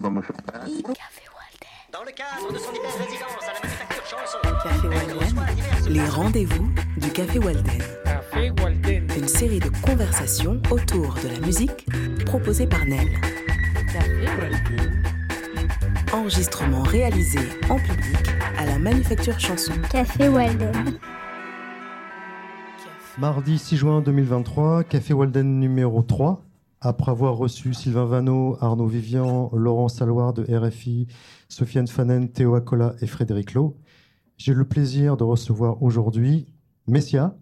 Dans le cadre de son immense résidence à la manufacture chanson, Café Walden, les rendez-vous du Café Walden. Café Walden. Une série de conversations autour de la musique proposée par Nel. Enregistrement réalisé en public à la Manufacture Chanson. Café Walden. Mardi 6 juin 2023, Café Walden numéro 3. Après avoir reçu Sylvain Vanneau, Arnaud Vivian, Laurent Saloir de RFI, Sofiane Fanen, Théo Acola et Frédéric Lowe, j'ai le plaisir de recevoir aujourd'hui Messia.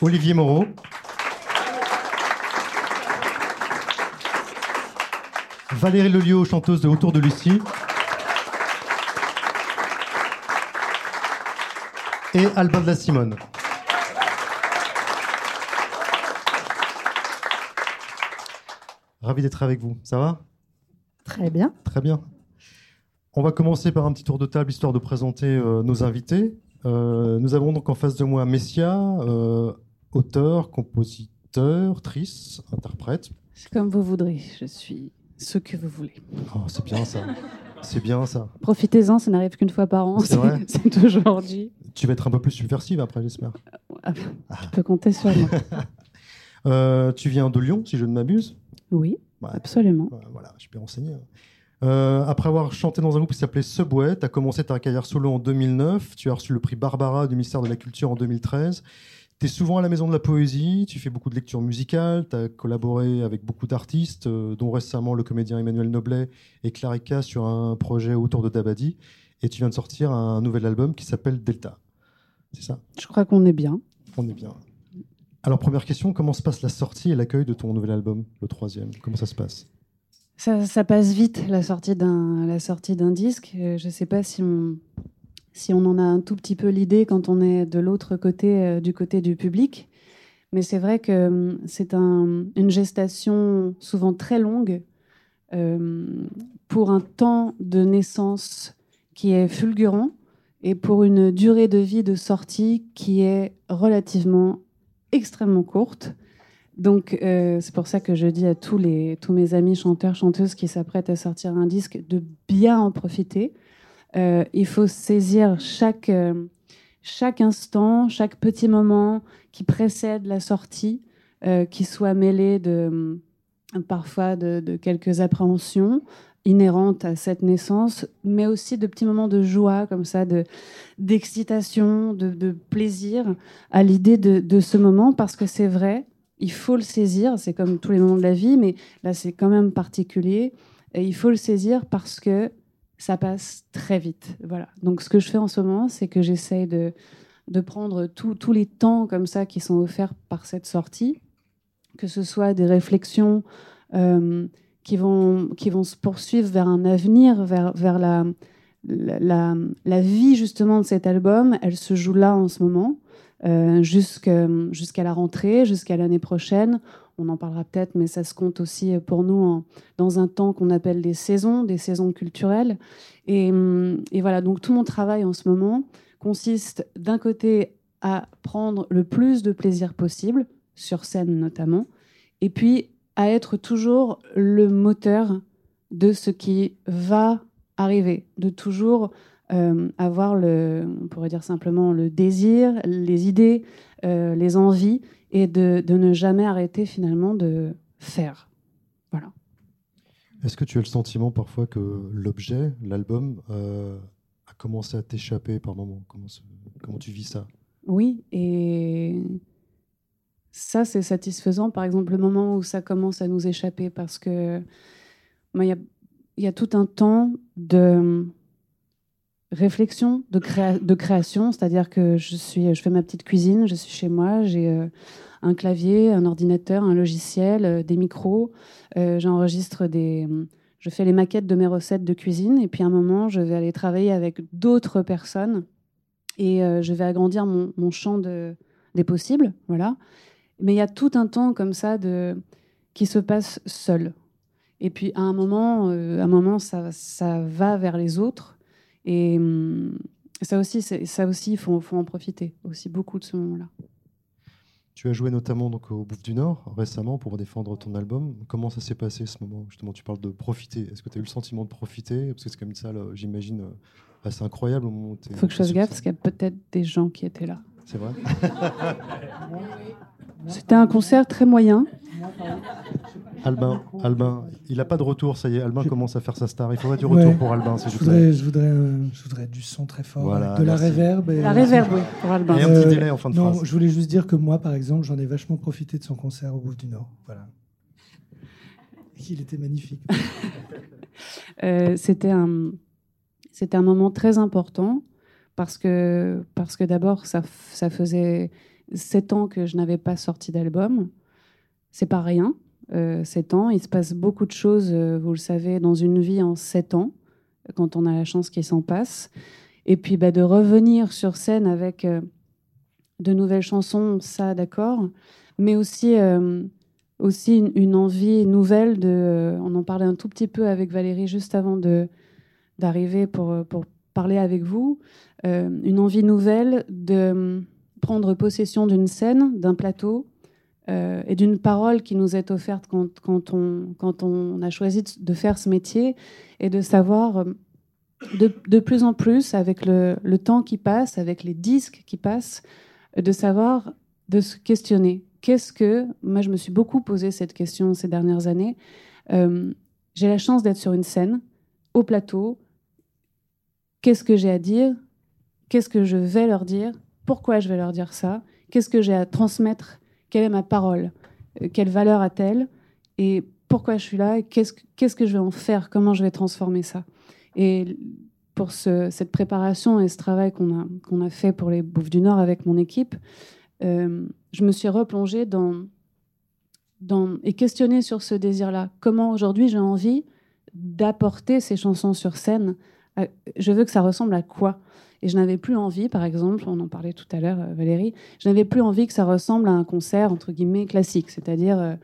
Olivier Moreau. Valérie Lelio, chanteuse de Autour de Lucie. Et Albin de la Simone. Ravi d'être avec vous. Ça va? Très bien. Très bien. On va commencer par un petit tour de table histoire de présenter euh, nos invités. Euh, nous avons donc en face de moi Messia, euh, auteur, compositeur, trice, interprète. C'est comme vous voudrez. Je suis ce que vous voulez. Oh, c'est bien ça. C'est bien ça. Profitez-en, ça n'arrive qu'une fois par an. C'est aujourd'hui. Tu vas être un peu plus subversive après, j'espère. Ah, Tu peux compter sur moi. Euh, tu viens de Lyon, si je ne m'abuse. Oui, Ouais. absolument. Voilà, je peux renseigner. Euh, après avoir chanté dans un groupe qui s'appelait Subway, tu as commencé ta carrière solo en 2009. Tu as reçu le prix Barbara du ministère de la Culture en 2013. Tu es souvent à la Maison de la Poésie, tu fais beaucoup de lectures musicales, tu as collaboré avec beaucoup d'artistes, euh, dont récemment le comédien Emmanuel Noblet et Clarica sur un projet autour de Dabadi. Et tu viens de sortir un nouvel album qui s'appelle Delta. C'est ça? Je crois qu'on est bien. On est bien. Alors, première question, comment se passe la sortie et l'accueil de ton nouvel album, le troisième? Comment ça se passe? Ça, ça passe vite, la sortie d'un, disque. Euh, Je ne sais pas si on, si on en a un tout petit peu l'idée quand on est de l'autre côté, euh, du côté du public. Mais c'est vrai que hum, c'est un- une gestation souvent très longue euh, pour un temps de naissance qui est fulgurant et pour une durée de vie de sortie qui est relativement extrêmement courte. Donc euh, c'est pour ça que je dis à tous, les, tous mes amis chanteurs, chanteuses qui s'apprêtent à sortir un disque de bien en profiter. Euh, il faut saisir chaque, euh, chaque instant, chaque petit moment qui précède la sortie, euh, qui soit mêlé de, parfois de, quelques appréhensions inhérentes à cette naissance, mais aussi de petits moments de joie, comme ça, de, d'excitation, de, de plaisir à l'idée de, de ce moment, parce que c'est vrai, il faut le saisir, c'est comme tous les moments de la vie, mais là c'est quand même particulier, et il faut le saisir parce que ça passe très vite. Voilà. Donc ce que je fais en ce moment, c'est que j'essaye de, de prendre tous les temps comme ça qui sont offerts par cette sortie, que ce soit des réflexions euh, qui, vont, qui vont se poursuivre vers un avenir, vers, vers la, la, la- la vie justement de cet album. Elle se joue là en ce moment, euh, jusqu'à la rentrée, jusqu'à l'année prochaine. On en parlera peut-être, mais ça se compte aussi pour nous en- dans un temps qu'on appelle des saisons, des saisons culturelles. Hum, et voilà, donc tout mon travail en ce moment consiste d'un côté à prendre le plus de plaisir possible, sur scène notamment, et puis à être toujours le moteur de ce qui va arriver, de toujours euh, avoir le, on pourrait dire simplement le désir, les idées, euh, les envies, et de, de ne jamais arrêter finalement de faire. Voilà. Est-ce que tu as le sentiment parfois que l'objet, l'album, euh, a commencé à t'échapper par moment comment, tu vis ça? Oui, et ça, c'est satisfaisant, par exemple, le moment où ça commence à nous échapper, parce que moi, il y a, il y a tout un temps de réflexion, de, créa- de création, c'est-à-dire que je, suis, je fais ma petite cuisine, je suis chez moi, j'ai euh, un clavier, un ordinateur, un logiciel, euh, des micros, euh, j'enregistre des... Je fais les maquettes de mes recettes de cuisine, et puis à un moment, je vais aller travailler avec d'autres personnes et je vais agrandir mon, champ de, des possibles, voilà. Mais il y a tout un temps comme ça qui se passe seul. Et puis à un moment, à un moment ça va vers les autres. Et hum, ça aussi, ça aussi, il faut, faut en profiter aussi beaucoup de ce moment-là. Tu as joué notamment donc, au Bouffe du Nord récemment pour défendre ton album. Comment ça s'est passé ce moment? Justement, tu parles de profiter. Est-ce que tu as eu le sentiment de profiter? Parce que c'est comme une salle, j'imagine, euh, assez incroyable au moment où Il faut que je fasse gaffe parce qu'il y a peut-être des gens qui étaient là. C'est vrai? C'était un concert très moyen. Albin, Albin, il n'a pas de retour, ça y est, Albin commence à faire sa star. Il faudrait du retour pour Albin, je voudrais, je, voudrais, je voudrais du son très fort, de la réverb. Et, la réverb, oui, pour Albin. Et un petit délai en fin de non, phrase. je voulais juste dire que moi, par exemple, j'en ai vachement profité de son concert au Bouffe du Nord. Voilà. Il était magnifique. euh, C'était un, c'était un moment très important parce que, parce que d'abord, ça, ça faisait sept ans que je n'avais pas sorti d'album. C'est pas rien, euh, ans. Il se passe beaucoup de choses, euh, vous le savez, dans une vie en sept ans, quand on a la chance qu'il s'en passe. Et puis bah, de revenir sur scène avec euh, de nouvelles chansons, ça d'accord, mais aussi, euh, aussi une, une, envie nouvelle de. On en parlait un tout petit peu avec Valérie juste avant de d'arriver pour, pour parler avec vous, une envie nouvelle de prendre possession d'une scène, d'un plateau euh, et d'une parole qui nous est offerte quand, quand, on, quand on a choisi de faire ce métier et de savoir euh, de, de plus en plus, avec le, temps qui passe, avec les disques qui passent, de savoir, de se questionner. Qu'est-ce que, moi je me suis beaucoup posé cette question ces dernières années, euh, j'ai la chance d'être sur une scène, au plateau, qu'est-ce que j'ai à dire, qu'est-ce que je vais leur dire, pourquoi je vais leur dire ça, qu'est-ce que j'ai à transmettre, quelle est ma parole, euh, quelle valeur a-t-elle, et pourquoi je suis là, qu'est-ce qu'est-ce que je vais en faire, comment je vais transformer ça? Et pour ce, cette préparation et ce travail qu'on a, fait pour les Bouffes du Nord avec mon équipe, euh, je me suis replongée dans, et questionnée sur ce désir-là. Comment aujourd'hui j'ai envie d'apporter ces chansons sur scène? Je veux que ça ressemble à quoi? Et je n'avais plus envie, par exemple, on en parlait tout à l'heure, Valérie, je n'avais plus envie que ça ressemble à un concert, entre guillemets, classique. C'est-à-dire, euh,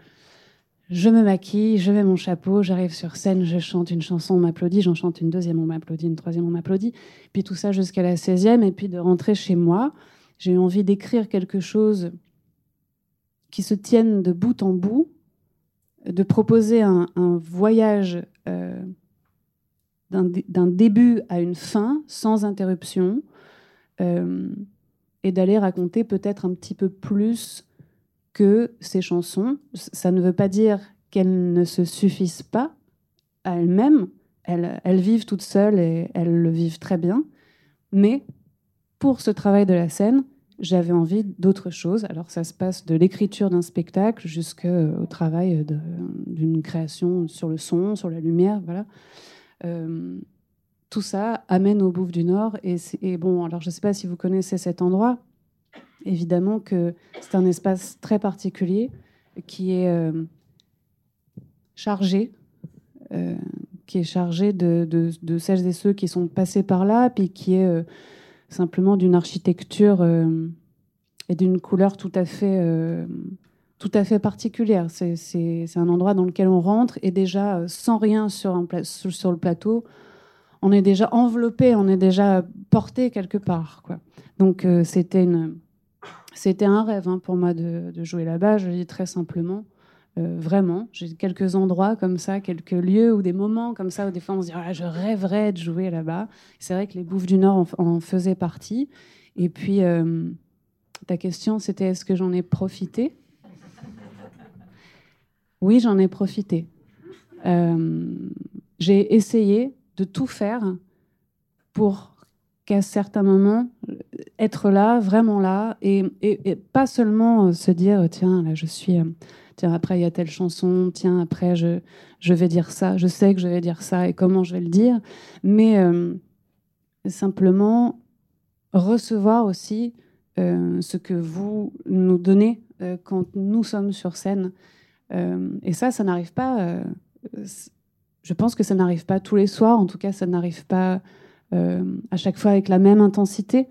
je me maquille, je mets mon chapeau, j'arrive sur scène, je chante une chanson, on m'applaudit, j'en chante une deuxième, on m'applaudit, une troisième, on m'applaudit. Puis tout ça jusqu'à la 16e, et puis de rentrer chez moi. J'ai eu envie d'écrire quelque chose qui se tienne de bout en bout, de proposer un, un voyage... Euh, d'un début à une fin, sans interruption, euh, et d'aller raconter peut-être un petit peu plus que ces chansons. Ça ne veut pas dire qu'elles ne se suffisent pas à elles-mêmes, elles, elles, vivent toutes seules et elles le vivent très bien, mais pour ce travail de la scène, j'avais envie d'autre chose. Alors ça se passe de l'écriture d'un spectacle jusqu'au travail d'une création sur le son, sur la lumière, voilà. Euh, tout ça amène au Bouffe du Nord. Et, bon, alors je ne sais pas si vous connaissez cet endroit. Évidemment que c'est un espace très particulier qui est euh, chargé, euh, qui est chargé de, celles et ceux qui sont passés par là, puis qui est simplement d'une architecture et d'une couleur tout à fait tout à fait particulière. C'est un endroit dans lequel on rentre et déjà, euh, sans rien sur, le plateau, on est déjà enveloppé, on est déjà porté quelque part. Donc euh, c'était un rêve hein, pour moi de, jouer là-bas, je le dis très simplement. Euh, vraiment, j'ai quelques endroits comme ça, quelques lieux ou des moments comme ça où des fois on se dit ah, je rêverais de jouer là-bas. C'est vrai que les Bouffes du Nord en, en faisaient partie. Et puis ta question c'était est-ce que j'en ai profité? Oui, j'en ai profité. Euh, j'ai essayé de tout faire pour qu'à certains moments, être là, vraiment là, et, pas seulement se dire, tiens, là, je suis, tiens, après, il y a telle chanson, tiens, après, je, vais dire ça, je sais que je vais dire ça, et comment je vais le dire, mais euh, simplement recevoir aussi euh, ce que vous nous donnez euh, quand nous sommes sur scène. Euh, et ça, ça n'arrive pas. Euh, je pense que ça n'arrive pas tous les soirs. En tout cas, ça n'arrive pas euh, à chaque fois avec la même intensité.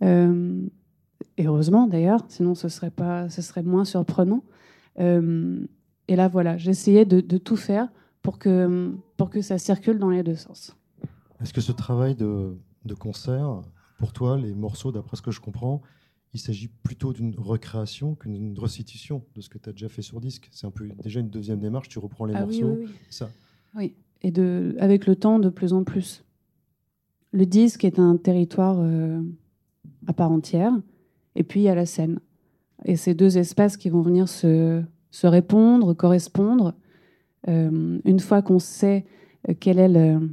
Et heureusement d'ailleurs, sinon ce serait pas, ce serait moins surprenant. et là, voilà, j'essayais de, tout faire pour que pour que ça circule dans les deux sens. Est-ce que ce travail de concert, pour toi, les morceaux, d'après ce que je comprends, il s'agit plutôt d'une recréation qu'une restitution de ce que tu as déjà fait sur disque. C'est un peu déjà une deuxième démarche, tu reprends les Ah morceaux. oui, oui. Ça. Oui, et de, avec le temps, de plus en plus. Le disque est un territoire euh, à part entière, et puis il y a la scène. Et ces deux espaces qui vont venir se, se répondre, correspondre. Euh, une fois qu'on sait euh, quel est, le,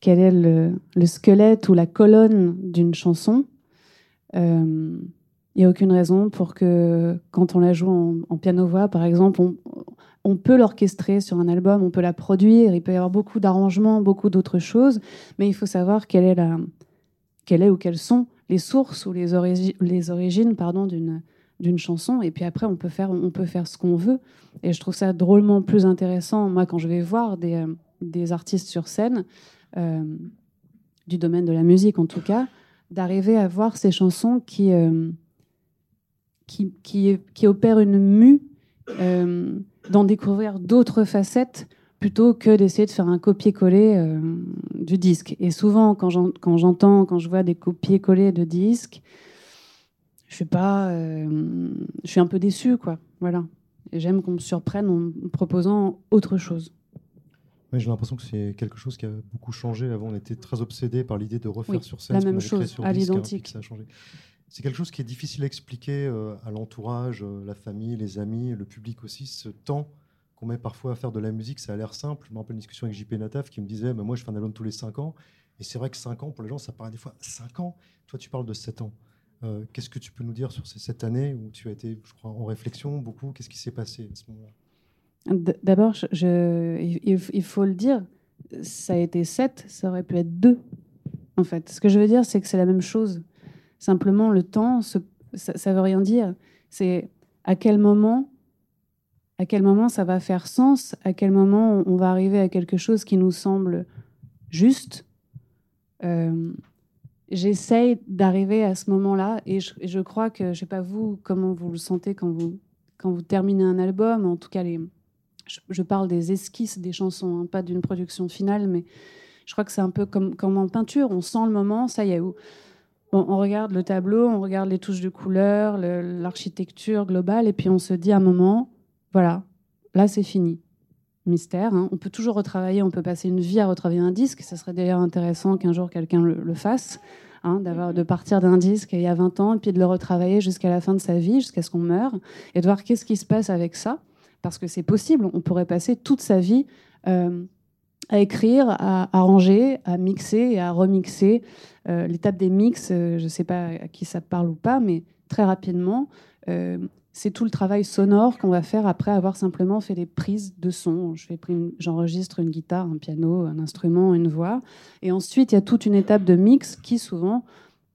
quel est le, le squelette ou la colonne d'une chanson, il n'y a aucune raison pour que, quand on la joue en, piano-voix, par exemple, on, on peut l'orchestrer sur un album, on peut la produire, il peut y avoir beaucoup d'arrangements, beaucoup d'autres choses, mais il faut savoir quelle est, la, quelle est ou quelles sont les sources ou les, origi- les origines pardon, d'une, d'une chanson. Et puis après, on peut faire, on peut faire ce qu'on veut. Et je trouve ça drôlement plus intéressant, moi, quand je vais voir des, euh, des artistes sur scène, euh, du domaine de la musique en tout cas, d'arriver à voir ces chansons qui, euh, qui, qui, opèrent une mue. euh, d'en découvrir d'autres facettes plutôt que d'essayer de faire un copier-coller euh, du disque. Et souvent, quand j'en- quand j'entends, quand je vois des copier-coller de disques, je suis un peu déçue, quoi. Voilà. J'aime qu'on me surprenne en proposant autre chose. Ouais, J'ai l'impression que c'est quelque chose qui a beaucoup changé. Avant, on était très obsédé par l'idée de refaire Oui, sur scène la ce même chose, sur à hein, l'identique. et que ça a changé. C'est quelque chose qui est difficile à expliquer euh, à l'entourage, euh, la famille, les amis, le public aussi. Ce temps qu'on met parfois à faire de la musique, ça a l'air simple. Je me rappelle une discussion avec JP Nataf qui me disait bah, Moi, je fais un album tous les 5 ans. Et c'est vrai que 5 ans, pour les gens, ça paraît des fois 5 ans. Toi, tu parles de 7 ans. Euh, Qu'est-ce que tu peux nous dire sur ces 7 années où tu as été, je crois, en réflexion beaucoup? Qu'est-ce qui s'est passé à ce moment-là? D'abord, je, il, faut le dire, ça a été 7, ça aurait pu être 2. En fait, ce que je veux dire, c'est que c'est la même chose. Simplement, le temps, ça, ça veut rien dire. C'est à quel moment, à quel moment ça va faire sens, à quel moment on va arriver à quelque chose qui nous semble juste. Euh, J'essaye d'arriver à ce moment-là, et je, crois que, je sais pas vous, comment vous le sentez quand vous, quand vous terminez un album, en tout cas les, je, je parle des esquisses des chansons, hein, pas d'une production finale, mais je crois que c'est un peu comme, comme en peinture. On sent le moment, ça y est, où on regarde le tableau, on regarde les touches de couleur, le- l'architecture globale, et puis on se dit à un moment, voilà, là c'est fini. Mystère. hein. On peut toujours retravailler, on peut passer une vie à retravailler un disque. Ça serait d'ailleurs intéressant qu'un jour quelqu'un le, le fasse, hein, d'avoir de partir d'un disque il y a 20 ans et puis de le retravailler jusqu'à la fin de sa vie, jusqu'à ce qu'on meure, et de voir qu'est-ce qui se passe avec ça parce que c'est possible. On pourrait passer toute sa vie euh, à écrire, à arranger, à mixer et à remixer. Euh, L'étape des mix, euh, je ne sais pas à qui ça parle ou pas, mais très rapidement, c'est tout le travail sonore qu'on va faire après avoir simplement fait des prises de son. J'enregistre une guitare, un piano, un instrument, une voix. Et ensuite, il y a toute une étape de mix qui, souvent,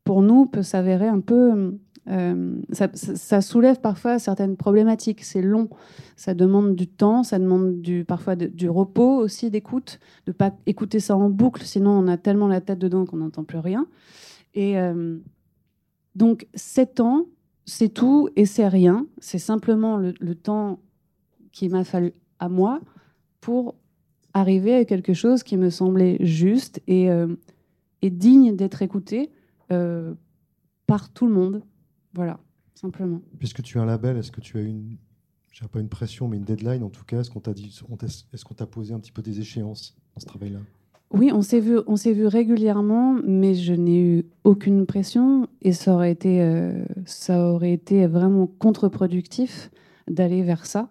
pour nous, peut s'avérer un peu... euh, ça, soulève parfois certaines problématiques. C'est long, ça demande du temps, ça demande parfois du repos aussi d'écoute, de pas écouter ça en boucle, sinon on a tellement la tête dedans qu'on n'entend plus rien. Et euh, donc, sept ans, c'est tout et c'est rien. C'est simplement le, temps qu'il m'a fallu à moi pour arriver à quelque chose qui me semblait juste et, euh, digne d'être écouté par tout le monde. Voilà, simplement. Puisque tu as un label, est-ce que tu as une, je dirais pas une pression, mais une deadline en tout cas Est-ce qu'on t'a dit, est-ce qu'on t'a posé un petit peu des échéances dans ce travail-là? Oui, on s'est vu, on s'est vu régulièrement, mais je n'ai eu aucune pression et ça aurait été, euh, ça aurait été vraiment contre-productif d'aller vers ça,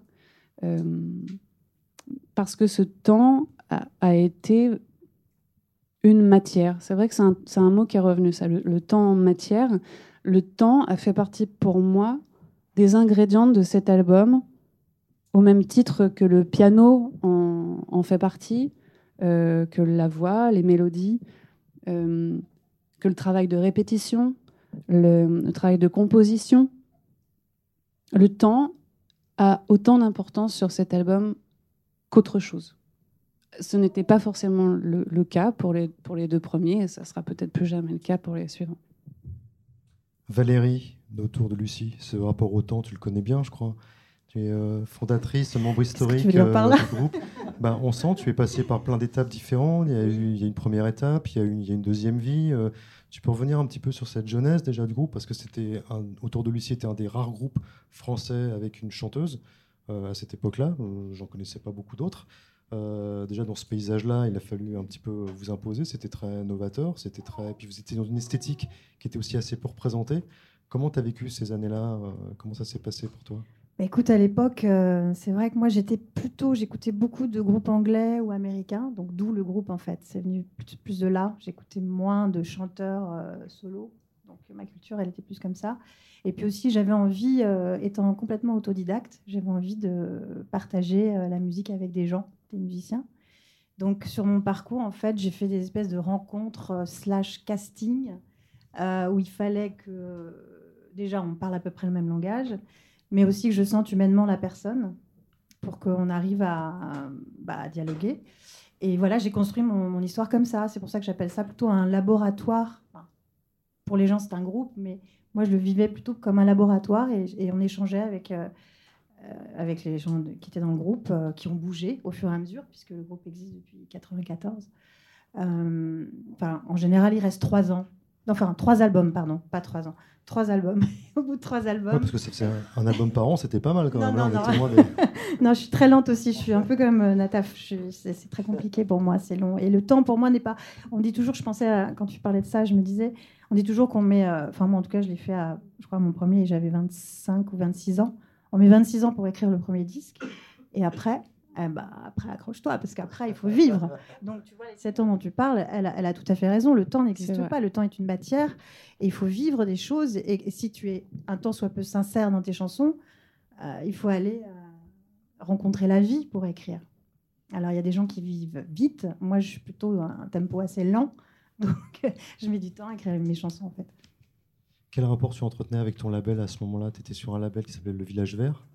Euh, parce que ce temps a, a été une matière. C'est vrai que c'est un, un mot qui est revenu, ça, le, le temps en matière. Le temps a fait partie pour moi des ingrédients de cet album, au même titre que le piano en, fait partie, euh, que la voix, les mélodies, euh, que le travail de répétition, le, le travail de composition. Le temps a autant d'importance sur cet album qu'autre chose. Ce n'était pas forcément le, le cas pour les, pour les deux premiers, et ça sera peut-être plus jamais le cas pour les suivants. Valérie, autour de Lucie, ce rapport au temps, tu le connais bien, je crois. Tu es euh, fondatrice, membre historique euh, du groupe. Ben, on sent, tu es passé par plein d'étapes différentes. Il y, a eu, il y a une première étape, il y a, une, il y a une deuxième vie. Euh, tu peux revenir un petit peu sur cette jeunesse déjà du groupe, parce que c'était autour de Lucie était un des rares groupes français avec une chanteuse à cette époque-là. J'en connaissais pas beaucoup d'autres. Euh, déjà dans ce paysage-là, il a fallu un petit peu vous imposer. C'était très novateur, c'était très. Puis vous étiez dans une esthétique qui était aussi assez pour présenter. Comment tu as vécu ces années-là euh, Comment ça s'est passé pour toi? Bah, écoute, à l'époque, euh, c'est vrai que moi j'étais plutôt, j'écoutais beaucoup de groupes anglais ou américains, donc d'où le groupe en fait. C'est venu plus, de là. J'écoutais moins de chanteurs euh, solo, donc ma culture elle était plus comme ça. Et puis aussi j'avais envie, étant complètement autodidacte, j'avais envie de partager la musique avec des gens, des musiciens. Donc sur mon parcours en fait, j'ai fait des espèces de rencontres euh, slash casting euh, où il fallait que déjà on parle à peu près le même langage mais aussi que je sente humainement la personne pour qu'on arrive à, bah, dialoguer. Et voilà, j'ai construit mon, histoire comme ça. C'est pour ça que j'appelle ça plutôt un laboratoire. Pour les gens, c'est un groupe, mais moi, je le vivais plutôt comme un laboratoire et, on échangeait avec, euh, avec les gens de- qui étaient dans le groupe, euh, qui ont bougé au fur et à mesure, puisque le groupe existe depuis 1994. enfin, en général, il reste trois ans. Enfin, trois albums, pardon, pas trois ans. Trois albums. au bout de trois albums. Ouais, Parce que faisait un, album par an, c'était pas mal quand Non, même. là, non, des- je suis très lente aussi. Je suis un peu comme euh, Nataf. C'est c'est très compliqué pour moi. C'est long. Et le temps pour moi n'est pas. On dit toujours. Je pensais à- quand tu parlais de ça, je me disais. On dit toujours qu'on met. euh, Enfin moi, en tout cas, je l'ai fait. À, je crois mon premier, j'avais 25 ou 26 ans. On met 26 ans pour écrire le premier disque. Et après, eh ben, après accroche-toi parce qu'après il faut vivre. Donc tu vois les 7 ans dont tu parles, elle a, elle a tout à fait raison. Le temps n'existe pas. Le temps est une matière et il faut vivre des choses. Et, et si tu es un temps soit peu sincère dans tes chansons, euh, il faut aller euh, rencontrer la vie pour écrire. Alors, il y a des gens qui vivent vite. Moi, je suis plutôt un tempo assez lent. Donc, je mets du temps à écrire mes chansons, en fait. Quel rapport tu entretenais avec ton label à ce moment-là? Tu étais sur un label qui s'appelait Le Village Vert,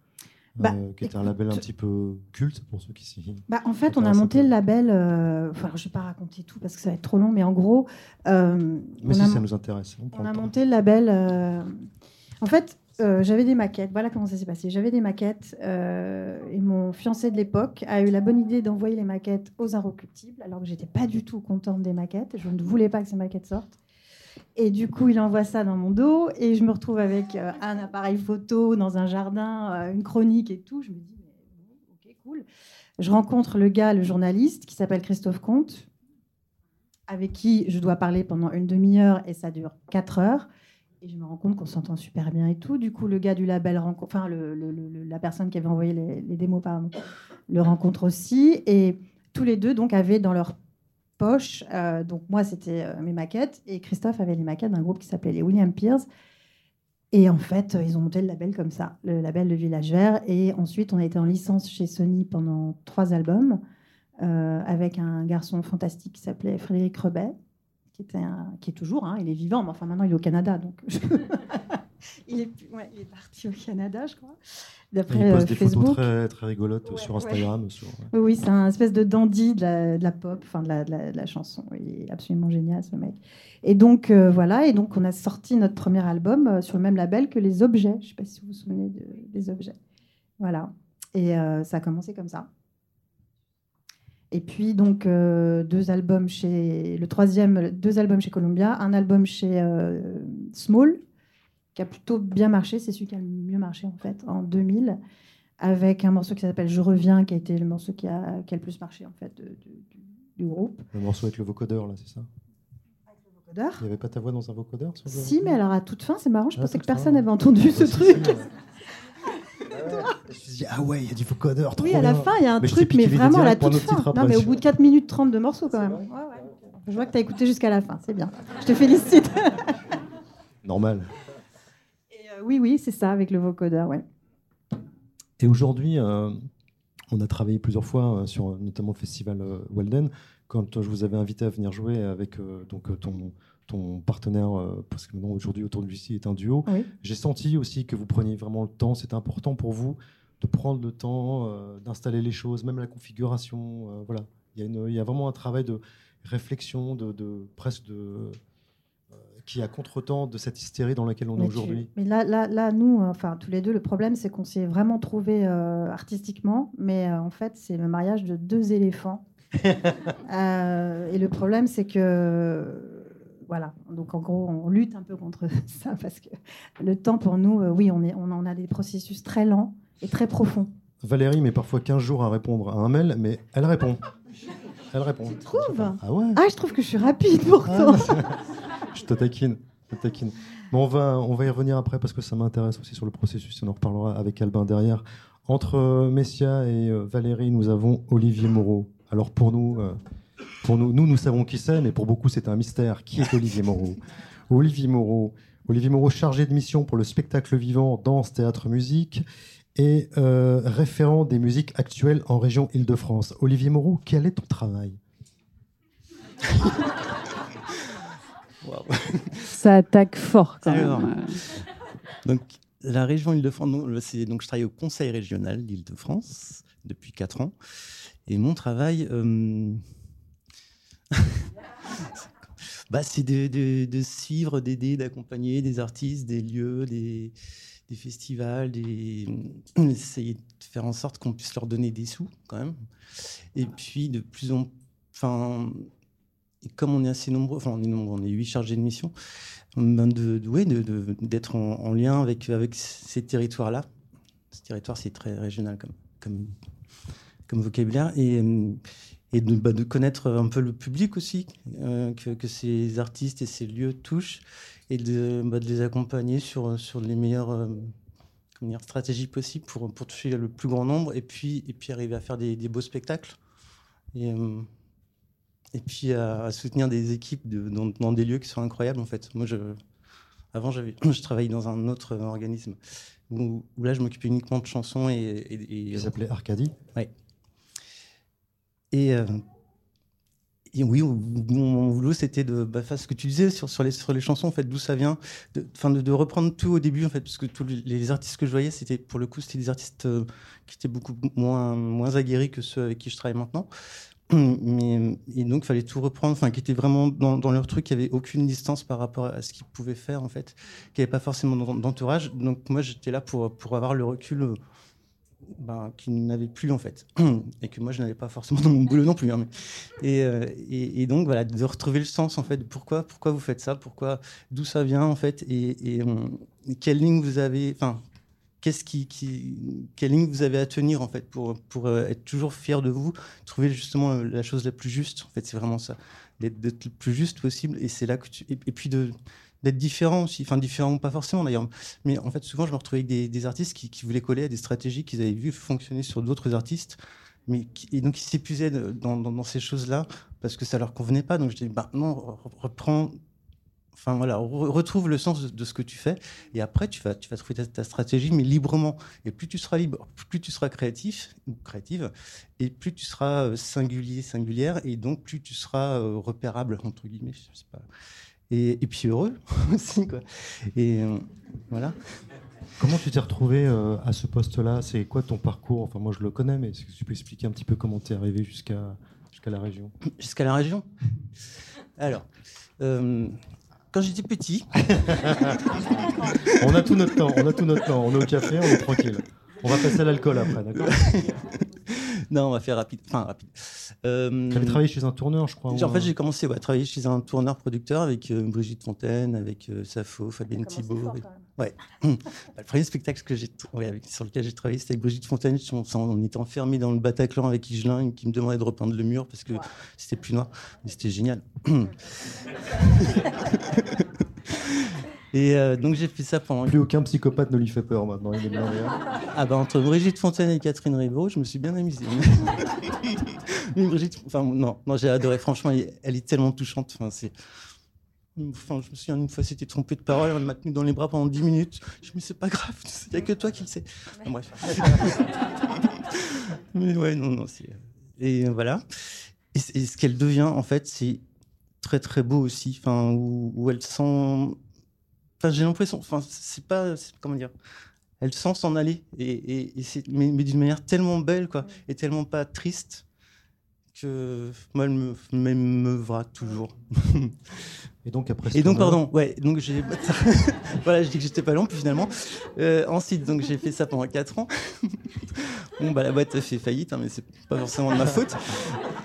Bah, euh, qui était un label un petit peu culte pour ceux qui s'y. Bah, en fait, on a monté peu. le label. euh, Enfin, je ne vais pas raconter tout parce que ça va être trop long, mais en gros, euh, Mais on, si a, ça nous intéresse, on a monté le label. En fait, j'avais des maquettes. Voilà comment ça s'est passé. J'avais des maquettes et mon fiancé de l'époque a eu la bonne idée d'envoyer les maquettes aux Inrecuptibles, alors que j'étais pas du tout contente des maquettes. Je ne voulais pas que ces maquettes sortent. Et du coup, il envoie ça dans mon dos et je me retrouve avec euh, un appareil photo dans un jardin, euh, une chronique et tout. Je me dis, ok, cool. Je rencontre le gars, le journaliste, qui s'appelle Christophe Comte, avec qui je dois parler pendant une demi-heure et ça dure quatre heures. Et je me rends compte qu'on s'entend super bien et tout. Du coup, le gars du label rencontre, enfin, la personne qui avait envoyé les, les démos, pardon, le rencontre aussi. Et tous les deux, donc, avaient dans leur euh, donc moi, c'était euh, mes maquettes, et Christophe avait les maquettes d'un groupe qui s'appelait les William Pierce. Et en fait, euh, ils ont monté le label comme ça, le label de Village Vert. Et ensuite, on a été en licence chez Sony pendant trois albums, avec un garçon fantastique qui s'appelait Frédéric Rebet, qui, était un- qui est toujours, hein, il est vivant, mais enfin maintenant il est au Canada, donc il, est, plus- ouais, il est parti au Canada, je crois, d'après il euh, poste des Facebook. photos très, très rigolotes Ouais, sur ouais. Instagram. Sur. Oui, oui, c'est un espèce de dandy de la, de la pop, enfin de la, de la- de la chanson. Il est absolument génial, ce mec. Et donc, euh, voilà, et donc on a sorti notre premier album euh, sur le même label que Les Objets. Je ne sais pas si vous vous souvenez de- des Objets. Voilà. Et euh, ça a commencé comme ça. Et puis, donc, euh, deux albums chez. Le troisième, deux albums chez Columbia, un album chez euh, Small, qui a plutôt bien marché. C'est celui qui a le mieux marché, en fait, en 2000 avec un morceau qui s'appelle Je reviens, qui a été le morceau qui a, qui a le plus marché en fait de- de- du, du groupe. Le morceau avec le vocodeur, là, c'est ça? Vocodeur? Il n'y avait pas ta voix dans un vocodeur le- Si, mais alors à toute fin, c'est marrant, je Ah, pensais que personne n'avait entendu ce si, truc. ouais. Je me suis dit, ah ouais, il y a du vocodeur. Oui, à la fin, il y a un Mais truc, mais vraiment à la toute fin. Non, mais au bout de 4 minutes 30 de morceaux quand même. Ouais, ouais. Je vois que tu as écouté jusqu'à la fin, c'est bien. Je te félicite. Normal. Oui, oui, c'est ça, avec le vocodeur, ouais. Et aujourd'hui, euh, on a travaillé plusieurs fois euh, sur notamment le festival euh, Walden. Quand je vous avais invité à venir jouer avec euh, donc, ton, ton partenaire, euh, parce que maintenant aujourd'hui autour de Lucie est un duo, Oui. j'ai senti aussi que vous preniez vraiment le temps. C'était important pour vous de prendre le temps d'installer les choses, même la configuration. voilà, il y, a une- il y a vraiment un travail de réflexion, de, de presque de qui est à contre-temps de cette hystérie dans laquelle on est Mais aujourd'hui Mais là, là, là, nous, euh, enfin tous les deux, le problème c'est qu'on s'est vraiment trouvé artistiquement, mais euh, en fait c'est le mariage de deux éléphants. Euh, et le problème c'est que voilà, donc en gros on lutte un peu contre ça parce que le temps pour nous, euh, oui, on, est, on en a des processus très lents et très profonds. Valérie met parfois 15 jours à répondre à un mail, mais elle répond. Elle répond. Tu trouves? Ah ouais Ah, je trouve que je suis rapide pourtant. Je te taquine. Je te taquine. Mais on va, on va y revenir après parce que ça m'intéresse aussi sur le processus. On en reparlera avec Albin derrière. Entre euh, Messia et euh, Valérie, nous avons Olivier Moreau. Alors pour nous, euh, pour nous, nous, nous savons qui c'est, mais pour beaucoup, c'est un mystère. Qui est Olivier Moreau? Olivier Moreau. Olivier Moreau, chargé de mission pour le spectacle vivant, danse, théâtre, musique, et euh, référent des musiques actuelles en région Île-de-France. Olivier Moreau, quel est ton travail? Ça attaque fort quand même. Euh, Donc, la région Île-de-France, donc je travaille au Conseil régional d'Île-de-France depuis 4 ans. Et mon travail, euh, bah, c'est de, de- de suivre, d'aider, d'accompagner des artistes, des lieux, des, des festivals, des... essayer de faire en sorte qu'on puisse leur donner des sous quand même. Et puis, de plus en enfin, et comme on est assez nombreux, enfin on est nombreux, on est huit chargés de mission, d'être en, en lien avec, ces territoires-là. Ce territoire, c'est très régional comme, comme, vocabulaire. Et, bah, de connaître un peu le public aussi, euh, que, ces artistes et ces lieux touchent, et de, bah, les accompagner sur, les meilleures euh, stratégies possibles pour, toucher le plus grand nombre, et puis, arriver à faire des, beaux spectacles. Euh, et puis à, à soutenir des équipes de- dans, dans des lieux qui sont incroyables en fait. Moi, je, avant, je travaillais dans un autre organisme où, où là, je m'occupais uniquement de chansons et, et, et- Qui s'appelait Arcadie. et, euh, et oui, mon, boulot, c'était de bah, faire ce que tu disais sur, sur, les, sur les chansons, en fait, d'où ça vient, de, de, de reprendre tout au début, en fait, parce que tous les, les artistes que je voyais, c'était pour le coup, c'était des artistes euh, qui étaient beaucoup moins, moins aguerris que ceux avec qui je travaille maintenant. Mais, et donc, il fallait tout reprendre, enfin, qui étaient vraiment dans, leur truc, qui avait aucune distance par rapport à ce qu'ils pouvaient faire, en fait, qui n'avaient pas forcément d'en- d'entourage. Donc, moi, j'étais là pour, pour avoir le recul euh, ben, qu'ils n'avaient plus, en fait. Et que moi, je n'avais pas forcément dans mon boulot non plus. hein, euh, et, donc, voilà, de retrouver le sens, en fait, pourquoi, pourquoi vous faites ça, pourquoi, d'où ça vient, en fait, et, euh, et quelle ligne vous avez, enfin, quelle ligne vous avez à tenir, en fait, pour, pour euh, être toujours fier de vous, trouver justement euh, la chose la plus juste, en fait, c'est vraiment ça, d'être le plus juste possible, et c'est là que et, puis d'être différent aussi, enfin, différent pas forcément d'ailleurs, mais en fait, souvent, je me retrouvais avec des, artistes qui, voulaient coller à des stratégies qu'ils avaient vues fonctionner sur d'autres artistes, mais et donc ils s'épuisaient dans, ces choses-là parce que ça leur convenait pas. Donc je dis, bah non, re- reprends, enfin voilà, re- retrouve le sens de, de ce que tu fais, et après tu vas, tu vas trouver ta, ta stratégie, mais librement. Et plus tu seras libre, plus tu seras créatif ou créative, et plus tu seras euh, singulier, singulière, et donc plus tu seras euh, repérable entre guillemets, je sais pas. Et, et puis heureux aussi, quoi. Et euh, voilà. Comment tu t'es retrouvé euh, à ce poste-là? C'est quoi ton parcours? Enfin, moi, je le connais, mais est-ce que tu peux expliquer un petit peu comment tu es arrivé jusqu'à jusqu'à la région? Jusqu'à la région? Alors, euh, quand j'étais petit, On a tout notre temps, on a tout notre temps. On est au café, on est tranquille. On va passer à l'alcool après, d'accord non, on va faire rapide. Enfin, rapide. Euh, Tu avais travaillé chez un tourneur, je crois. En fait, j'ai commencé ouais, à travailler chez un tourneur-producteur avec euh, Brigitte Fontaine, avec euh, Safo, Fabienne Thibault. fort, et-. Ouais. Bah, le premier spectacle que j'ai, ouais, avec- sur lequel j'ai travaillé, c'était avec Brigitte Fontaine. On, on était enfermés dans le Bataclan avec Higelin, qui me demandait de repeindre le mur parce que c'était plus noir. Mais c'était génial. Et euh, donc j'ai fait ça pendant. Plus aucun psychopathe ne lui fait peur maintenant. Il est blindé. Ah bah entre Brigitte Fontaine et Catherine Rivaud, je me suis bien amusé. Mais Brigitte, enfin non, non j'ai adoré. Franchement, elle, elle est tellement touchante. Enfin, c'est. Enfin, je me souviens une fois, c'était trompé de parole, elle m'a tenu dans les bras pendant 10 minutes. Je me dis, c'est pas grave, il n'y a que toi qui le sais. Bref. Mais ouais, non, non, c'est. Et voilà. Et, ce qu'elle devient, en fait, c'est très très beau aussi. Enfin, où, où elle sent. Enfin, j'ai l'impression. Enfin, c'est pas. Comment dire Elle sent s'en aller. Et, et, et c'est, mais, mais d'une manière tellement belle, quoi. Et tellement pas triste. Que moi, elle me- m'émeuvra toujours. Et donc après Et donc, pardon, ouais, donc j'ai. voilà, je dis que j'étais pas long, puis finalement. Euh, ensuite, donc j'ai fait ça pendant 4 ans. bon, bah la boîte a fait faillite, hein, mais c'est pas forcément de ma faute.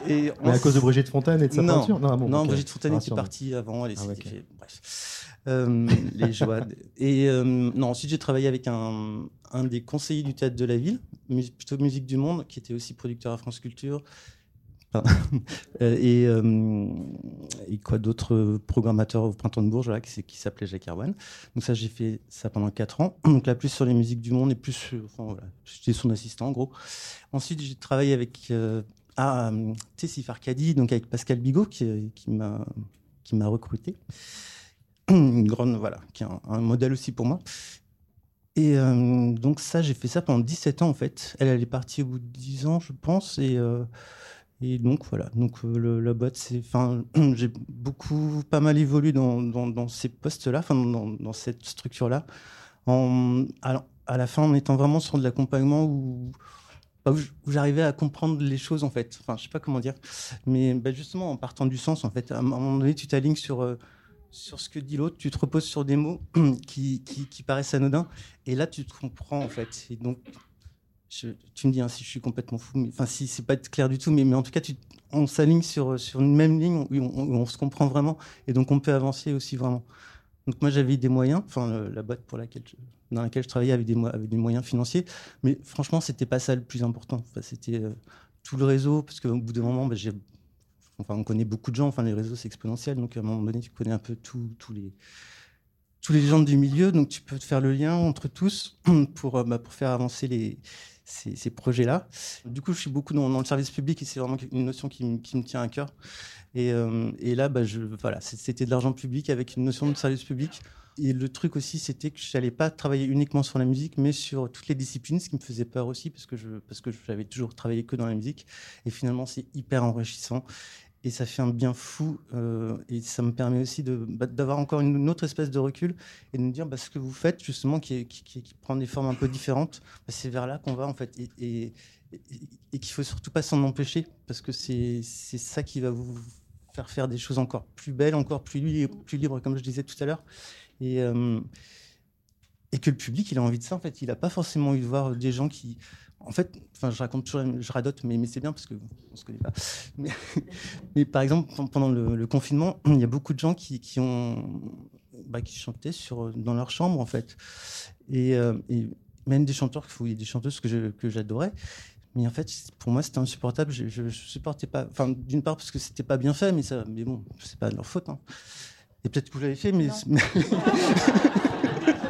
Et Mais à cause de Brigitte Fontaine et de sa non, peinture ah bon, non. Brigitte Fontaine était Rassure-moi. partie avant, elle Ah, fait- bref. Euh, les joies. Et euh, non, ensuite j'ai travaillé avec un, un des conseillers du théâtre de la ville, plutôt Musique du Monde, qui était aussi producteur à France Culture. Euh, et, euh, et quoi d'autre euh, programmateur au Printemps de Bourges, voilà, qui, qui s'appelait Jacques Erwan. Donc ça, j'ai fait ça pendant 4 ans. Donc là, plus sur les musiques du monde et plus, sur- enfin voilà, j'étais son assistant en gros. Ensuite, j'ai travaillé avec euh, ah, Tessie Farcadi, donc avec Pascal Bigot, qui, qui m'a recruté. Une grande, voilà, qui est un, modèle aussi pour moi. Et donc ça, j'ai fait ça pendant 17 ans en fait. Elle, elle est partie au bout de 10 ans, je pense. Et, et donc voilà, donc euh, le- la boîte, c'est, enfin, j'ai beaucoup, pas mal évolué dans, dans, ces postes-là, enfin dans, dans cette structure-là. En, à, à la fin, en étant vraiment sur de l'accompagnement où, bah, où j'arrivais à comprendre les choses en fait. Enfin, je sais pas comment dire, mais bah, justement en partant du sens en fait. À un moment donné, tu t'alignes sur euh, sur ce que dit l'autre, tu te reposes sur des mots qui, qui, qui paraissent anodins, et là tu te comprends en fait. Et donc, tu me dis hein, si je suis complètement fou, mais enfin si c'est pas clair du tout, mais, en tout cas, on s'aligne sur, une même ligne où on, se comprend vraiment, et donc on peut avancer aussi vraiment. Donc moi j'avais des moyens, enfin la boîte dans laquelle je travaillais avait des, moyens financiers, mais franchement c'était pas ça le plus important. C'était euh, tout le réseau, parce qu'au bout d'un moment, bah, on connaît beaucoup de gens. Enfin, les réseaux, c'est exponentiel. Donc, à un moment donné, tu connais un peu tous les gens du milieu. Donc, tu peux te faire le lien entre tous euh, bah, pour faire avancer les, ces, projets-là. Du coup, je suis beaucoup dans, le service public et c'est vraiment une notion qui, me- tient à cœur. Et, euh, là, bah, voilà, c'était de l'argent public avec une notion de service public. Et le truc aussi, c'était que je n'allais pas travailler uniquement sur la musique, mais sur toutes les disciplines, ce qui me faisait peur aussi, parce que parce que j'avais toujours travaillé que dans la musique. Et finalement, c'est hyper enrichissant. Et ça fait un bien fou. euh, et ça me permet aussi bah, d'avoir encore une autre espèce de recul et de me dire bah, ce que vous faites, justement, qui, prend des formes un peu différentes, bah, c'est vers là qu'on va, en fait. Et, et, et, qu'il faut surtout pas s'en empêcher, parce que c'est, ça qui va vous faire faire des choses encore plus belles, encore plus, li- plus libres, comme je disais tout à l'heure. Et, euh, et que le public, il a envie de ça, en fait. Il n'a pas forcément envie de voir des gens qui. En fait, enfin, je raconte toujours, je radote, mais, mais c'est bien parce qu'on ne se connaît pas. Mais, mais par exemple, pen- pendant le, le confinement, il y a beaucoup de gens qui, qui ont, bah, qui chantaient sur, dans leur chambre, en fait. Et, euh, et même des chanteurs, il y a des chanteuses que je- que j'adorais. Mais en fait, pour moi, c'était insupportable. Je, je, je supportais pas. Enfin, d'une part parce que c'était pas bien fait, mais ça, mais bon, c'est pas de leur faute. hein. Et peut-être que vous l'avez fait, mais,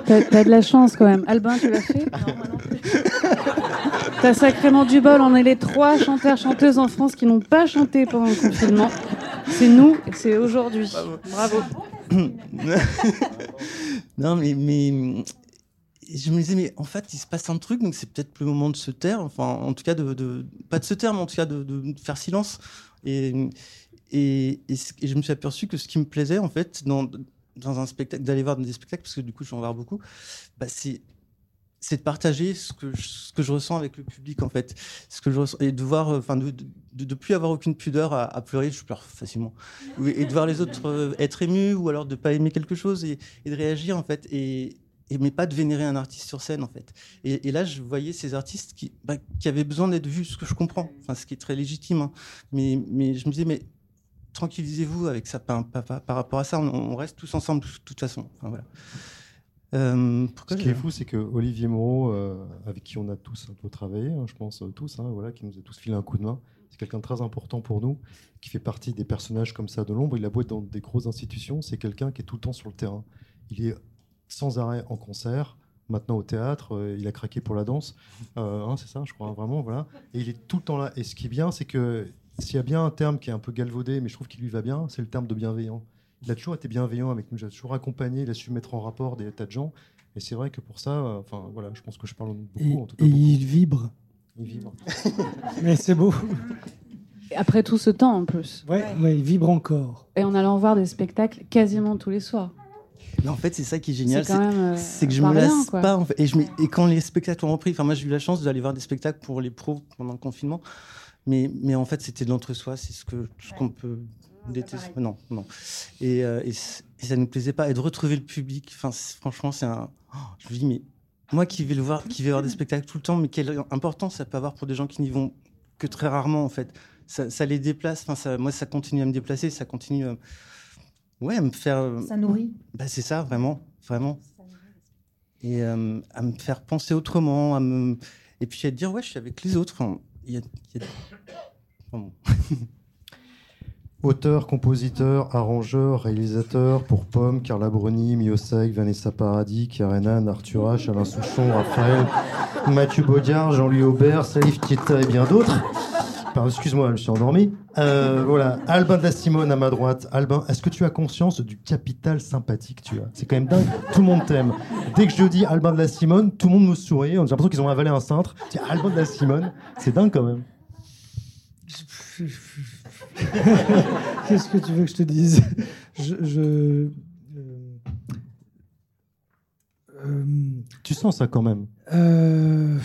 T'as t'as de la chance quand même. Albin, tu l'as fait? T'as sacrément du bol. On est les trois chanteurs, chanteuses en France qui n'ont pas chanté pendant le confinement. C'est nous c'est aujourd'hui. Bravo. non, mais, mais je me disais, mais en fait, il se passe un truc, donc c'est peut-être le moment de se taire, enfin, en tout cas, de, de- pas de se taire, mais en tout cas, de, de faire silence. Et, et, et ce- et je me suis aperçu que ce qui me plaisait, en fait, dans, dans un spectacle, d'aller voir des spectacles, parce que du coup, je vais en voir beaucoup, bah, c'est c'est de partager ce que, je, ressens avec le public en fait. Ce que je ressens et de voir euh, enfin de, de, plus avoir aucune pudeur à, pleurer je pleure facilement. Et de voir les autres euh, être émus ou alors de pas aimer quelque chose et, de réagir en fait et, mais pas de vénérer un artiste sur scène en fait. Et, là je voyais ces artistes qui, bah, qui avaient besoin d'être vus ce que je comprends. Enfin ce qui est très légitime hein. mais mais je me disais mais tranquillisez-vous avec ça par, par, par rapport à ça on, reste tous ensemble de toute façon. Voilà euh, Ce qui est fou, c'est que Olivier Moreau, euh, avec qui on a tous un peu travaillé, hein, je pense euh, tous, hein, voilà, qui nous a tous filé un coup de main, c'est quelqu'un de très important pour nous, qui fait partie des personnages comme ça de l'ombre. Il a beau être dans des grosses institutions, c'est quelqu'un qui est tout le temps sur le terrain. Il est sans arrêt en concert, maintenant au théâtre, il a craqué pour la danse, hein, c'est ça, je crois, vraiment, voilà. Et il est tout le temps là. Et ce qui est bien, c'est que s'il y a bien un terme qui est un peu galvaudé, mais je trouve qu'il lui va bien, c'est le terme de bienveillant. Il a toujours été bienveillant avec nous, il a toujours accompagné, il a su mettre en rapport des tas de gens. Et c'est vrai que pour ça, euh, enfin voilà, je pense que je parle beaucoup, Et, en tout cas. et beaucoup. il vibre. Il vibre. Mais c'est beau. Après tout ce temps en plus. Ouais, ouais, il vibre encore. Et en allant voir des spectacles quasiment tous les soirs. Mais en fait, c'est ça qui est génial. C'est euh, c'est que je me lasse quoi. pas. en fait. et, je me- et quand les spectacles ont repris, enfin, moi, j'ai eu la chance d'aller voir des spectacles pour les pros pendant le confinement. Mais, mais en fait, c'était de l'entre-soi, c'est ce que ce qu'on peut détester. Non, non. Et, euh, et, ça ne nous plaisait pas. Et de retrouver le public, enfin, franchement, c'est un. oh, je me dis, mais moi qui vais le voir, qui vais voir des spectacles tout le temps, mais quelle importance ça peut avoir pour des gens qui n'y vont que très rarement, en fait. Ça, ça les déplace. Enfin, ça, moi, ça continue à me déplacer, ça continue, à, ouais, à me faire. euh, Ça nourrit. bah, c'est ça, vraiment, vraiment. Et euh, à me faire penser autrement, à me... et puis à dire, ouais, je suis avec les autres. Enfin, il y a, il y a- Pardon. Auteur, compositeur, arrangeur, réalisateur pour Pomme, Carla Bruni, Miosek, Vanessa Paradis, Karenan, Arthur H, Alain Souchon, Raphaël, Mathieu Baudiard, Jean-Louis Aubert, Salif Keita et bien d'autres. Pardon, excuse-moi, je suis endormi. Euh, voilà, Albin de la Simone à ma droite. Albin, est-ce que tu as conscience du capital sympathique que tu as? C'est quand même dingue, tout le monde t'aime. Dès que je dis Albin de la Simone, tout le monde me sourit. J'ai l'impression qu'ils ont avalé un cintre. Albin de la Simone, c'est dingue quand même. Qu'est-ce que tu veux que je te dise? Je, je- euh, euh, Tu sens ça quand même. euh,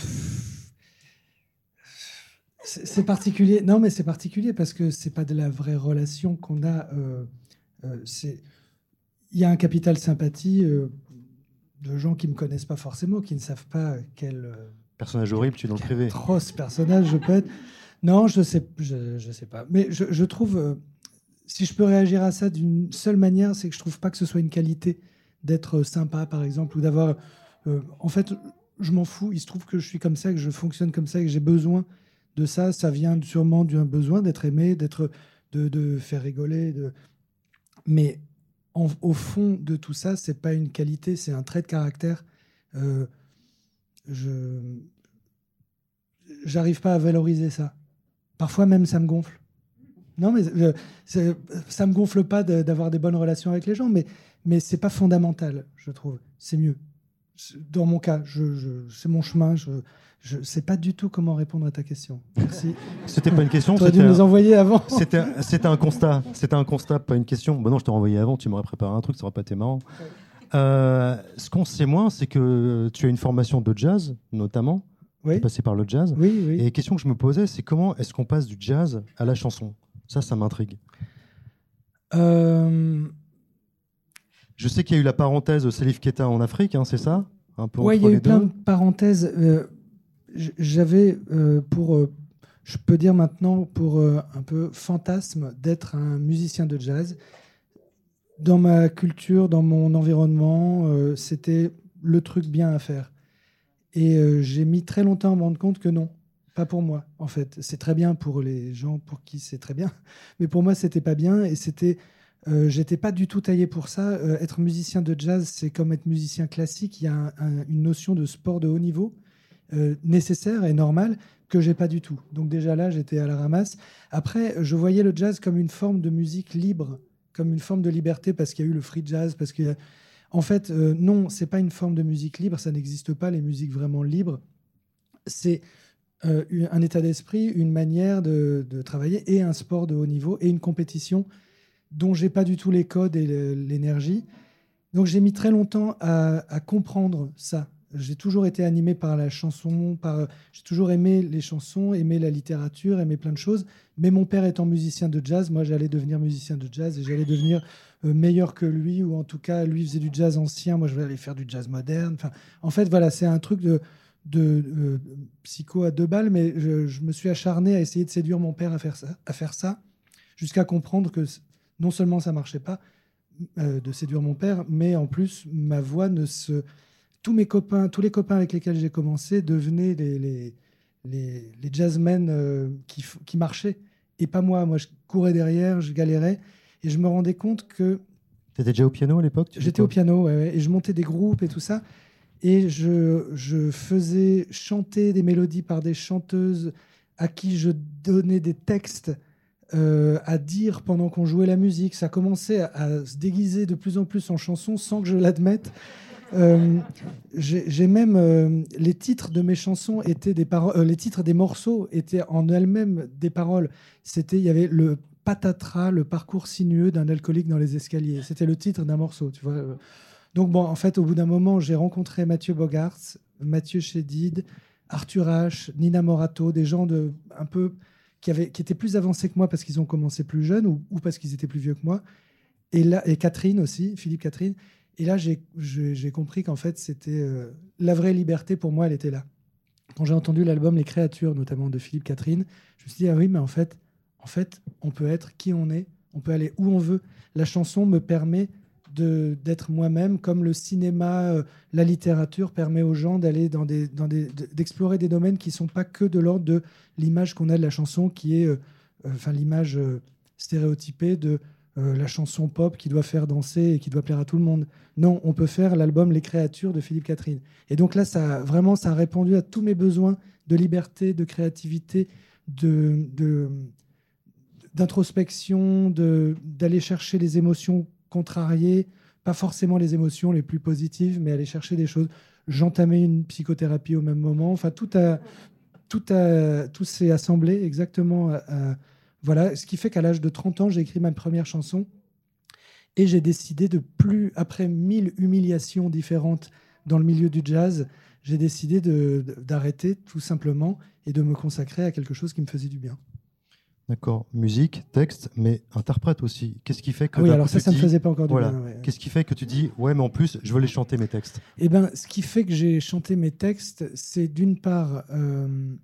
c'est particulier. Non, mais c'est particulier parce que c'est pas de la vraie relation qu'on a. euh, c'est il y a un capital sympathie de gens qui me connaissent pas forcément, qui ne savent pas quel Personnage horrible, tu es dans le privé. atroce personnage je peux être. Non, je sais, je, je sais pas. Mais je, trouve, euh, si je peux réagir à ça d'une seule manière, c'est que je trouve pas que ce soit une qualité d'être sympa, par exemple, ou d'avoir. euh, en fait, je m'en fous. Il se trouve que je suis comme ça, que je fonctionne comme ça, que j'ai besoin de ça. Ça vient sûrement d'un besoin d'être aimé, d'être, de, faire rigoler. Mais au fond de tout ça, c'est pas une qualité, c'est un trait de caractère. Euh, je j'arrive pas à valoriser ça. Parfois même, ça me gonfle. Non, mais euh, c'est- ça me gonfle pas d'avoir des bonnes relations avec les gens, mais mais c'est pas fondamental, je trouve. C'est mieux. Dans mon cas, je, je- c'est mon chemin. Je je sais pas du tout comment répondre à ta question. Merci. C'était pas une question, Tu dû un, envoyer avant. c'était, un constat. C'était un constat, pas une question. Bon non, je t'aurais envoyé avant, tu m'aurais préparé un truc, ça aurait pas été marrant. Euh, ce qu'on sait moins, c'est que tu as une formation de jazz, notamment. Oui, passé par le jazz. oui, oui. Et la question que je me posais, c'est comment est-ce qu'on passe du jazz à la chanson? Ça, ça m'intrigue. Euh, Je sais qu'il y a eu la parenthèse Salif Keita en Afrique, hein, c'est ça? Un peu Ouais, il y a eu plein de parenthèses. Euh, J'avais euh, pour, je peux dire maintenant, pour un peu fantasme d'être un musicien de jazz. Dans ma culture, dans mon environnement, c'était le truc bien à faire. Et euh, j'ai mis très longtemps à me rendre compte que non, pas pour moi. En fait, c'est très bien pour les gens pour qui c'est très bien, mais pour moi, c'était pas bien. Et c'était, euh, j'étais pas du tout taillé pour ça. Euh, être musicien de jazz, c'est comme être musicien classique. Il y a un- un- une notion de sport de haut niveau euh, nécessaire et normale que j'ai pas du tout. Donc déjà là, j'étais à la ramasse. Après, je voyais le jazz comme une forme de musique libre, comme une forme de liberté parce qu'il y a eu le free jazz, parce que en fait, euh, non, c'est pas une forme de musique libre, ça n'existe pas les musiques vraiment libres. C'est euh, un état d'esprit, une manière de, travailler et un sport de haut niveau et une compétition dont j'ai pas du tout les codes et l'énergie. Donc j'ai mis très longtemps à, à comprendre ça. J'ai toujours été animé par la chanson, par j'ai toujours aimé les chansons, aimé la littérature, aimé plein de choses. Mais mon père étant musicien de jazz, moi j'allais devenir musicien de jazz et j'allais devenir meilleur que lui, ou en tout cas lui faisait du jazz ancien, moi je vais aller faire du jazz moderne. Enfin, en fait voilà, c'est un truc de, de euh, psycho à deux balles, mais je, me suis acharné à essayer de séduire mon père à faire ça, à faire ça jusqu'à comprendre que non seulement ça marchait pas euh, de séduire mon père, mais en plus ma voix ne se tous mes copains, tous les copains avec lesquels j'ai commencé devenaient les, les, les, les jazzmen euh, qui, qui marchaient et pas moi. Moi, je courais derrière, je galérais et je me rendais compte que T'étais déjà au piano à l'époque tu j'étais au piano ouais, et je montais des groupes et tout ça. Et je, je faisais chanter des mélodies par des chanteuses à qui je donnais des textes euh, à dire pendant qu'on jouait la musique. Ça commençait à, à se déguiser de plus en plus en chanson sans que je l'admette. Euh, J'ai même euh, les titres de mes chansons étaient des paroles, les titres des morceaux étaient en elles-mêmes des paroles. C'était, il y avait le patatras, le parcours sinueux d'un alcoolique dans les escaliers. C'était le titre d'un morceau, tu vois. euh. Donc bon, en fait, au bout d'un moment, j'ai rencontré Mathieu Bogarts, Mathieu Chédid, Arthur H, Nina Morato, des gens de un peu qui, avaient, qui étaient plus avancés que moi parce qu'ils ont commencé plus jeunes ou, parce qu'ils étaient plus vieux que moi. Et, là, et Catherine aussi, Philippe Catherine. Et là, j'ai compris qu'en fait, c'était euh, la vraie liberté pour moi, elle était là. Quand j'ai entendu l'album Les Créatures, notamment de Philippe Catherine, je me suis dit, ah oui, mais en fait, en fait, on peut être qui on est, on peut aller où on veut. La chanson me permet d'être moi-même, comme le cinéma, euh, la littérature permet aux gens d'aller dans des, dans des, de- d'explorer des domaines qui sont pas que de l'ordre de l'image qu'on a de la chanson, qui est, euh, euh, enfin, l'image stéréotypée de la chanson pop qui doit faire danser et qui doit plaire à tout le monde. Non, on peut faire l'album Les Créatures de Philippe Catherine. Et donc là, ça a- vraiment, ça a répondu à tous mes besoins de liberté, de créativité, de- d'introspection, d'aller chercher les émotions contrariées, pas forcément les émotions les plus positives, mais aller chercher des choses. J'entamais une psychothérapie au même moment. Enfin, tout tout tout s'est assemblé exactement. voilà, ce qui fait qu'à l'âge de 30 ans, j'ai écrit ma première chanson et j'ai décidé de plus, après mille humiliations différentes dans le milieu du jazz, j'ai décidé d'arrêter tout simplement et de me consacrer à quelque chose qui me faisait du bien. D'accord. Musique, texte, mais interprète aussi. Qu'est-ce qui fait que. Ah oui, alors ça, ça me dis- faisait pas encore du Voilà. bien. ouais. Qu'est-ce qui fait que tu dis, ouais, mais en plus, je veux les chanter mes textes? Eh ben, ce qui fait que j'ai chanté mes textes, c'est d'une part euh,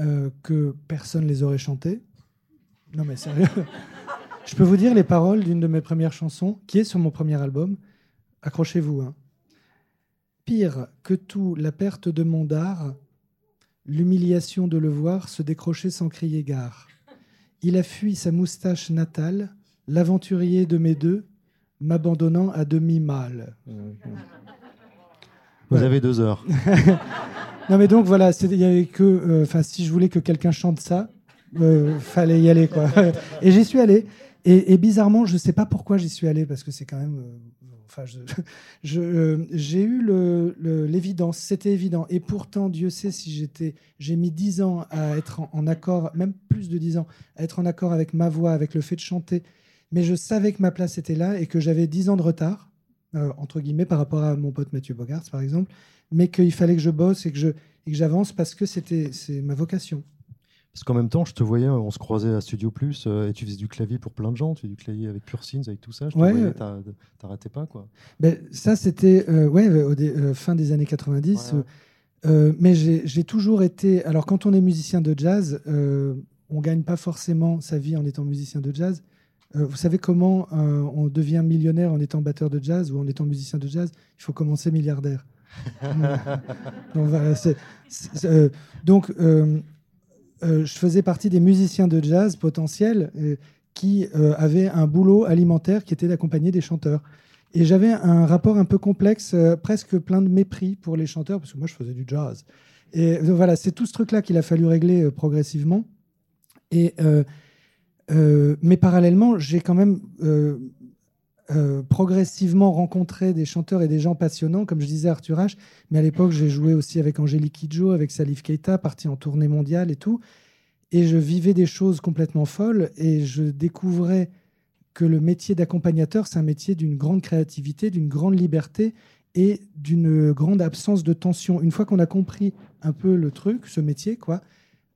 euh, que personne les aurait chantés. Non mais sérieux. Je peux vous dire les paroles d'une de mes premières chansons, qui est sur mon premier album. Accrochez-vous. hein. Pire que tout, la perte de mon dard, l'humiliation de le voir se décrocher sans crier gare. Il a fui sa moustache natale, l'aventurier de mes deux, m'abandonnant à demi mal. Vous Ouais. avez deux heures. Non mais donc voilà, il y avait que, euh, enfin si je voulais que quelqu'un chante ça, euh, fallait y aller quoi. Et j'y suis allé. Et, et bizarrement, je sais pas pourquoi j'y suis allé parce que c'est quand même, enfin euh, j'ai eu l'évidence, c'était évident. Et pourtant, Dieu sait si j'ai mis dix ans à être en, accord, même plus de dix ans, à être en accord avec ma voix, avec le fait de chanter. Mais je savais que ma place était là et que j'avais dix ans de retard, euh, entre guillemets, par rapport à mon pote Mathieu Bogart, par exemple mais qu'il fallait que je bosse et que j'avance parce que c'était ma vocation. Parce qu'en même temps, je te voyais, on se croisait à Studio Plus et tu faisais du clavier pour plein de gens. Tu faisais du clavier avec Pure Sins, avec tout ça. Je te Ouais. t'arrêtais pas, quoi. Ben, ça c'était euh, ouais au dé- euh, fin des années 90. Ouais, ouais. euh, mais j'ai toujours été. Alors quand on est musicien de jazz, euh, on gagne pas forcément sa vie en étant musicien de jazz. Euh, vous savez comment euh, on devient millionnaire en étant batteur de jazz ou en étant musicien de jazz? Il faut commencer milliardaire. voilà, euh, donc, euh, je faisais partie des musiciens de jazz potentiels euh, qui euh, avaient un boulot alimentaire qui était d'accompagner des chanteurs. Et j'avais un rapport un peu complexe, presque plein de mépris pour les chanteurs, parce que moi je faisais du jazz. Et voilà, c'est tout ce truc-là qu'il a fallu régler progressivement. Et, mais parallèlement, j'ai quand même euh, progressivement rencontré des chanteurs et des gens passionnants, comme je disais Arthur H. Mais à l'époque, j'ai joué aussi avec Angélique Kidjo, avec Salif Keita, parti en tournée mondiale et tout. Et je vivais des choses complètement folles et je découvrais que le métier d'accompagnateur, c'est un métier d'une grande créativité, d'une grande liberté et d'une grande absence de tension. Une fois qu'on a compris un peu le truc, ce métier, quoi,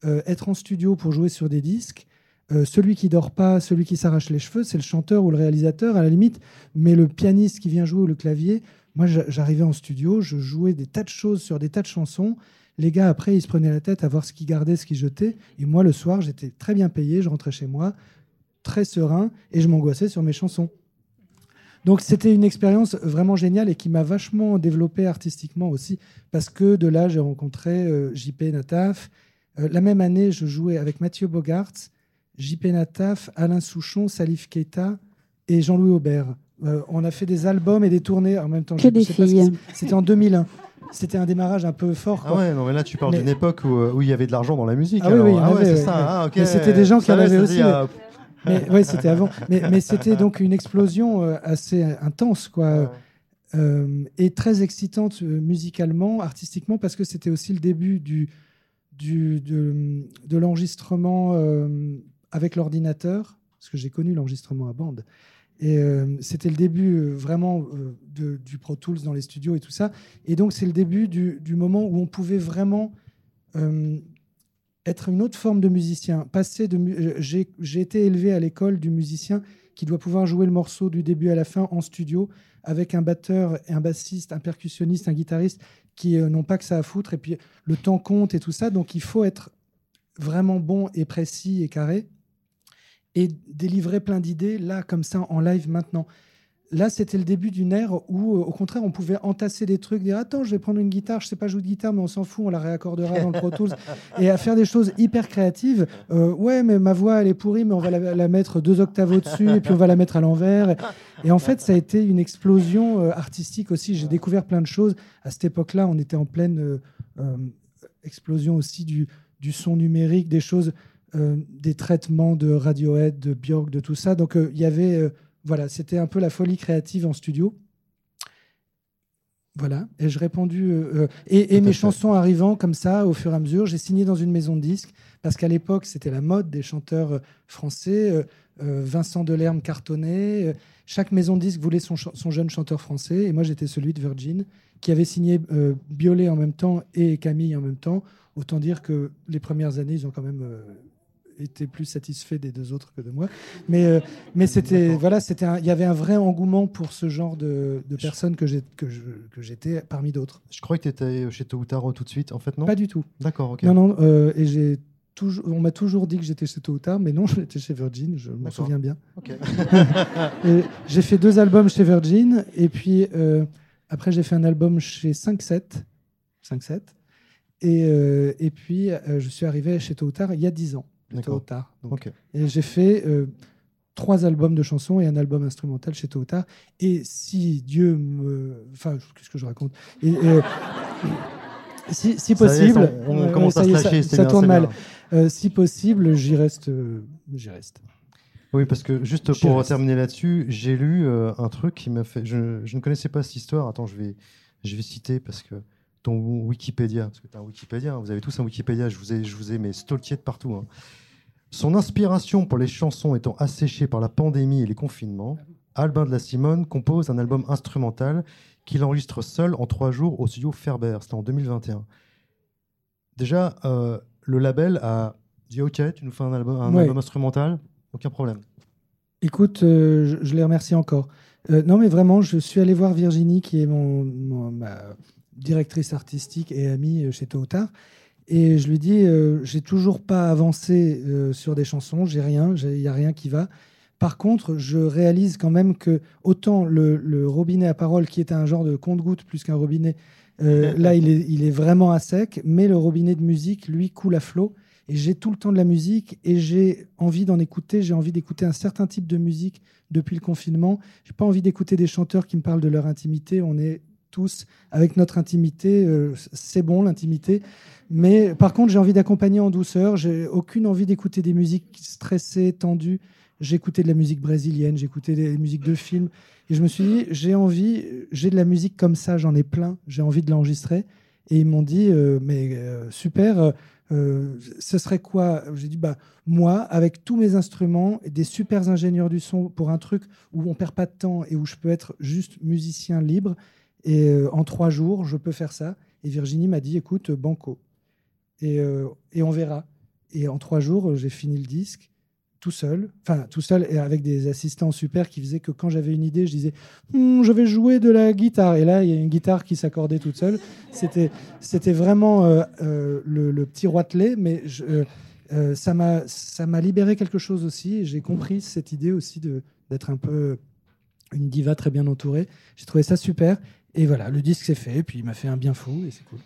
euh, être en studio pour jouer sur des disques, euh, celui qui dort pas, celui qui s'arrache les cheveux, c'est le chanteur ou le réalisateur à la limite, mais le pianiste qui vient jouer ou le clavier, moi j'a- j'arrivais en studio, je jouais des tas de choses sur des tas de chansons. Les gars, après, ils se prenaient la tête à voir ce qu'ils gardaient, ce qu'ils jetaient. Et moi, le soir, j'étais très bien payé, je rentrais chez moi, très serein, et je m'angoissais sur mes chansons. Donc c'était une expérience vraiment géniale et qui m'a vachement développé artistiquement aussi, parce que de là, j'ai rencontré euh, JP Nataf. Euh, la même année, je jouais avec Mathieu Bogart, JP Nataf, Alain Souchon, Salif Keita et Jean-Louis Aubert. Euh, on a fait des albums et des tournées en même temps. Que Je des filles. C'était en 2001. C'était un démarrage un peu fort. Ah ouais, non, mais là, tu parles Mais- d'une époque où, euh, où il y avait de l'argent dans la musique. Ah oui, alors. oui, ah ouais, c'est ouais, ça. ouais. Ah, c'était des gens qui en avaient aussi, ah, Mais ouais, c'était avant. Mais, mais c'était donc une explosion euh, assez intense, quoi. ouais. Euh, et très excitante euh, musicalement, artistiquement, parce que c'était aussi le début du, du, de, de l'enregistrement euh, avec l'ordinateur, parce que j'ai connu l'enregistrement à bande. Et euh, c'était le début euh, vraiment euh, du Pro Tools dans les studios et tout ça. Et donc, c'est le début du, moment où on pouvait vraiment être une autre forme de musicien. Passer de, j'ai été élevé à l'école du musicien qui doit pouvoir jouer le morceau du début à la fin en studio avec un batteur, et un bassiste, un percussionniste, un guitariste qui n'ont pas que ça à foutre. Et puis le temps compte et tout ça. Donc il faut être vraiment bon et précis et carré et délivrer plein d'idées là comme ça en live maintenant. Là, c'était le début d'une ère où, euh, au contraire, on pouvait entasser des trucs, dire attends, je vais prendre une guitare, je sais pas jouer de guitare, mais on s'en fout, on la réaccordera dans le Pro Tools, et à faire des choses hyper créatives. Euh, ouais, mais ma voix elle est pourrie, mais on va la, la mettre deux octaves au-dessus, et puis on va la mettre à l'envers. Et en fait, ça a été une explosion euh, artistique aussi. J'ai découvert plein de choses. À cette époque-là, on était en pleine euh, explosion aussi du, du son numérique, des choses, des traitements de Radiohead, de Björk, de tout ça. Donc euh, il y avait, euh, voilà, c'était un peu la folie créative en studio. Voilà, et je répondu. euh, euh, et mes fait. chansons arrivant comme ça, au fur et à mesure, j'ai signé dans une maison de disques, parce qu'à l'époque, c'était la mode des chanteurs euh, français. euh, euh, Vincent Delerme cartonnait. euh, chaque maison de disques voulait son, son jeune chanteur français, et moi j'étais celui de Virgin, qui avait signé euh, Biolay en même temps et Camille en même temps. Autant dire que les premières années, ils ont quand même été plus satisfaits des deux autres que de moi. Mais, euh, mais c'était voilà, c'était il y avait un vrai engouement pour ce genre de, de personnes que j'ai- que je- que j'étais parmi d'autres. Je crois que tu étais chez Toutaro tout de suite. En fait, non? Pas du tout. D'accord, ok. Non, non. euh, et j'ai toujours, on m'a toujours dit que j'étais chez Tôt ou Tard, mais non, j'étais chez Virgin. Je m'en souviens bien. Ok. Et J'ai fait deux albums chez Virgin, et puis euh, après j'ai fait un album chez 5-7. 5-7. Et, et puis je suis arrivé chez Tôt ou Tard il y a 10 ans. Tôt ou Tard. Donc. Et j'ai fait euh, trois albums de chansons et un album instrumental chez Tôt ou Tard. Et si Dieu me. Enfin, qu'est-ce que je raconte? Et, euh, si, si Ça y est, possible. ça, on, commence à se lâcher. ça- ça bien, tourne mal. Euh, si possible, j'y reste. j'y reste. Oui, parce que juste pour reste. terminer là-dessus, j'ai lu un truc qui m'a fait. Je, je ne connaissais pas cette histoire. Attends, je vais, je vais citer parce que ton Wikipédia, parce que tu as un Wikipédia, hein, vous avez tous un Wikipédia, je vous ai, je vous ai mais stalké de partout. hein. Son inspiration pour les chansons étant asséchée par la pandémie et les confinements, Albin de la Simone compose un album instrumental qu'il enregistre seul en trois jours au studio Ferber. C'était en 2021. Déjà, euh, le label a dit Ok, tu nous fais un album, un Ouais. album instrumental, aucun problème. Écoute, euh, je, je les remercie encore. Euh, non, mais vraiment, je suis allé voir Virginie, qui est mon, mon- ma directrice artistique et amie chez Tôt ou Tard. Et je lui dis, euh, j'ai toujours pas avancé euh, sur des chansons, j'ai rien, il n'y a rien qui va. Par contre, je réalise quand même que autant le, robinet à parole, qui est un genre de compte-goutte plus qu'un robinet, euh, là, il est, il est vraiment à sec, mais le robinet de musique, lui, coule à flot. Et j'ai tout le temps de la musique et j'ai envie d'en écouter. J'ai envie d'écouter un certain type de musique depuis le confinement. J'ai pas envie d'écouter des chanteurs qui me parlent de leur intimité. On est tous avec notre intimité. euh, c'est bon l'intimité. Mais par contre, j'ai envie d'accompagner en douceur. J'ai aucune envie d'écouter des musiques stressées, tendues. J'écoutais de la musique brésilienne, j'écoutais des musiques de films. Et je me suis dit, j'ai envie, j'ai de la musique comme ça, j'en ai plein. J'ai envie de l'enregistrer. Et ils m'ont dit, euh, mais euh, super. ce serait quoi? J'ai dit, bah, moi, avec tous mes instruments des super ingénieurs du son pour un truc où on perd pas de temps et où je peux être juste musicien libre, et euh, en trois jours, je peux faire ça. Et Virginie m'a dit, écoute, banco. Et, euh, on verra. Et en trois jours, euh, j'ai fini le disque tout seul, enfin tout seul et avec des assistants super qui faisaient que quand j'avais une idée, je disais Hum, je vais jouer de la guitare et là il y a une guitare qui s'accordait toute seule. C'était c'était vraiment le, petit roitelet, mais ça m'a ça m'a libéré quelque chose aussi. J'ai compris cette idée aussi de d'être un peu une diva très bien entourée. J'ai trouvé ça super et voilà le disque s'est fait et puis il m'a fait un bien fou et c'est cool.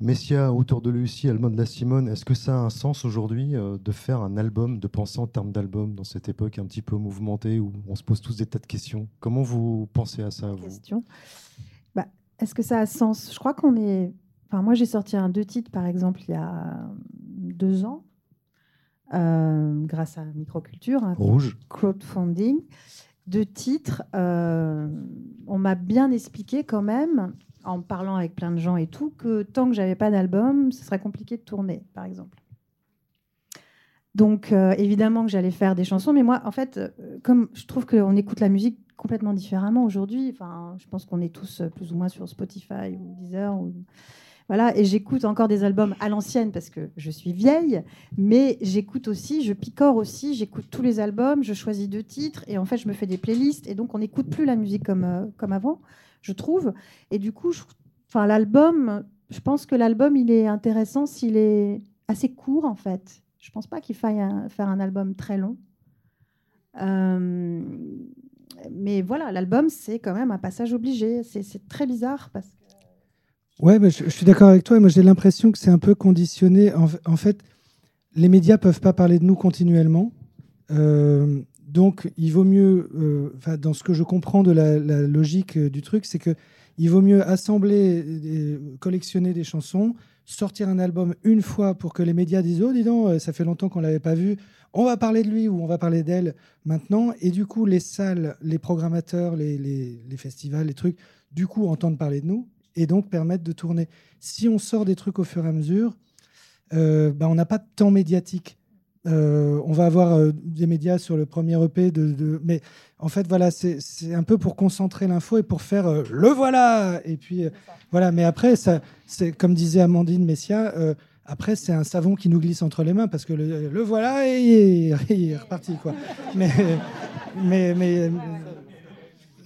Messia, autour de Lucie, Albin de la Simone, est-ce que ça a un sens aujourd'hui euh, de faire un album, de penser en termes d'album dans cette époque un petit peu mouvementée où on se pose tous des tas de questions? Comment vous pensez à ça, vous? Question. Bah, Est-ce que ça a sens? Je crois qu'on est. Enfin, moi, j'ai sorti un deux titres, par exemple, il y a deux ans, euh, grâce à Microculture, un Rouge crowdfunding. Deux titres. euh, on m'a bien expliqué quand même, en parlant avec plein de gens et tout, que tant que j'avais pas d'album, ce serait compliqué de tourner, par exemple. Donc, euh, évidemment que j'allais faire des chansons, mais moi, en fait, euh, comme je trouve qu'on écoute la musique complètement différemment aujourd'hui, je pense qu'on est tous plus ou moins sur Spotify ou Deezer. Ou... Voilà, et j'écoute encore des albums à l'ancienne parce que je suis vieille, mais j'écoute aussi, je picore aussi, j'écoute tous les albums, je choisis deux titres et en fait je me fais des playlists et donc on n'écoute plus la musique comme, euh, comme avant, je trouve. Et du coup, enfin l'album, je pense que l'album il est intéressant s'il est assez court en fait. Je pense pas qu'il faille faire un album très long. Euh, mais voilà, l'album c'est quand même un passage obligé. C'est très bizarre parce que Ouais, je, suis d'accord avec toi. Moi, j'ai l'impression que c'est un peu conditionné. En, fait, les médias peuvent pas parler de nous continuellement. Euh, donc, il vaut mieux, euh, dans ce que je comprends de la, logique euh, du truc, c'est que il vaut mieux assembler, collectionner des chansons, sortir un album une fois pour que les médias disent oh dis donc, euh, ça fait longtemps qu'on l'avait pas vu, on va parler de lui ou on va parler d'elle maintenant. Et du coup, les salles, les programmateurs, les- les festivals, les trucs, du coup, entendent parler de nous et donc permettre de tourner. Si on sort des trucs au fur et à mesure, euh, bah, on n'a pas de temps médiatique. Euh, on va avoir euh, des médias sur le premier EP, de, de- mais en fait, voilà, c'est un peu pour concentrer l'info et pour faire euh, le voilà. Et puis voilà, mais après, ça, c'est comme disait Amandine Messia. après, c'est un savon qui nous glisse entre les mains parce que le, le voilà et il est reparti quoi. Mais mais mais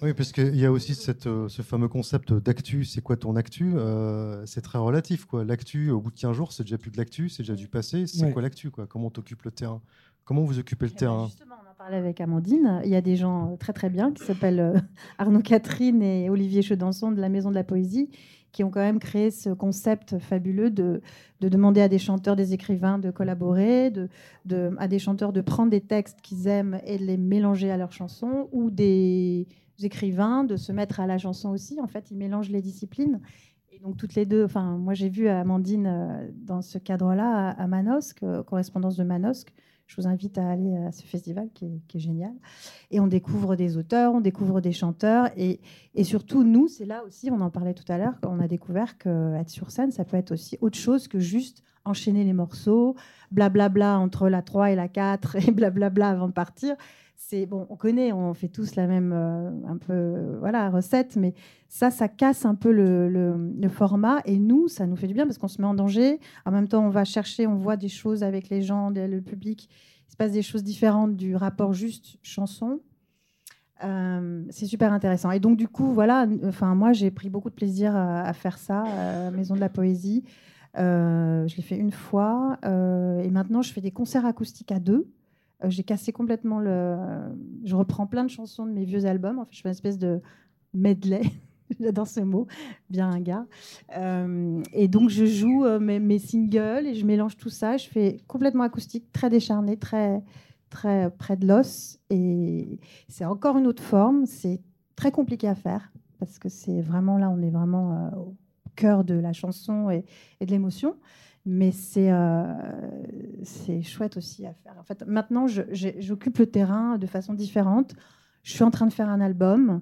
Oui, parce qu'il y a aussi cette, euh, ce fameux concept d'actu. C'est quoi ton actu Euh, C'est très relatif. quoi. L'actu, au bout de 15 jours, c'est déjà plus de l'actu, c'est déjà du passé. C'est Ouais. quoi l'actu quoi? Comment t'occupes le terrain? Comment vous occupez le Eh ben, terrain? justement, on en parlait avec Amandine. Il y a des gens euh, très très bien qui s'appellent Arnaud Catherine et Olivier Chedançon de la Maison de la Poésie, qui ont quand même créé ce concept fabuleux de, de demander à des chanteurs, des écrivains de collaborer, de, de- à des chanteurs de prendre des textes qu'ils aiment et de les mélanger à leurs chansons, ou des écrivains de se mettre à la chanson aussi. En fait, ils mélangent les disciplines. Et donc toutes les deux, enfin moi j'ai vu Amandine euh, dans ce cadre-là à, à Manosque, euh, correspondance de Manosque. Je vous invite à aller à ce festival qui est, génial. Et on découvre des auteurs, on découvre des chanteurs. Et, et surtout, nous, c'est là aussi, on en parlait tout à l'heure, on a découvert qu'être sur scène, ça peut être aussi autre chose que juste enchaîner les morceaux, blablabla entre la 3 et la 4 et blablabla avant de partir. C'est bon, on connaît, on fait tous la même euh, un peu voilà recette, mais ça, ça casse un peu le, format. Et nous, ça nous fait du bien parce qu'on se met en danger. En même temps, on va chercher, on voit des choses avec les gens, le public. Il se passe des choses différentes du rapport juste chanson. Euh, c'est super intéressant. Et donc, du coup, voilà, enfin, moi, j'ai pris beaucoup de plaisir à, à faire ça, euh, Maison de la Poésie. Euh, je l'ai fait une fois. et maintenant, je fais des concerts acoustiques à deux. Euh, j'ai cassé complètement le. Je reprends plein de chansons de mes vieux albums. En fait, je fais une espèce de medley. J'adore ce mot, bien un gars. Euh, et donc, je joue euh, mes, singles et je mélange tout ça. Je fais complètement acoustique, très décharné, très, très près de l'os. Et c'est encore une autre forme. C'est très compliqué à faire parce que c'est vraiment là, on est vraiment euh, au cœur de la chanson et de l'émotion. Mais c'est euh, c'est chouette aussi à faire. En fait, maintenant, j'occupe le terrain de façon différente. Je suis en train de faire un album.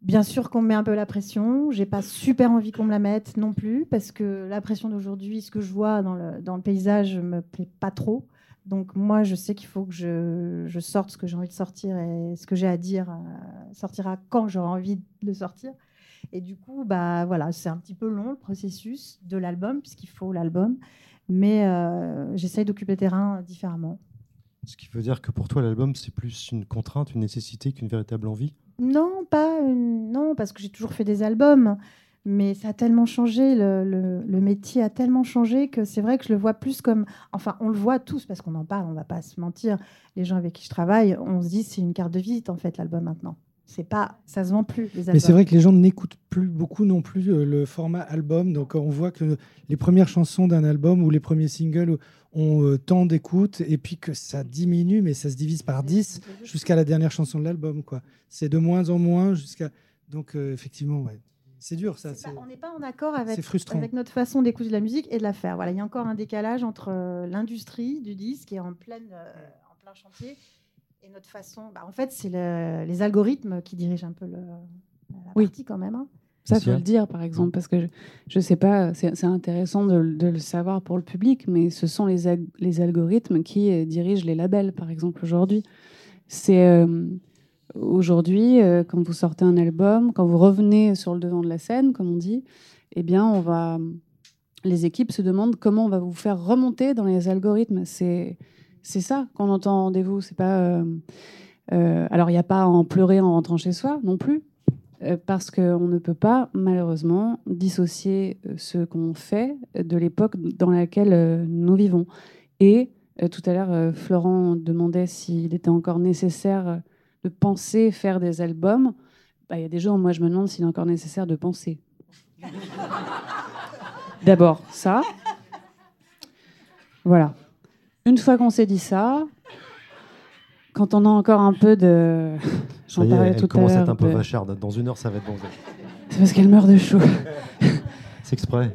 Bien sûr qu'on me met un peu la pression. J'ai pas super envie qu'on me la mette non plus parce que la pression d'aujourd'hui, ce que je vois dans le, dans le paysage, me plaît pas trop. Donc moi, je sais qu'il faut que je, je sorte ce que j'ai envie de sortir et ce que j'ai à dire euh, sortira quand j'aurai envie de le sortir. Et du coup, bah voilà, c'est un petit peu long le processus de l'album puisqu'il faut l'album, mais euh, j'essaye d'occuper le terrain différemment. Ce qui veut dire que pour toi, l'album, c'est plus une contrainte, une nécessité qu'une véritable envie? Non, pas une- non, parce que j'ai toujours fait des albums, mais ça a tellement changé, le, le- le métier a tellement changé que c'est vrai que je le vois plus comme, enfin, on le voit tous parce qu'on en parle, on va pas se mentir. Les gens avec qui je travaille, on se dit c'est une carte de visite en fait l'album maintenant. C'est pas, ça se vend plus les albums. Mais c'est vrai que les gens n'écoutent plus beaucoup non plus euh, le format album. Donc on voit que les premières chansons d'un album ou les premiers singles ont euh, tant d'écoute et puis que ça diminue, mais ça se divise par 10 jusqu'à la dernière chanson de l'album. quoi. C'est de moins en moins jusqu'à. Donc euh, effectivement, ouais. c'est dur ça. Pas- on n'est pas en accord avec, notre façon d'écouter de la musique et de la faire. Voilà, il y a encore un décalage entre l'industrie du disque qui est en, pleine, en plein chantier et notre façon. bah, en fait, c'est le- les algorithmes qui dirigent un peu le, la Oui. partie quand même. hein. Ça, Sia faut le dire, par exemple, parce que je, je sais pas, c'est c'est intéressant de, de le savoir pour le public, mais ce sont les, ag- les algorithmes qui euh, dirigent les labels, par exemple, aujourd'hui. C'est euh, aujourd'hui, euh, quand vous sortez un album, quand vous revenez sur le devant de la scène, comme on dit, eh bien, on va, les équipes se demandent comment on va vous faire remonter dans les algorithmes. C'est c'est ça qu'on entend en rendez-vous. C'est pas. euh, euh, alors, il n'y a pas à en pleurer en rentrant chez soi non plus, euh, parce qu'on ne peut pas, malheureusement, dissocier ce qu'on fait de l'époque dans laquelle nous vivons. Et tout à l'heure, Florent demandait s'il était encore nécessaire de penser faire des albums. Bah, Il y a des jours, moi, je me demande s'il est encore nécessaire de penser. D'abord, ça. Voilà. Une fois qu'on s'est dit ça, quand on a encore un peu de. J'en parlais tout commence à l'heure. être un peu de- vacharde. Dans une heure, ça va être bon. C'est parce qu'elle meurt de chaud. C'est exprès.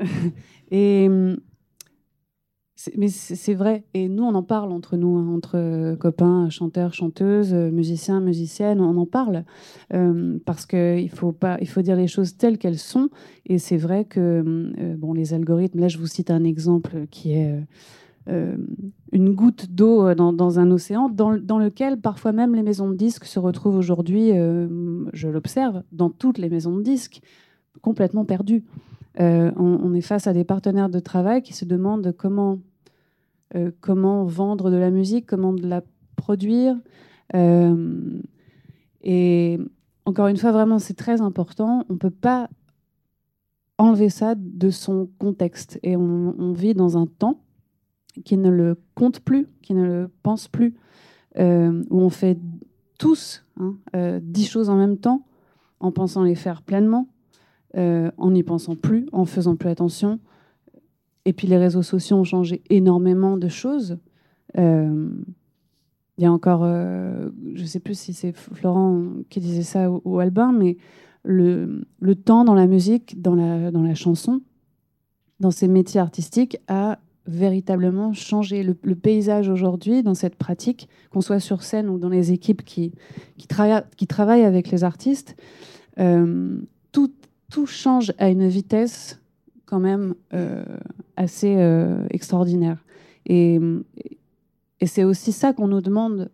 Et hum, mais c'est vrai. Et nous, on en parle entre nous, hein, entre copains, chanteurs, chanteuses, musiciens, musiciennes. On en parle euh, parce qu'il faut pas, il faut dire les choses telles qu'elles sont. Et c'est vrai que hum, euh, bon, les algorithmes. Là, je vous cite un exemple qui est euh, euh, une goutte d'eau euh, dans, un océan, dans, le- dans lequel parfois même les maisons de disques se retrouvent aujourd'hui. euh, je l'observe dans toutes les maisons de disques, complètement perdues. On, est face à des partenaires de travail qui se demandent comment, comment vendre de la musique, comment la produire. Et encore une fois, vraiment, c'est très important. On ne peut pas enlever ça de son contexte. Et on vit dans un temps qui ne le compte plus, qui ne le pense plus, euh, où on fait tous hein, euh, dix choses en même temps, en pensant les faire pleinement, euh, en n'y pensant plus, en faisant plus attention. Et puis les réseaux sociaux ont changé énormément de choses. Il y a encore, je ne sais plus si c'est Florent qui disait ça ou, ou Albin, mais le, le temps dans la musique, dans la, dans la chanson, dans ces métiers artistiques, a véritablement changé. Le, paysage aujourd'hui, dans cette pratique, qu'on soit sur scène ou dans les équipes qui, qui, qui travaillent avec les artistes, euh, tout, tout change à une vitesse quand même euh, assez euh, extraordinaire. Et, et c'est aussi ça qu'on nous demande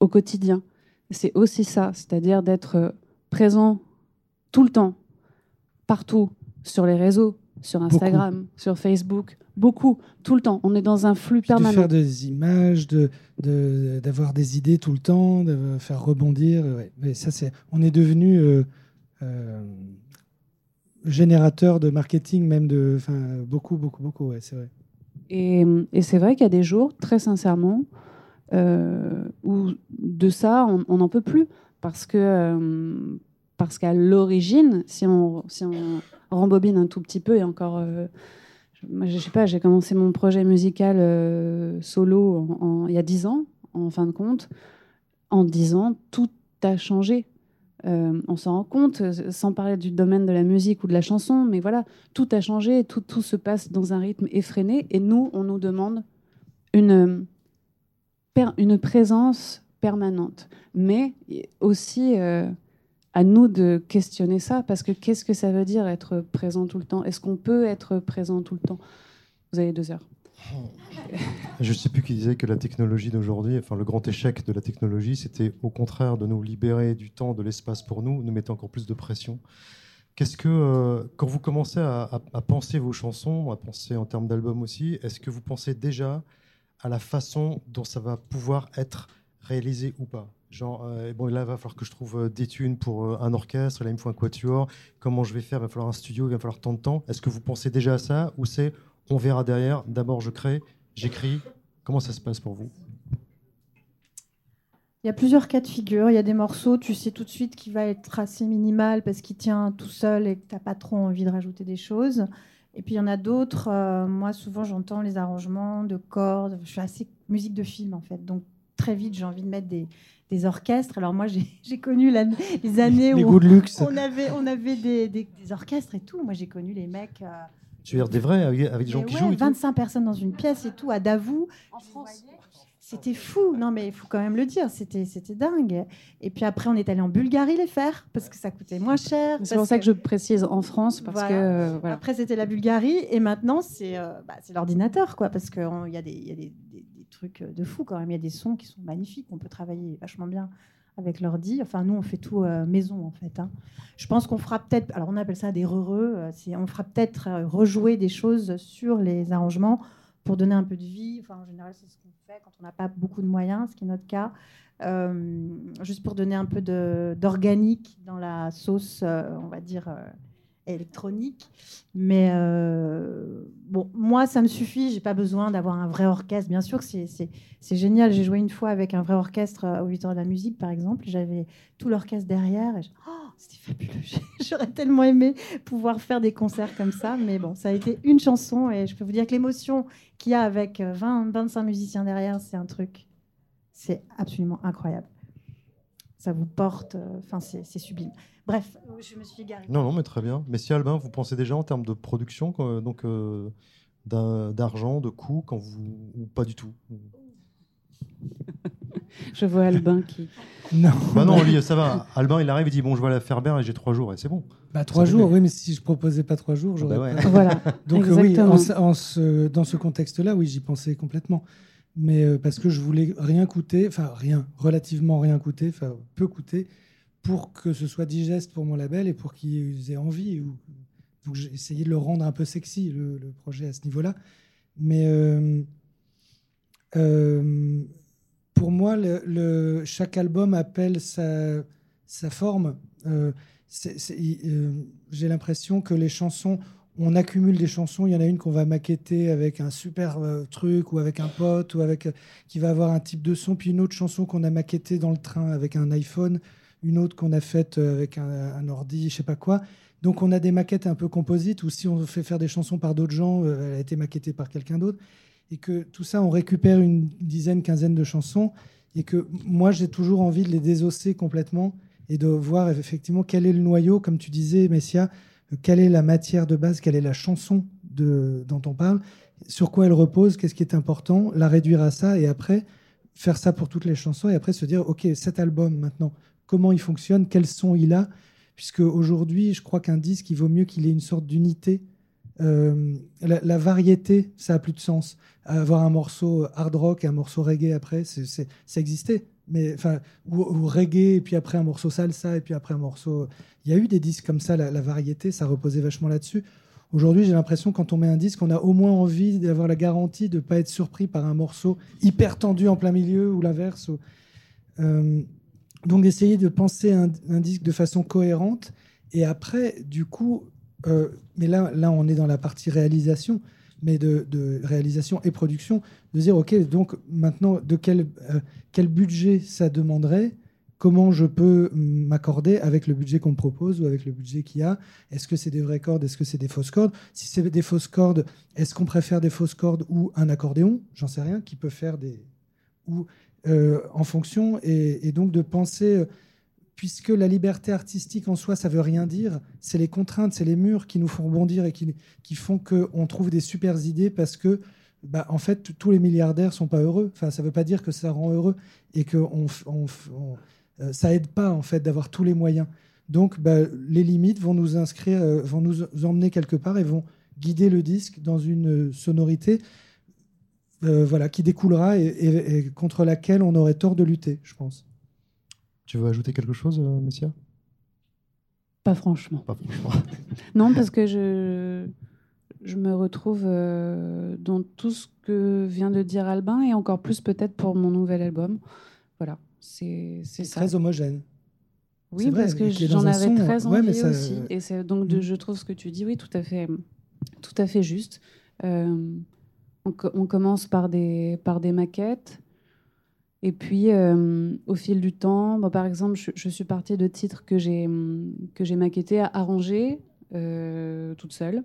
au quotidien. C'est aussi ça, c'est-à-dire d'être présent tout le temps, partout, sur les réseaux, sur Instagram, sur Facebook, beaucoup, tout le temps. On est dans un flux Puis de permanent. faire des images, de de- d'avoir des idées tout le temps, de faire rebondir. ouais. Mais ça, c'est, on est devenu euh, euh, générateur de marketing, même de, beaucoup, beaucoup, beaucoup. Ouais, c'est vrai. Et, et c'est vrai qu'il y a des jours, très sincèrement, euh, où de ça, on n'en peut plus. Parce que parce qu'à l'origine, si on, si on rembobine un tout petit peu, et encore, euh, je, je sais pas, j'ai commencé mon projet musical euh, solo il y a dix ans, en fin de compte. En dix ans, tout a changé. Euh, on s'en rend compte, sans parler du domaine de la musique ou de la chanson, mais voilà, tout a changé, tout, tout se passe dans un rythme effréné, et nous, on nous demande une, une présence permanente. Mais aussi à nous de questionner ça, parce que qu'est-ce que ça veut dire être présent tout le temps? Est-ce qu'on peut être présent tout le temps? Vous avez deux heures. Je ne sais plus qui disait que la technologie d'aujourd'hui, enfin le grand échec de la technologie, c'était au contraire de nous libérer du temps, de l'espace pour nous, nous mettre encore plus de pression. Qu'est-ce que, euh, quand vous commencez à, à- à penser vos chansons, à penser en termes d'album aussi, est-ce que vous pensez déjà à la façon dont ça va pouvoir être réalisé ou pas? Genre, euh, bon, là, il va falloir que je trouve euh, des thunes pour euh, un orchestre, là, il me faut un quatuor. Comment je vais faire? Il va falloir un studio, il va falloir tant de temps. Est-ce que vous pensez déjà à ça ou c'est on verra derrière D'abord, je crée, j'écris. Comment ça se passe pour vous? Il y a plusieurs cas de figure. Il y a des morceaux, tu sais tout de suite qu'il va être assez minimal parce qu'il tient tout seul et que tu n'as pas trop envie de rajouter des choses. Et puis il y en a d'autres. moi, souvent, j'entends les arrangements de cordes. Je suis assez musique de film, en fait. Donc, très vite, j'ai envie de mettre des, des orchestres. Alors, moi, j'ai connu la- les années Les où goûts de luxe. on avait, on avait des, des- des orchestres et tout. Moi, j'ai connu les mecs. euh, Tu veux dire des vrais, avec, des gens qui ouais, jouent et tout 25 personnes dans une pièce et tout, à Davout. En France. C'était fou. Non, mais il faut quand même le dire. C'était, c'était dingue. Et puis après, on est allé en Bulgarie les faire parce que ça coûtait moins cher. C'est pour ça que je précise en France, parce Voilà. que euh, voilà. Après, c'était la Bulgarie. Et maintenant, c'est, euh, bah, c'est l'ordinateur, quoi. Parce qu'il y a, des, il y a des trucs de fou quand même. Il y a des sons qui sont magnifiques. On peut travailler vachement bien avec l'ordi. Enfin, nous, on fait tout euh, maison, en fait. hein. Je pense qu'on fera peut-être, alors on appelle ça des heureux, on fera peut-être euh, rejouer des choses sur les arrangements pour donner un peu de vie. Enfin, en général, c'est ce qu'on fait quand on n'a pas beaucoup de moyens, ce qui est notre cas. Euh, juste pour donner un peu d'organique dans la sauce, euh, on va dire, euh, électronique. Mais euh, bon, moi, ça me suffit. J'ai pas besoin d'avoir un vrai orchestre. Bien sûr que c'est- génial. J'ai joué une fois avec un vrai orchestre euh, au 8 heures de la musique, par exemple. J'avais tout l'orchestre derrière. Oh, C'était fabuleux. J'aurais tellement aimé pouvoir faire des concerts comme ça. Mais bon, ça a été une chanson. Et je peux vous dire que l'émotion qu'il y a avec euh, 20, 25 musiciens derrière, c'est un truc. C'est absolument incroyable. Ça vous porte. euh, Enfin, c'est sublime. Bref, je me suis égarée. Non, non, mais très bien. Mais si Albin, vous pensez déjà en termes de production, donc euh, d'argent, de coûts, quand vous ou pas du tout? Je vois Albin qui. Non. Bah non, lui, ça va. Albin, il arrive, il dit bon, je vais à la Ferber et j'ai trois jours et c'est bon. Bah, trois Ça jours, oui, mais si je proposais pas trois jours, j'aurais Bah ouais. pas- Voilà. Donc euh, oui, Exactement. en ce- en ce- dans ce contexte-là, oui, j'y pensais complètement. Mais euh, parce que je voulais rien coûter, enfin rien, relativement rien coûter, enfin peu coûter, pour que ce soit digeste pour mon label et pour qu'ils aient envie. Ou... Donc j'ai essayé de le rendre un peu sexy, le, projet à ce niveau-là. Mais euh, euh, pour moi, chaque album appelle sa, forme. Euh, J'ai l'impression que les chansons, on accumule des chansons. Il y en a une qu'on va maqueter avec un super truc ou avec un pote ou avec qui va avoir un type de son, puis une autre chanson qu'on a maquettée dans le train avec un iPhone, une autre qu'on a faite euh, avec un, ordi, je sais pas quoi. Donc on a des maquettes un peu composites, ou si on fait faire des chansons par d'autres gens, euh, elle a été maquettée par quelqu'un d'autre, et que tout ça, on récupère une dizaine, quinzaine de chansons, et que moi j'ai toujours envie de les désosser complètement et de voir effectivement quel est le noyau, comme tu disais, Messia, euh, quelle est la matière de base, quelle est la chanson de, dont on parle, sur quoi elle repose, qu'est-ce qui est important, la réduire à ça, et après faire ça pour toutes les chansons, et après se dire, ok, cet album maintenant, comment il fonctionne, quel son il a, puisque aujourd'hui, je crois qu'un disque, il vaut mieux qu'il ait une sorte d'unité. Euh, la, variété, ça a plus de sens. Avoir un morceau hard rock et un morceau reggae après, c'est, c'est- ça existait. Mais enfin, ou, reggae et puis après un morceau salsa et puis après un morceau. Il y a eu des disques comme ça. La, la variété, ça reposait vachement là-dessus. Aujourd'hui, j'ai l'impression quand on met un disque, on a au moins envie d'avoir la garantie de ne pas être surpris par un morceau hyper tendu en plein milieu ou l'inverse. Euh, donc d'essayer de penser un, disque de façon cohérente. Et après, du coup, euh, mais là, là, on est dans la partie réalisation, mais de, réalisation et production, de dire, OK, donc maintenant, de quel, euh, quel budget ça demanderait? Comment je peux m'accorder avec le budget qu'on me propose ou avec le budget qu'il y a? Est-ce que c'est des vraies cordes? Est-ce que c'est des fausses cordes? Si c'est des fausses cordes, est-ce qu'on préfère des fausses cordes ou un accordéon? J'en sais rien, qui peut faire des... en fonction, et, donc de penser euh, puisque la liberté artistique en soi, ça veut rien dire. C'est les contraintes, c'est les murs qui nous font bondir et qui, font qu'on trouve des super idées parce que, bah, en fait, tous les milliardaires sont pas heureux. Enfin, ça veut pas dire que ça rend heureux et que euh, ça aide pas en fait d'avoir tous les moyens. Donc, bah, les limites vont nous inscrire, euh, vont nous emmener quelque part et vont guider le disque dans une euh, sonorité. Euh, voilà, qui découlera et, et- et contre laquelle on aurait tort de lutter, je pense. Tu veux ajouter quelque chose, euh, Messia? Pas franchement. Pas franchement. Non, parce que je, je me retrouve euh, dans tout ce que vient de dire Albin et encore plus peut-être pour mon nouvel album. Voilà, c'est c'est ça. Très homogène. Oui, C'est vrai, parce que j'en avais son, très ouais, envie mais ça- aussi. Et c'est donc de, Mm. je trouve ce que tu dis, oui, tout à fait, tout à fait juste. Euh, on, co- on commence par des, par des maquettes. Et puis, euh, au fil du temps, par exemple, je, je suis partie de titres que j'ai que j'ai maquettés, arrangés, euh, toute seule.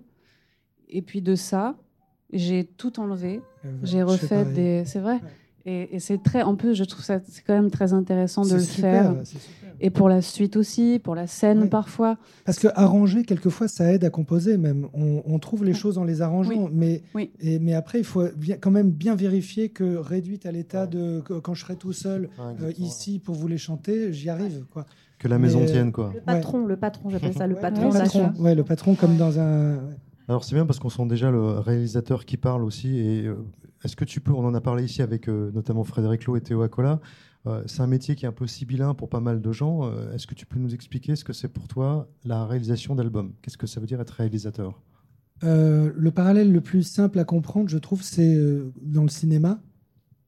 Et puis de ça, j'ai tout enlevé. Euh, J'ai refait des. C'est vrai. Ouais. Et, et c'est très. En plus, je trouve ça c'est quand même très intéressant de le super, faire. c'est super. Et pour la suite aussi, pour la scène parfois. Parce que arranger, quelquefois, ça aide à composer même. On, on trouve les choses en les arrangeant, mais, Oui. et- mais après, il faut bien- quand même bien vérifier que réduite à l'état de quand je serai tout seul Ouais, euh, ici pour vous les chanter, j'y arrive. Quoi. Que la maison Mais- tienne, quoi. Le patron, le patron, j'appelle ça le patron. le patron, ouais, le patron comme dans un. Alors c'est bien parce qu'on sent déjà le réalisateur qui parle aussi et euh, est-ce que tu peux, on en a parlé ici avec euh, notamment Frédéric Lowe et Théo Acola, c'est un métier qui est un peu sibyllin pour pas mal de gens. Euh, est-ce que tu peux nous expliquer ce que c'est pour toi la réalisation d'albums? Qu'est-ce que ça veut dire être réalisateur? Euh, le parallèle le plus simple à comprendre, je trouve, c'est euh, dans le cinéma.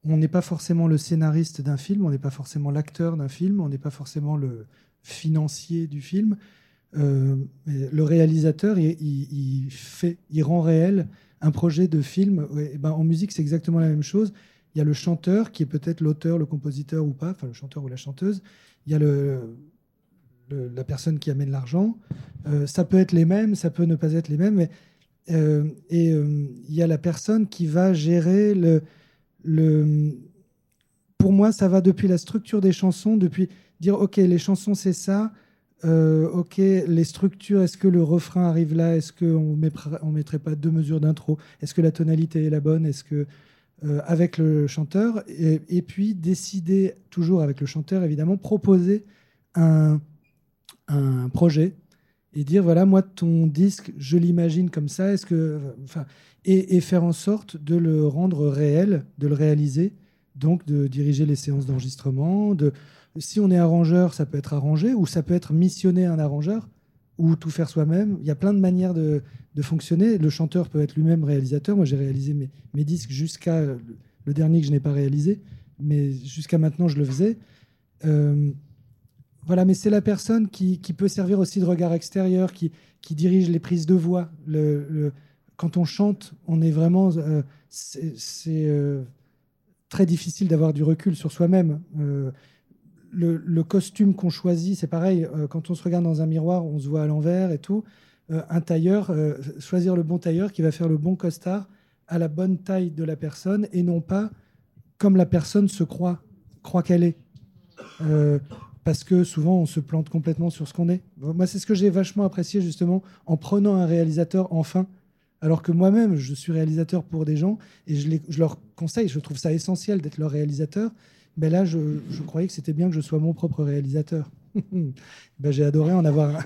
On n'est pas forcément le scénariste d'un film, on n'est pas forcément l'acteur d'un film, on n'est pas forcément le financier du film. Euh, le réalisateur, il, fait, rend réel un projet de film. Ben, en musique, c'est exactement la même chose. Il y a le chanteur qui est peut-être l'auteur, le compositeur ou pas, enfin le chanteur ou la chanteuse. Il y a le, la personne qui amène l'argent. Euh, ça peut être les mêmes, ça peut ne pas être les mêmes, euh, et euh, il y a la personne qui va gérer le, le. Pour moi, ça va depuis la structure des chansons, depuis dire ok, les chansons c'est ça, ok, les structures, est-ce que le refrain arrive là, est-ce qu'on ne mettrait pas deux mesures d'intro, est-ce que la tonalité est la bonne, est-ce que euh, avec le chanteur, et, puis décider toujours avec le chanteur évidemment proposer un, un projet et dire voilà moi ton disque je l'imagine comme ça. Est-ce que et faire en sorte de le rendre réel de le réaliser donc de diriger les séances d'enregistrement de si on est arrangeur ça peut être arrangé ou ça peut être missionner un arrangeur ou tout faire soi-même il y a plein de manières de, fonctionner le chanteur peut être lui-même réalisateur moi j'ai réalisé mes, disques jusqu'à le, dernier que je n'ai pas réalisé mais jusqu'à maintenant je le faisais Euh, voilà, mais c'est la personne qui, peut servir aussi de regard extérieur, qui, dirige les prises de voix. Le, quand on chante, on est vraiment. euh, c'est, euh, très difficile d'avoir du recul sur soi-même. Le, costume qu'on choisit, c'est pareil. euh, quand on se regarde dans un miroir, on se voit à l'envers et tout. Euh, un tailleur, euh, choisir le bon tailleur qui va faire le bon costard à la bonne taille de la personne et non pas comme la personne se croit, croit qu'elle est. Parce que souvent on se plante complètement sur ce qu'on est. Moi, c'est ce que j'ai vachement apprécié justement en prenant un réalisateur enfin, alors que moi-même je suis réalisateur pour des gens et je, les- je leur conseille, je trouve ça essentiel d'être leur réalisateur. Mais là, je, je croyais que c'était bien que je sois mon propre réalisateur. ben, j'ai adoré en avoir un.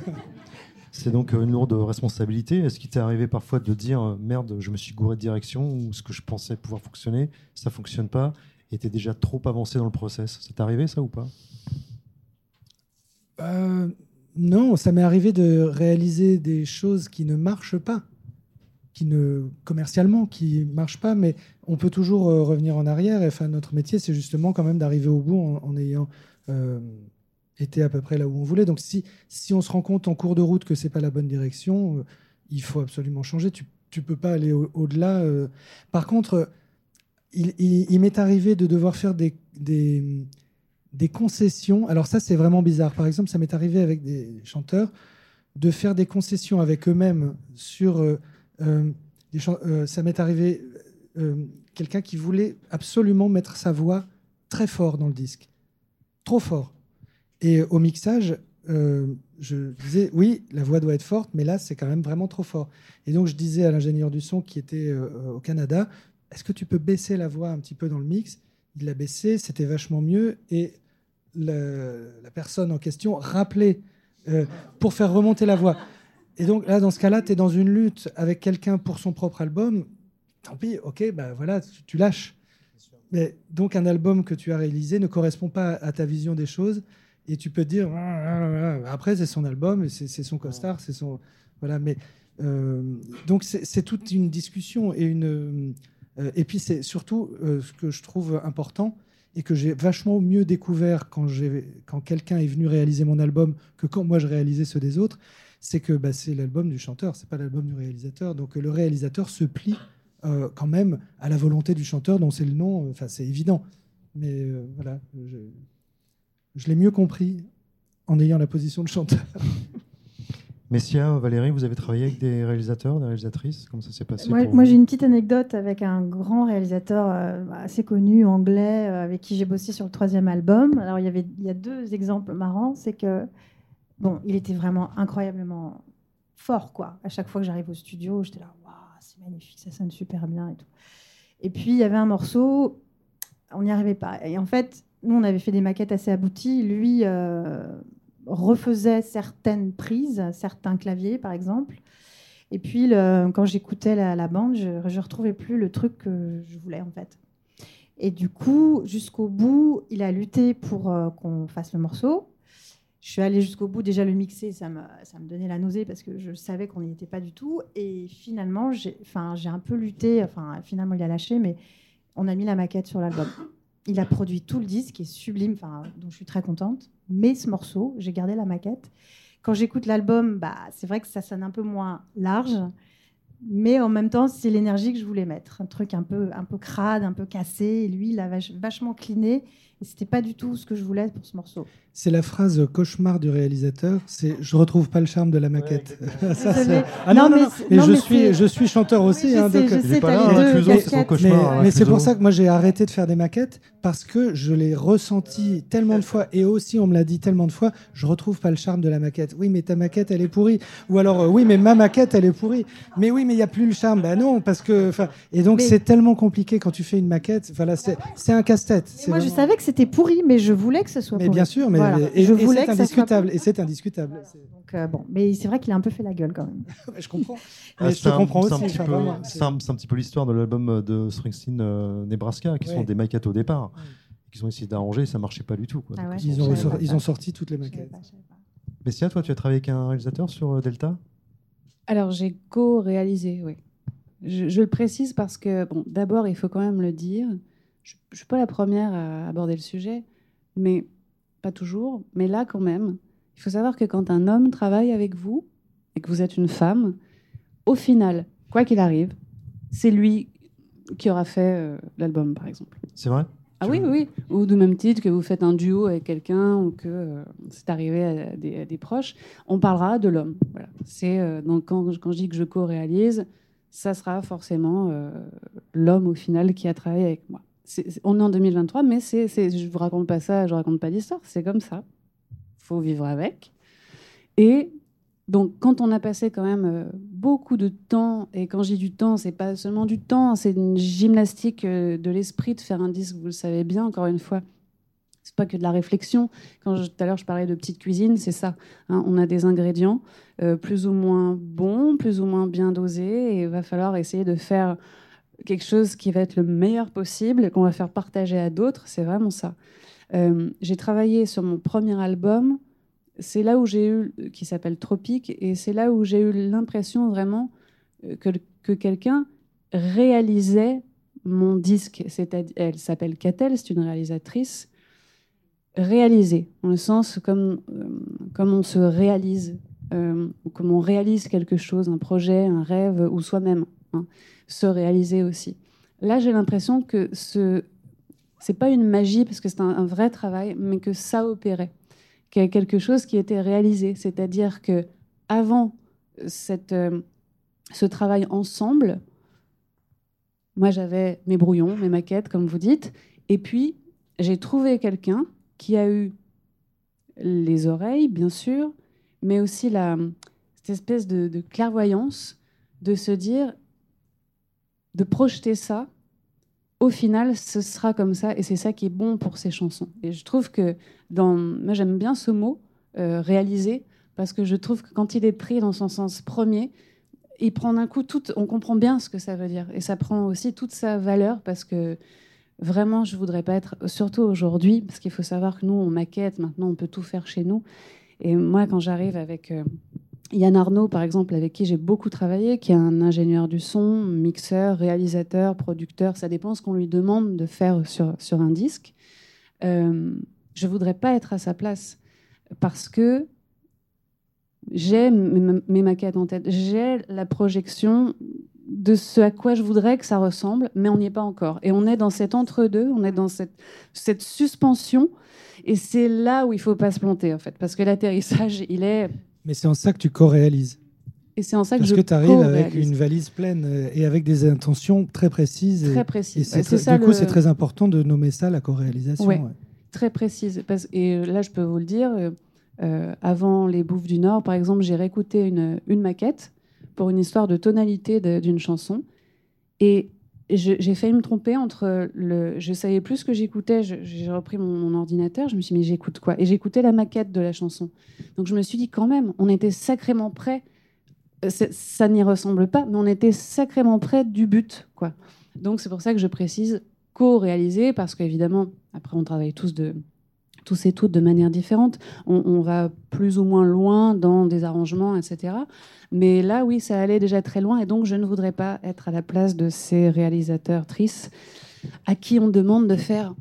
C'est donc une lourde responsabilité. Est-ce qu'il t'est arrivé parfois de dire euh, merde, je me suis gouré de direction ou ce que je pensais pouvoir fonctionner, ça fonctionne pas et t'es déjà trop avancé dans le process? C'est arrivé ça ou pas? Euh, non, ça m'est arrivé de réaliser des choses qui ne marchent pas, qui ne commercialement, qui marchent pas, mais on peut toujours euh, revenir en arrière. Et, enfin, notre métier, c'est justement quand même d'arriver au bout en, ayant euh, été à peu près là où on voulait. Donc, si, si on se rend compte en cours de route que c'est pas la bonne direction, euh, il faut absolument changer. Tu, tu peux pas aller au- au-delà. Par contre, il, m'est arrivé de devoir faire des, des concessions. Alors ça, c'est vraiment bizarre. Par exemple, ça m'est arrivé avec des chanteurs de faire des concessions avec eux-mêmes sur... euh, euh, ça m'est arrivé euh, quelqu'un qui voulait absolument mettre sa voix très fort dans le disque. Trop fort. Et au mixage, je disais, oui, la voix doit être forte, mais là, c'est quand même vraiment trop fort. Et donc, je disais à l'ingénieur du son qui était au Canada, est-ce que tu peux baisser la voix un petit peu dans le mix? Il l'a baissé, c'était vachement mieux. Et la personne en question rappelait pour faire remonter la voix. Et donc là, dans ce cas-là, tu es dans une lutte avec quelqu'un pour son propre album. Tant pis, ok, bah voilà, tu, lâches. Mais donc un album que tu as réalisé ne correspond pas à ta vision des choses et tu peux te dire après c'est son album c'est son costard, c'est son voilà. Mais euh, donc c'est toute une discussion et une euh, et puis c'est surtout euh, ce que je trouve important et que j'ai vachement mieux découvert quand quelqu'un est venu réaliser mon album que quand moi je réalisais ceux des autres, c'est que bah, c'est l'album du chanteur, c'est pas l'album du réalisateur. Donc euh, le réalisateur se plie euh, quand même à la volonté du chanteur dont c'est le nom, enfin c'est évident. Mais euh, voilà, je, je l'ai mieux compris en ayant la position de chanteur. Messia, Valérie, vous avez travaillé avec des réalisateurs, des réalisatrices? Comment ça s'est passé Moi, j'ai une petite anecdote avec un grand réalisateur euh, assez connu, anglais, euh, avec qui j'ai bossé sur le troisième album. Alors, il y, avait, il y a deux exemples marrants. C'est que, bon, il était vraiment incroyablement fort, quoi. À chaque fois que j'arrive au studio, j'étais là, waouh, c'est magnifique, ça sonne super bien et tout. Et puis, il y avait un morceau, on n'y arrivait pas. Et en fait, nous, on avait fait des maquettes assez abouties. Lui euh, refaisait certaines prises, certains claviers, par exemple. Et puis, quand j'écoutais la, la bande, je ne retrouvais plus le truc que je voulais, en fait. Et du coup, jusqu'au bout, il a lutté pour euh, qu'on fasse le morceau. Je suis allée jusqu'au bout. Déjà, le mixer, ça me, ça me donnait la nausée parce que je savais qu'on n'y était pas du tout. Et finalement, j'ai enfin, un peu lutté. Enfin, finalement, il a lâché, mais on a mis la maquette sur l'album. Il a produit tout le disque, qui est sublime, enfin, dont je suis très contente. Mais ce morceau, j'ai gardé la maquette. Quand j'écoute l'album, bah, c'est vrai que ça sonne un peu moins large. Mais en même temps, c'est l'énergie que je voulais mettre. Un truc un peu, un peu crade, un peu cassé. Et lui, il a vach- vachement cliné. Et c'était pas du tout ce que je voulais pour ce morceau. C'est la phrase cauchemar du réalisateur, c'est je retrouve pas le charme de la maquette. Ça, ah non, Non, non, mais non, c'est- mais non, je mais suis c'est- je suis chanteur aussi. je hein, sais, donc, sais, est pas là, hein, deux c'est son casquettes. mais, cauchemar. hein, mais c'est pour ça que moi j'ai arrêté de faire des maquettes parce que je l'ai ressenti tellement de fois et aussi on me l'a dit tellement de fois, je retrouve pas le charme de la maquette. Oui, mais ta maquette elle est pourrie. Ou alors euh, oui, mais ma maquette elle est pourrie. Mais oui, mais il y a plus le charme. Ben non, parce que et donc Mais- c'est tellement compliqué quand tu fais une maquette. Voilà, c'est c'est un casse-tête. Moi, je savais que c'était pourri, mais je voulais que ce soit Mais pourri. bien sûr, mais Voilà. et, je et voulais c'est indiscutable. Et c'est indiscutable. Donc, euh, bon, mais c'est vrai qu'il a un peu fait la gueule quand même. Je comprends. Ah, je te un- comprends aussi. C'est un, petit peu l'histoire de l'album de Springsteen euh, Nebraska, qui Ouais. sont des maquettes au départ, Ouais. qu'ils ont essayé d'arranger, et ça marchait pas du tout. Quoi. Ah ouais, ils ont, ils ont sorti toutes les maquettes. Bessia, toi, tu as travaillé avec un réalisateur sur euh, Delta? Alors, j'ai co-réalisé, oui. Je, je le précise parce que, bon, d'abord, il faut quand même le dire. Je ne suis pas la première à aborder le sujet, mais pas toujours. Mais là, quand même, il faut savoir que quand un homme travaille avec vous et que vous êtes une femme, au final, quoi qu'il arrive, c'est lui qui aura fait euh, l'album, par exemple. C'est vrai? Ah oui, oui, oui. Ou de même titre que vous faites un duo avec quelqu'un ou que euh, c'est arrivé à des, à des proches, on parlera de l'homme. Voilà. C'est euh, donc quand, quand je dis que je co-réalise, ça sera forcément l'homme au final qui a travaillé avec moi. On est en 2023, mais c'est, je vous raconte pas ça, je raconte pas d'histoire. C'est comme ça. Faut vivre avec. Et donc, quand on a passé quand même euh, beaucoup de temps, et quand j'ai du temps, c'est pas seulement du temps, c'est une gymnastique euh, de l'esprit de faire un disque, vous le savez bien, encore une fois. C'est pas que de la réflexion. Quand tout à l'heure je parlais de petite cuisine, c'est ça. hein. on a des ingrédients euh, plus ou moins bons, plus ou moins bien dosés, et il va falloir essayer de faire quelque chose qui va être le meilleur possible, qu'on va faire partager à d'autres. C'est vraiment ça. Euh, j'ai travaillé sur mon premier album c'est là où j'ai eu, qui s'appelle Tropique, et c'est là où j'ai eu l'impression vraiment euh, que, que quelqu'un réalisait mon disque. Elle s'appelle Catel, c'est une réalisatrice. Réalisée, dans le sens comme, euh, comme on se réalise, comme on réalise quelque chose, un projet, un rêve, ou soi-même, hein, se réaliser aussi. Là, j'ai l'impression que ce c'est pas une magie parce que c'est un, vrai travail, mais que ça opérait qu'il y a quelque chose qui était réalisé. C'est-à-dire que avant cette, euh, ce travail ensemble, moi j'avais mes brouillons, mes maquettes, comme vous dites, et puis j'ai trouvé quelqu'un qui a eu les oreilles, bien sûr, mais aussi la, cette espèce de clairvoyance de se dire, de projeter ça. Au final, ce sera comme ça, et c'est ça qui est bon pour ces chansons. Et je trouve que dans, moi j'aime bien ce mot euh, réaliser parce que je trouve que quand il est pris dans son sens premier, il prend d'un coup tout, on comprend bien ce que ça veut dire et ça prend aussi toute sa valeur parce que vraiment je voudrais pas être, surtout aujourd'hui, parce qu'il faut savoir que nous on maquette, maintenant on peut tout faire chez nous. Et moi quand j'arrive avec euh, Yann Arnaud par exemple, avec qui j'ai beaucoup travaillé, qui est un ingénieur du son, mixeur, réalisateur, producteur, ça dépend ce qu'on lui demande de faire sur, sur un disque. Euh, je voudrais pas être à sa place parce que j'ai mes maquettes en tête, j'ai la projection de ce à quoi je voudrais que ça ressemble, mais on n'y est pas encore. Et on est dans cet entre-deux, on est dans cette, cette suspension, et c'est là où il faut pas se planter en fait, parce que l'atterrissage, il est, Mais c'est en ça que tu co-réalises. et c'est en ça que Parce je que tu arrives avec une valise pleine euh, et avec des intentions très précises. et- très Et, précise. c'est C'est très- ça du coup, le- c'est très important de nommer ça la co-réalisation. Ouais. ouais. très précise. Et là, je peux vous le dire, euh, euh, avant Les Bouffes du Nord, par exemple, j'ai réécouté une, une maquette pour une histoire de tonalité d'une chanson. Et j'ai failli me tromper entre le. Je savais plus ce que j'écoutais. J'ai repris mon, ordinateur. Je me suis dit, mais j'écoute quoi? Et j'écoutais la maquette de la chanson. Donc je me suis dit, quand même, on était sacrément prêts c'est- ça n'y ressemble pas, mais on était sacrément près du but, quoi. Donc c'est pour ça que je précise co-réalisé, parce qu'évidemment, après on travaille tous de tous et toutes de manière différente. On, va plus ou moins loin dans des arrangements, etc. Mais là, oui, ça allait déjà très loin, et donc je ne voudrais pas être à la place de ces réalisateurs tristes à qui on demande de faire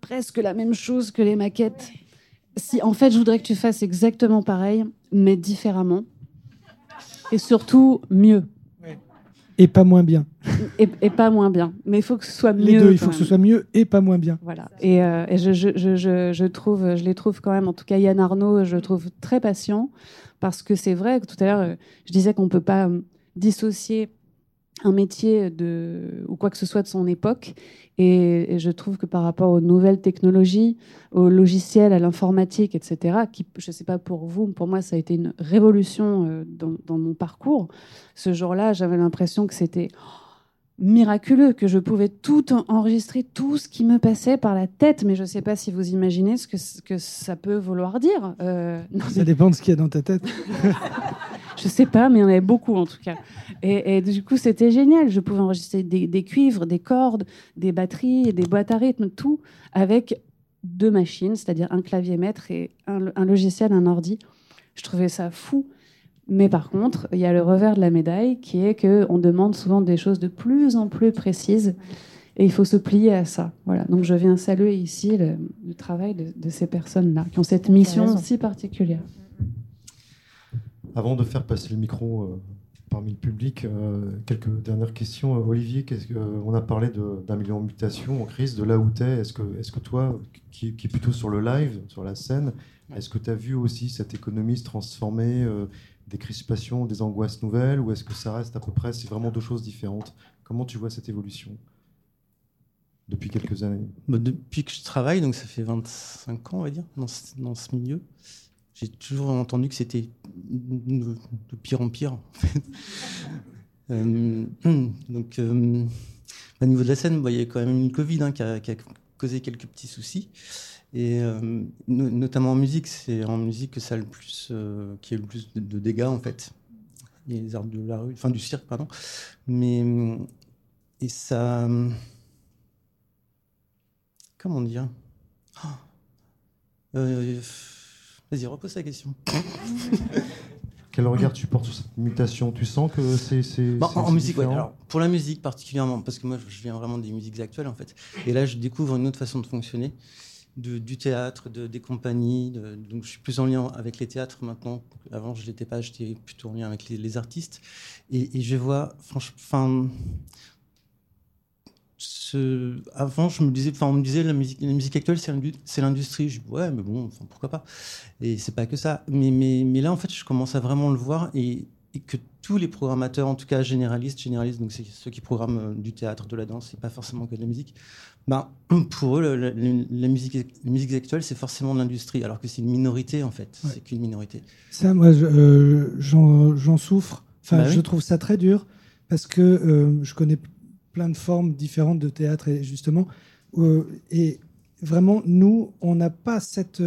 presque la même chose que les maquettes. Si, en fait, je voudrais que tu fasses exactement pareil, mais différemment. Et surtout, mieux. Et pas moins bien. Et, et pas moins bien. Mais il faut que ce soit mieux. Les deux, il faut que ce soit mieux et pas moins bien. Voilà. Et, euh, et je, je, je, je, je trouve, je les trouve quand même, en tout cas Yann Arnaud, je le trouve très patient parce que c'est vrai que tout à l'heure, euh, je disais qu'on ne peut pas euh, dissocier un métier de, ou quoi que ce soit de son époque. Et, je trouve que par rapport aux nouvelles technologies, aux logiciels, à l'informatique, etc., qui, je ne sais pas pour vous, pour moi, ça a été une révolution euh, dans, dans mon parcours. Ce jour-là, j'avais l'impression que c'était miraculeux, que je pouvais tout en- enregistrer, tout ce qui me passait par la tête. Mais je ne sais pas si vous imaginez ce que, ce que ça peut vouloir dire. Euh, non, Ça dépend de ce qu'il y a dans ta tête. je sais pas, mais il y en avait beaucoup en tout cas. Et, et du coup, c'était génial. Je pouvais enregistrer des, des cuivres, des cordes, des batteries, des boîtes à rythme, tout avec deux machines, c'est-à-dire un clavier maître et un, un logiciel, un ordi. Je trouvais ça fou. Mais par contre, il y a le revers de la médaille qui est qu'on demande souvent des choses de plus en plus précises et il faut se plier à ça. Voilà. Donc je viens saluer ici le, le travail de, de ces personnes-là qui ont cette mission si particulière. Avant de faire passer le micro euh, parmi le public, euh, quelques dernières questions. Euh, Olivier, qu'est-ce que, euh, on a parlé d'un million de mutations en crise, de là où tu es. Est-ce que, est que toi, qui, qui est plutôt sur le live, sur la scène, est-ce que tu as vu aussi cette économie se transformer, euh, des crispations, des angoisses nouvelles, ou est-ce que ça reste à peu près, c'est vraiment deux choses différentes? Comment tu vois cette évolution depuis quelques années? Bah, depuis que je travaille, donc ça fait 25 ans, on va dire, dans ce, dans ce milieu, j'ai toujours entendu que c'était de, de pire en pire. en fait. Euh, donc, euh, au niveau de la scène, bah, il y a quand même eu le Covid hein, qui, a, qui a causé quelques petits soucis. Et euh, no- notamment en musique, c'est en musique que ça a le plus, euh, qui a le plus de, de dégâts en fait. Les arts de la rue, enfin du cirque, pardon. Mais et ça, comment dire? Oh. Euh, Vas-y, repose la question. Quel regard tu portes sur cette mutation? Tu sens que c'est. Bon, c'est- en musique, ouais. Alors, pour la musique particulièrement, parce que moi je viens vraiment des musiques actuelles en fait. Et là je découvre une autre façon de fonctionner, du théâtre, de, des compagnies. donc je suis plus en lien avec les théâtres maintenant. Avant je l'étais pas, j'étais plutôt en lien avec les, artistes. Et, et je vois, franchement. Avant, je me disais, on me disait la musique, la musique actuelle, c'est l'indu- c'est l'industrie. Je dis ouais, mais bon, pourquoi pas? Et c'est pas que ça. Mais, là, en fait, je commence à vraiment le voir et, et que tous les programmateurs, en tout cas généralistes, généralistes, donc c'est ceux qui programment euh, du théâtre, de la danse, c'est pas forcément que de la musique. Ben, pour eux, la, musique, musiques actuelles, c'est forcément de l'industrie, alors que c'est une minorité en fait. Ouais. C'est qu'une minorité. Ça, moi, je- euh, j'en souffre. Enfin, Bah oui. je trouve ça très dur parce que euh, je connais plein de formes différentes de théâtre et justement, euh, et vraiment, nous, on n'a pas cette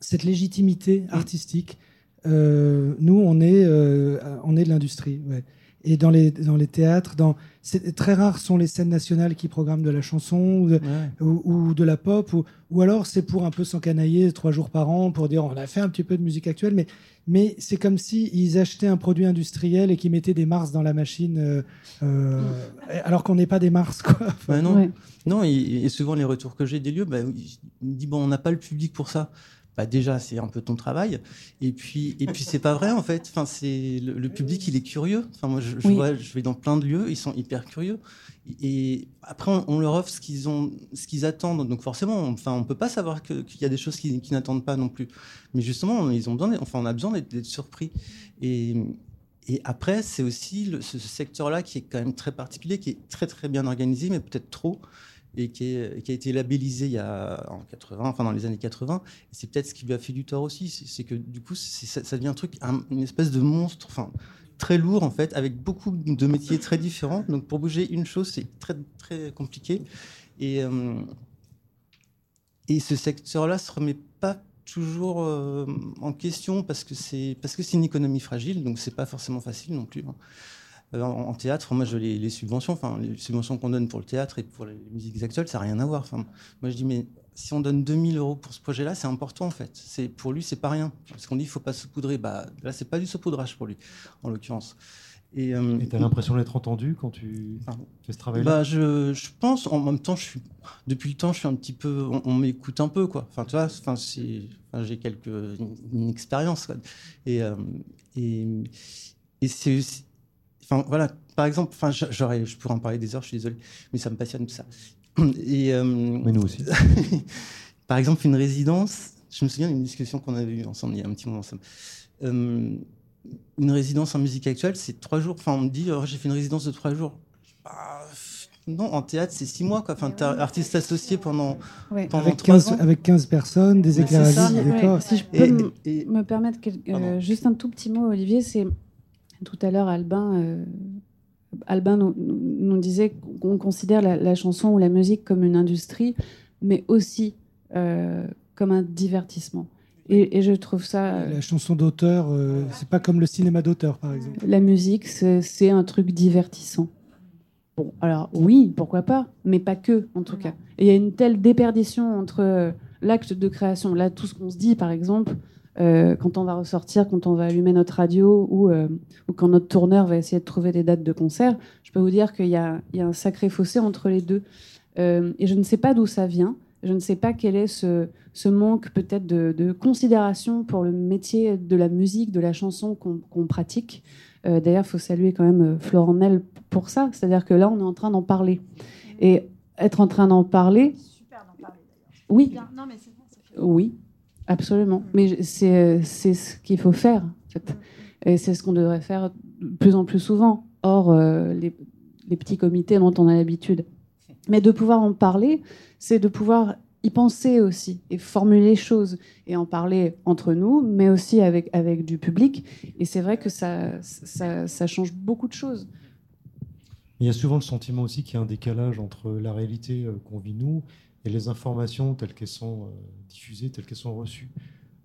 cette légitimité artistique. Euh, nous, on est on est de l'industrie. Ouais. Et dans les dans les théâtres, dans très rares sont les scènes nationales qui programment de la chanson ou de, Ouais. ou, ou de la pop, ou, ou alors c'est pour un peu s'encanailler trois jours par an pour dire on a fait un petit peu de musique actuelle, mais, mais c'est comme si ils achetaient un produit industriel et qu'ils mettaient des Mars dans la machine, euh, euh, alors qu'on n'est pas des Mars. Quoi. Enfin, Ouais, non, Ouais. non et, et souvent les retours que j'ai des lieux, bah, ils me disent bon, on n'a pas le public pour ça. Bah, déjà, c'est un peu ton travail. Et puis, et puis c'est pas vrai en fait. Enfin, c'est le, le public, il est curieux. Enfin, moi, je, je Oui. vois, je vais dans plein de lieux, ils sont hyper curieux. Et après, on, on leur offre ce qu'ils ont, ce qu'ils attendent. Donc forcément, on, enfin, on peut pas savoir qu'il y a des choses qu'ils qu'ils n'attendent pas non plus. Mais justement, ils ont besoin, enfin, on a besoin d'être d'être surpris. Et et après, c'est aussi le- ce, ce secteur-là qui est quand même très particulier, qui est très très bien organisé, mais peut-être trop, et qui, a été labellisé en 80, enfin dans les années 80. Et c'est peut-être ce qui lui a fait du tort aussi, c'est que du coup, ça, devient un truc, un- une espèce de monstre, enfin très lourd en fait, avec beaucoup de métiers très différents. Donc pour bouger une chose, c'est très très compliqué. Et euh, ce secteur-là se remet pas toujours euh, en question parce que c'est parce que c'est une économie fragile, donc c'est pas forcément facile non plus. hein. Euh, en, en théâtre, moi, je les, les subventions, enfin les subventions qu'on donne pour le théâtre et pour les musiques actuelles, ça n'a rien à voir. Enfin, moi, je dis mais si on donne 2000 euros pour ce projet-là, c'est important en fait. C'est pour lui, c'est pas rien. Parce qu'on dit il faut pas saupoudrer. Bah là, c'est pas du saupoudrage pour lui, en l'occurrence. Et, euh, tu as l'impression d'être entendu quand tu Pardon. fais ce travail-là? Bah, je, je pense, en même temps, je suis, depuis le temps, je suis un petit peu, on, on m'écoute un peu, quoi. Enfin, tu vois, enfin, enfin, j'ai quelques, une, une expérience, quoi. Et, euh, et, et c'est, enfin, voilà, par exemple, enfin, je- j'aurais, je pourrais en parler des heures, je suis désolé, mais ça me passionne tout ça. Et, euh, Mais nous aussi. par exemple, une résidence, je me souviens d'une discussion qu'on avait eue ensemble il y a un petit moment ensemble. Euh, une résidence en musique actuelle, c'est trois jours. Enfin, on me dit, oh, j'ai fait une résidence de trois jours. Bah, pff, non, en théâtre, c'est six mois. Quoi. Enfin, t'es artiste associé pendant, Ouais. pendant Avec trois 15, ans. avec 15 personnes, des éclairages, si je peux Et, m- et- me permettre quel- euh, juste un tout petit mot, Olivier, c'est tout à l'heure Albin, euh, Albin nous, disait qu'on considère la, la chanson ou la musique comme une industrie, mais aussi euh, comme un divertissement. Et, et je trouve ça, euh, La chanson d'auteur, euh, c'est pas comme le cinéma d'auteur, par exemple. la musique, c'est un truc divertissant. Bon, alors oui, pourquoi pas, mais pas que, en tout cas. Et il y a une telle déperdition entre l'acte de création, là, tout ce qu'on se dit, par exemple, euh, quand on va ressortir, quand on va allumer notre radio ou, euh, ou quand notre tourneur va essayer de trouver des dates de concert, je peux vous dire qu'il y, a il y a un sacré fossé entre les deux. Euh, et je ne sais pas d'où ça vient. Je ne sais pas quel est ce, ce manque peut-être de, de considération pour le métier de la musique, de la chanson qu'on pratique. D'ailleurs, il faut saluer quand même Florent Nel pour ça. C'est-à-dire que là, on est en train d'en parler. Et être en train d'en parler, Super d'en parler d'ailleurs. oui. Non, mais c'est bon, ça fait- oui, absolument. Mais euh, c'est ce qu'il faut faire. en fait. Et c'est ce qu'on devrait faire de plus en plus souvent, hors euh, les, les petits comités dont on a l'habitude. Mais de pouvoir en parler, c'est de pouvoir y penser aussi et formuler les choses et en parler entre nous, mais aussi avec, avec du public. Et c'est vrai que ça, ça, ça change beaucoup de choses. Il y a souvent le sentiment aussi qu'il y a un décalage entre la réalité euh, qu'on vit nous et les informations telles qu'elles sont euh, diffusées, telles qu'elles sont reçues.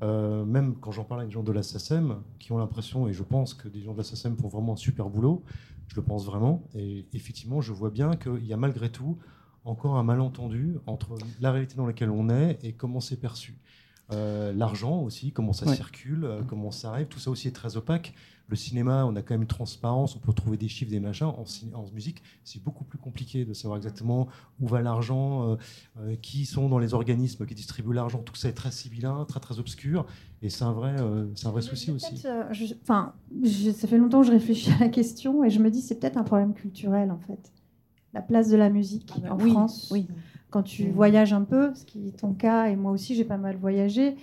Euh, même quand j'en parle avec des gens de la SACEM, qui ont l'impression, et je pense que des gens de la SACEM font vraiment un super boulot, je le pense vraiment, et effectivement, je vois bien qu'il y a malgré tout encore un malentendu entre la réalité dans laquelle on est et comment c'est perçu. Euh, L'argent aussi, comment ça Ouais. circule, comment ça arrive, tout ça aussi est très opaque. Le cinéma, on a quand même une transparence, on peut trouver des chiffres, des machins. En, musique, c'est beaucoup plus compliqué de savoir exactement où va l'argent, euh, euh, qui sont dans les organismes qui distribuent l'argent. Tout ça est très sibyllin, très très obscur, et c'est un vrai, euh, c'est un vrai souci aussi. Euh, Enfin, je- ça fait longtemps que je réfléchis à la question et je me dis c'est peut-être un problème culturel en fait. La place de la musique Ah bah en oui, France. oui. Quand tu voyages un peu, ce qui est ton cas, et moi aussi j'ai pas mal voyagé,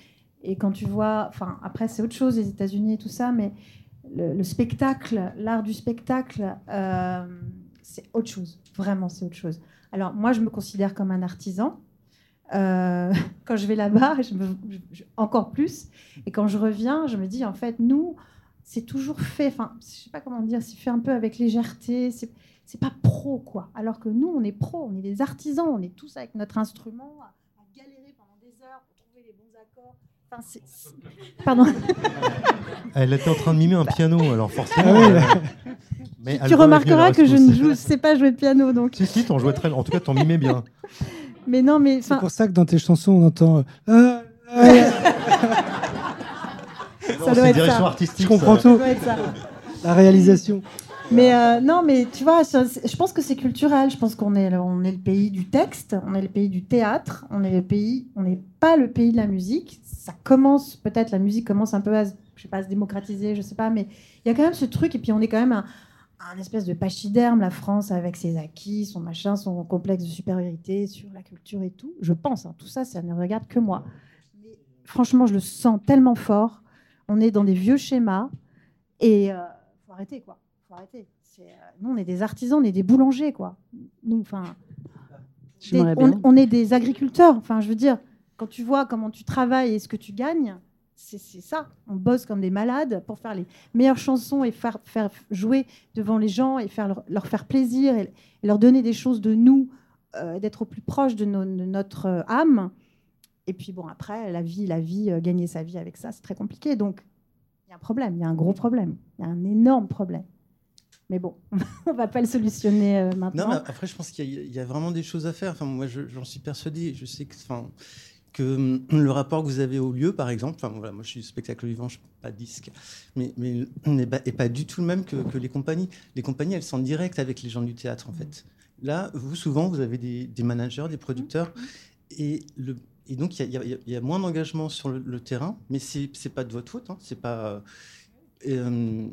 et quand tu vois, enfin après c'est autre chose les États-Unis et tout ça, mais le, le spectacle, l'art du spectacle, euh, c'est autre chose. Vraiment, c'est autre chose. Alors moi je me considère comme un artisan. Euh, quand je vais là-bas, je encore plus. Et quand je reviens, je me dis, en fait, nous, c'est toujours fait, enfin, je sais pas comment dire, c'est fait un peu avec légèreté, c'est c'est pas pro, quoi. Alors que nous, on est pro, on est des artisans, on est tous avec notre instrument à galérer pendant des heures pour trouver les bons accords. Enfin, c'est- c'est- Pardon. Elle était en train de mimer un piano, alors forcément. Ah oui, euh, mais tu remarqueras que je ne joue, sais pas jouer de piano, donc. Si, si, t'en jouais très En tout cas, t'en mimais bien. Mais non, mais C'est pour ça que dans tes chansons, on entend. euh, Non, doit c'est être direction ça. artistique. je comprends ça. tout. ça doit être ça. La réalisation. Mais euh, non, mais tu vois, je pense que c'est culturel. Je pense qu'on est, on est le pays du texte, on est le pays du théâtre, on est le pays, on n'est pas le pays de la musique. Ça commence, peut-être la musique commence un peu à, se- démocratiser, je sais pas, mais il y a quand même ce truc. Et puis on est quand même un, un espèce de pachyderme, la France, avec ses acquis, son machin, son complexe de supériorité sur la culture et tout. Je pense, hein, tout ça, ça ne regarde que moi. Mais franchement, je le sens tellement fort. On est dans des vieux schémas et euh, faut arrêter quoi. Faut arrêter. Euh, nous, on est des artisans, on est des boulangers quoi. Nous, enfin, on, est des agriculteurs. Enfin, je veux dire, quand tu vois comment tu travailles et ce que tu gagnes, c'est ça. On bosse comme des malades pour faire les meilleures chansons et faire, faire jouer devant les gens et faire leur, leur faire plaisir et, et leur donner des choses de nous, euh, d'être au plus proche de, notre euh, âme. Et puis bon, après, la vie, la vie, euh, gagner sa vie avec ça, c'est très compliqué. Donc, il y a un problème, il y a un gros problème, il y a un énorme problème. Mais bon, on va pas le solutionner euh, maintenant. Non, mais après, je pense qu'il y, a- il y a vraiment des choses à faire. Enfin, moi, je- j'en suis persuadé. Je sais que, enfin, que hum, le rapport que vous avez au lieu, par exemple, enfin, voilà, moi, je suis spectacle vivant, je suis pas disque, mais, mais n'est pas, est pas du tout le même que, que les compagnies. Les compagnies, elles sont en direct avec les gens du théâtre, en fait. Là, vous, souvent, vous avez des, des managers, des producteurs, et le et donc, il y, a- y y moins d'engagement sur le, le terrain, mais c'est c'est pas de votre faute. Hein, pas. euh,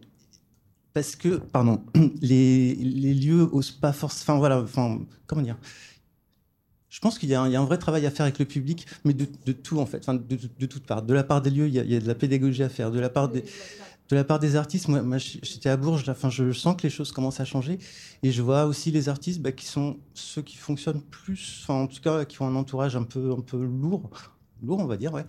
parce que, pardon, les, lieux osent pas forcément. Enfin, voilà, enfin, comment dire? Je pense qu'il y, a un- vrai travail à faire avec le public, mais de, tout, en fait, enfin, de, de, de toutes parts. De la part des lieux, il y, a, de la pédagogie à faire. De la part des, de la part des artistes, moi, j'étais à Bourges, enfin, je sens que les choses commencent à changer. Et je vois aussi les artistes bah, qui sont ceux qui fonctionnent plus, enfin, en tout cas, qui ont un entourage un peu, un peu lourd, lourd, on va dire, ouais.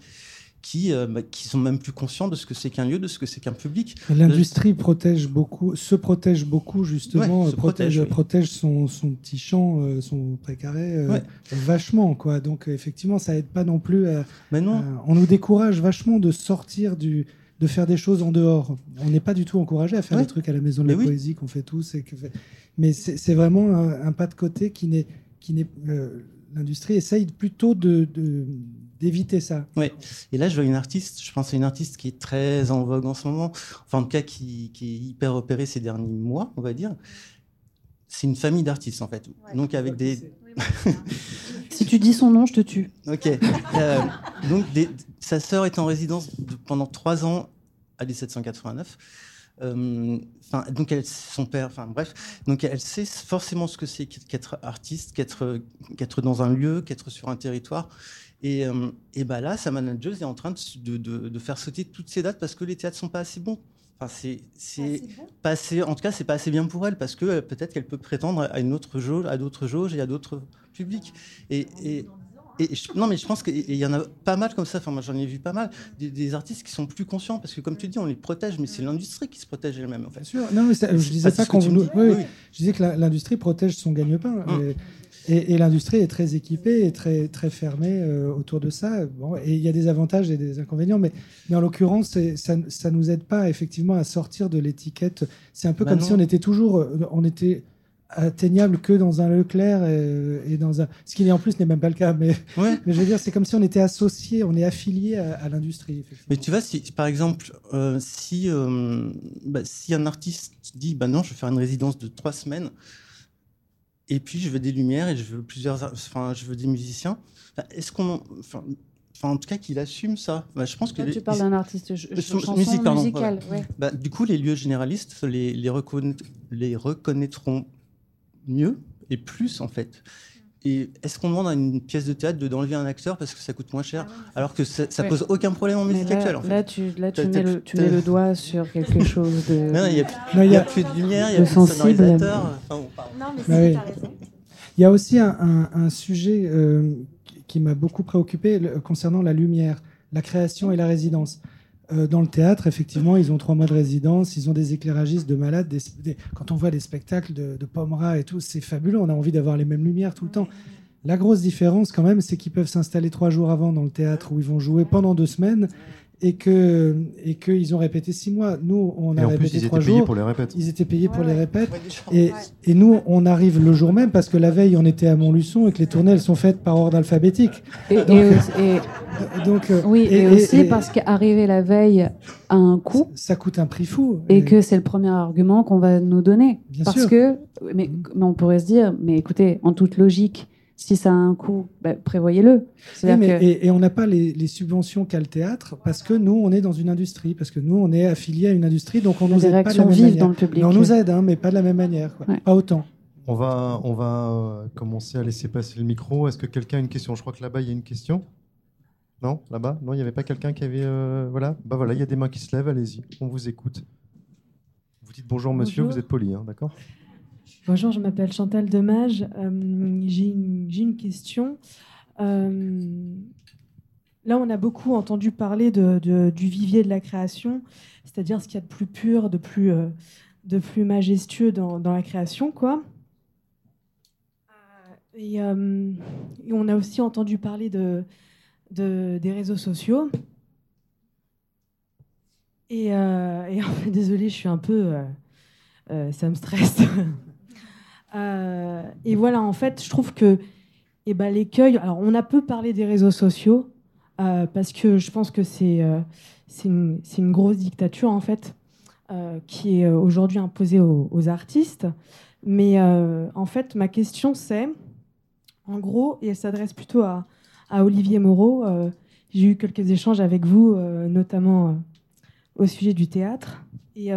Qui, euh, bah, qui sont même plus conscients de ce que c'est qu'un lieu, de ce que c'est qu'un public. L'industrie protège beaucoup, se protège beaucoup justement, Ouais, se protège, protège, oui. protège son, son petit champ, euh, son précaré euh, Ouais. vachement quoi. Donc effectivement, ça aide pas non plus. à- Mais non, à- on nous décourage vachement de sortir du, de faire des choses en dehors. On n'est pas du tout encouragé à faire Ouais. des trucs à la maison de Mais la oui. poésie qu'on fait tous. Et que fait- Mais c'est c'est vraiment un, un pas de côté qui n'est, qui n'est. euh, L'industrie essaye plutôt de de- d'éviter ça. Et là, je vois une artiste, je pense à une artiste qui est très en vogue en ce moment, enfin en tout cas qui, qui est hyper opérée ces derniers mois, on va dire. C'est une famille d'artistes en fait. Donc avec des... Si tu dis son nom, je te tue. Ok. Euh, donc des- sa sœur est en résidence de- pendant trois ans à 1789. Euh, Enfin, donc elle, son père, enfin bref, donc elle sait forcément ce que c'est qu'être artiste, qu'être qu'être dans un lieu, qu'être sur un territoire. Et, euh, et bah là, sa manageuse est en train de, de- de faire sauter toutes ces dates parce que les théâtres sont pas assez bons. Enfin, c'est c'est pas assez, en tout cas, c'est pas assez bien pour elle parce que euh, peut-être qu'elle peut prétendre à une autre jauge, à d'autres jauges et à d'autres publics. Et, et, et je- non, mais je pense qu'il y en a pas mal comme ça. Enfin, moi, j'en ai vu pas mal des, des artistes qui sont plus conscients parce que, comme tu dis, on les protège, mais c'est l'industrie qui se protège elle-même. En fait. Bien sûr. Non, mais ça- je disais pas qu'on oui, Oui, oui. Je disais que la- l'industrie protège son gagne-pain. Hum. Et, l'industrie est très équipée et très, très fermée euh, autour de ça. Bon, et il y a des avantages et des inconvénients, mais, mais en l'occurrence, ça ne nous aide pas effectivement à sortir de l'étiquette. C'est un peu Bah comme non. si on était toujours euh, on était atteignable que dans un Leclerc et, et dans un ce qui en plus n'est même pas le cas mais, Ouais. mais je veux dire c'est comme si on était associé on est affilié à, à l'industrie. Mais tu vois, si, par exemple, euh, si, euh, bah, si un artiste dit bah non, je vais faire une résidence de trois semaines, et puis je veux des lumières et je veux plusieurs, enfin, je veux des musiciens, bah, est-ce qu'on, enfin, enfin, en tout cas, qu'il assume ça? Bah, Je pense que les- tu parles d'un artiste ch- Euh, chanson musique, pardon, musicale. ouais. bah, du coup, les lieux généralistes les, les, reconna- les reconnaîtront mieux et plus en fait. Et est-ce qu'on demande à une pièce de théâtre de d'enlever un acteur parce que ça coûte moins cher, alors que ça, ça pose aucun problème en musique là, actuelle en fait là, tu, là, tu, T'as- mets le, tu t'as- mets le doigt sur quelque chose de. Non, il n'y a, plus de lumière, il y a de plus de sonorisateur. Enfin, bon. Non, mais Bah c'est oui. Il y a aussi un, un- un sujet euh, qui- qui m'a beaucoup préoccupé le- concernant la lumière, la création et la résidence. Euh, dans le théâtre, effectivement, ils ont trois mois de résidence, ils ont des éclairagistes de malades. des- des- quand on voit des spectacles de, de et tout, c'est fabuleux. On a envie d'avoir les mêmes lumières tout le temps. La grosse différence, quand même, c'est qu'ils peuvent s'installer trois jours avant dans le théâtre où ils vont jouer pendant deux semaines et que et qu'ils ont répété six mois. Nous, on a Et en plus, répété ils étaient trois payés jours. pour les répètes. Ils étaient payés pour Ouais, les répètes. Ouais. Et, et nous, on arrive le jour même parce que la veille, on était à Montluçon et que les tournées, elles sont faites par ordre alphabétique. Et, et Donc- aussi- et- Donc, euh, oui, et, et- aussi et- parce qu'arriver la veille à un coût ça coûte un prix fou. et que c'est le premier argument qu'on va nous donner. Bien parce sûr. que, mais, Mhm. mais on pourrait se dire, mais écoutez, en toute logique, si ça a un coût, bah, prévoyez-le. Oui, que- et, et on n'a pas les, les subventions qu'a le théâtre parce que nous, on est dans une industrie, parce que nous, on est affilié à une industrie, donc on nous aide pas de la même manière. dans le public. Mais on nous aide, hein, mais pas de la même manière, quoi. Ouais. pas autant. On va, on va euh, commencer à laisser passer le micro. Est-ce que quelqu'un a une question? Je crois que là-bas, il y a une question. Non? Là-bas? Non, il n'y avait pas quelqu'un qui avait. euh, Voilà Bah voilà, il y a des mains qui se lèvent, allez-y, on vous écoute. Vous dites bonjour, monsieur, Bonjour. vous êtes poli, hein, d'accord? Bonjour, je m'appelle Chantal Demage. Euh, J'ai une, question. Euh, là, on a beaucoup entendu parler du vivier de la création, c'est-à-dire ce qu'il y a de plus pur, de plus, euh, majestueux dans, la création, quoi. Et, on a aussi entendu parler de, de, des réseaux sociaux. Et, et désolée, je suis un peu. ça me stresse. Euh, et voilà, en fait, je trouve que eh ben, l'écueil. Alors, on a peu parlé des réseaux sociaux euh, parce que je pense que c'est euh, une, grosse dictature, en fait, euh, qui est aujourd'hui imposée aux, artistes. Mais en fait, ma question, c'est, en gros, et elle s'adresse plutôt à, à Olivier Moreau, j'ai eu quelques échanges avec vous, notamment au sujet du théâtre. Et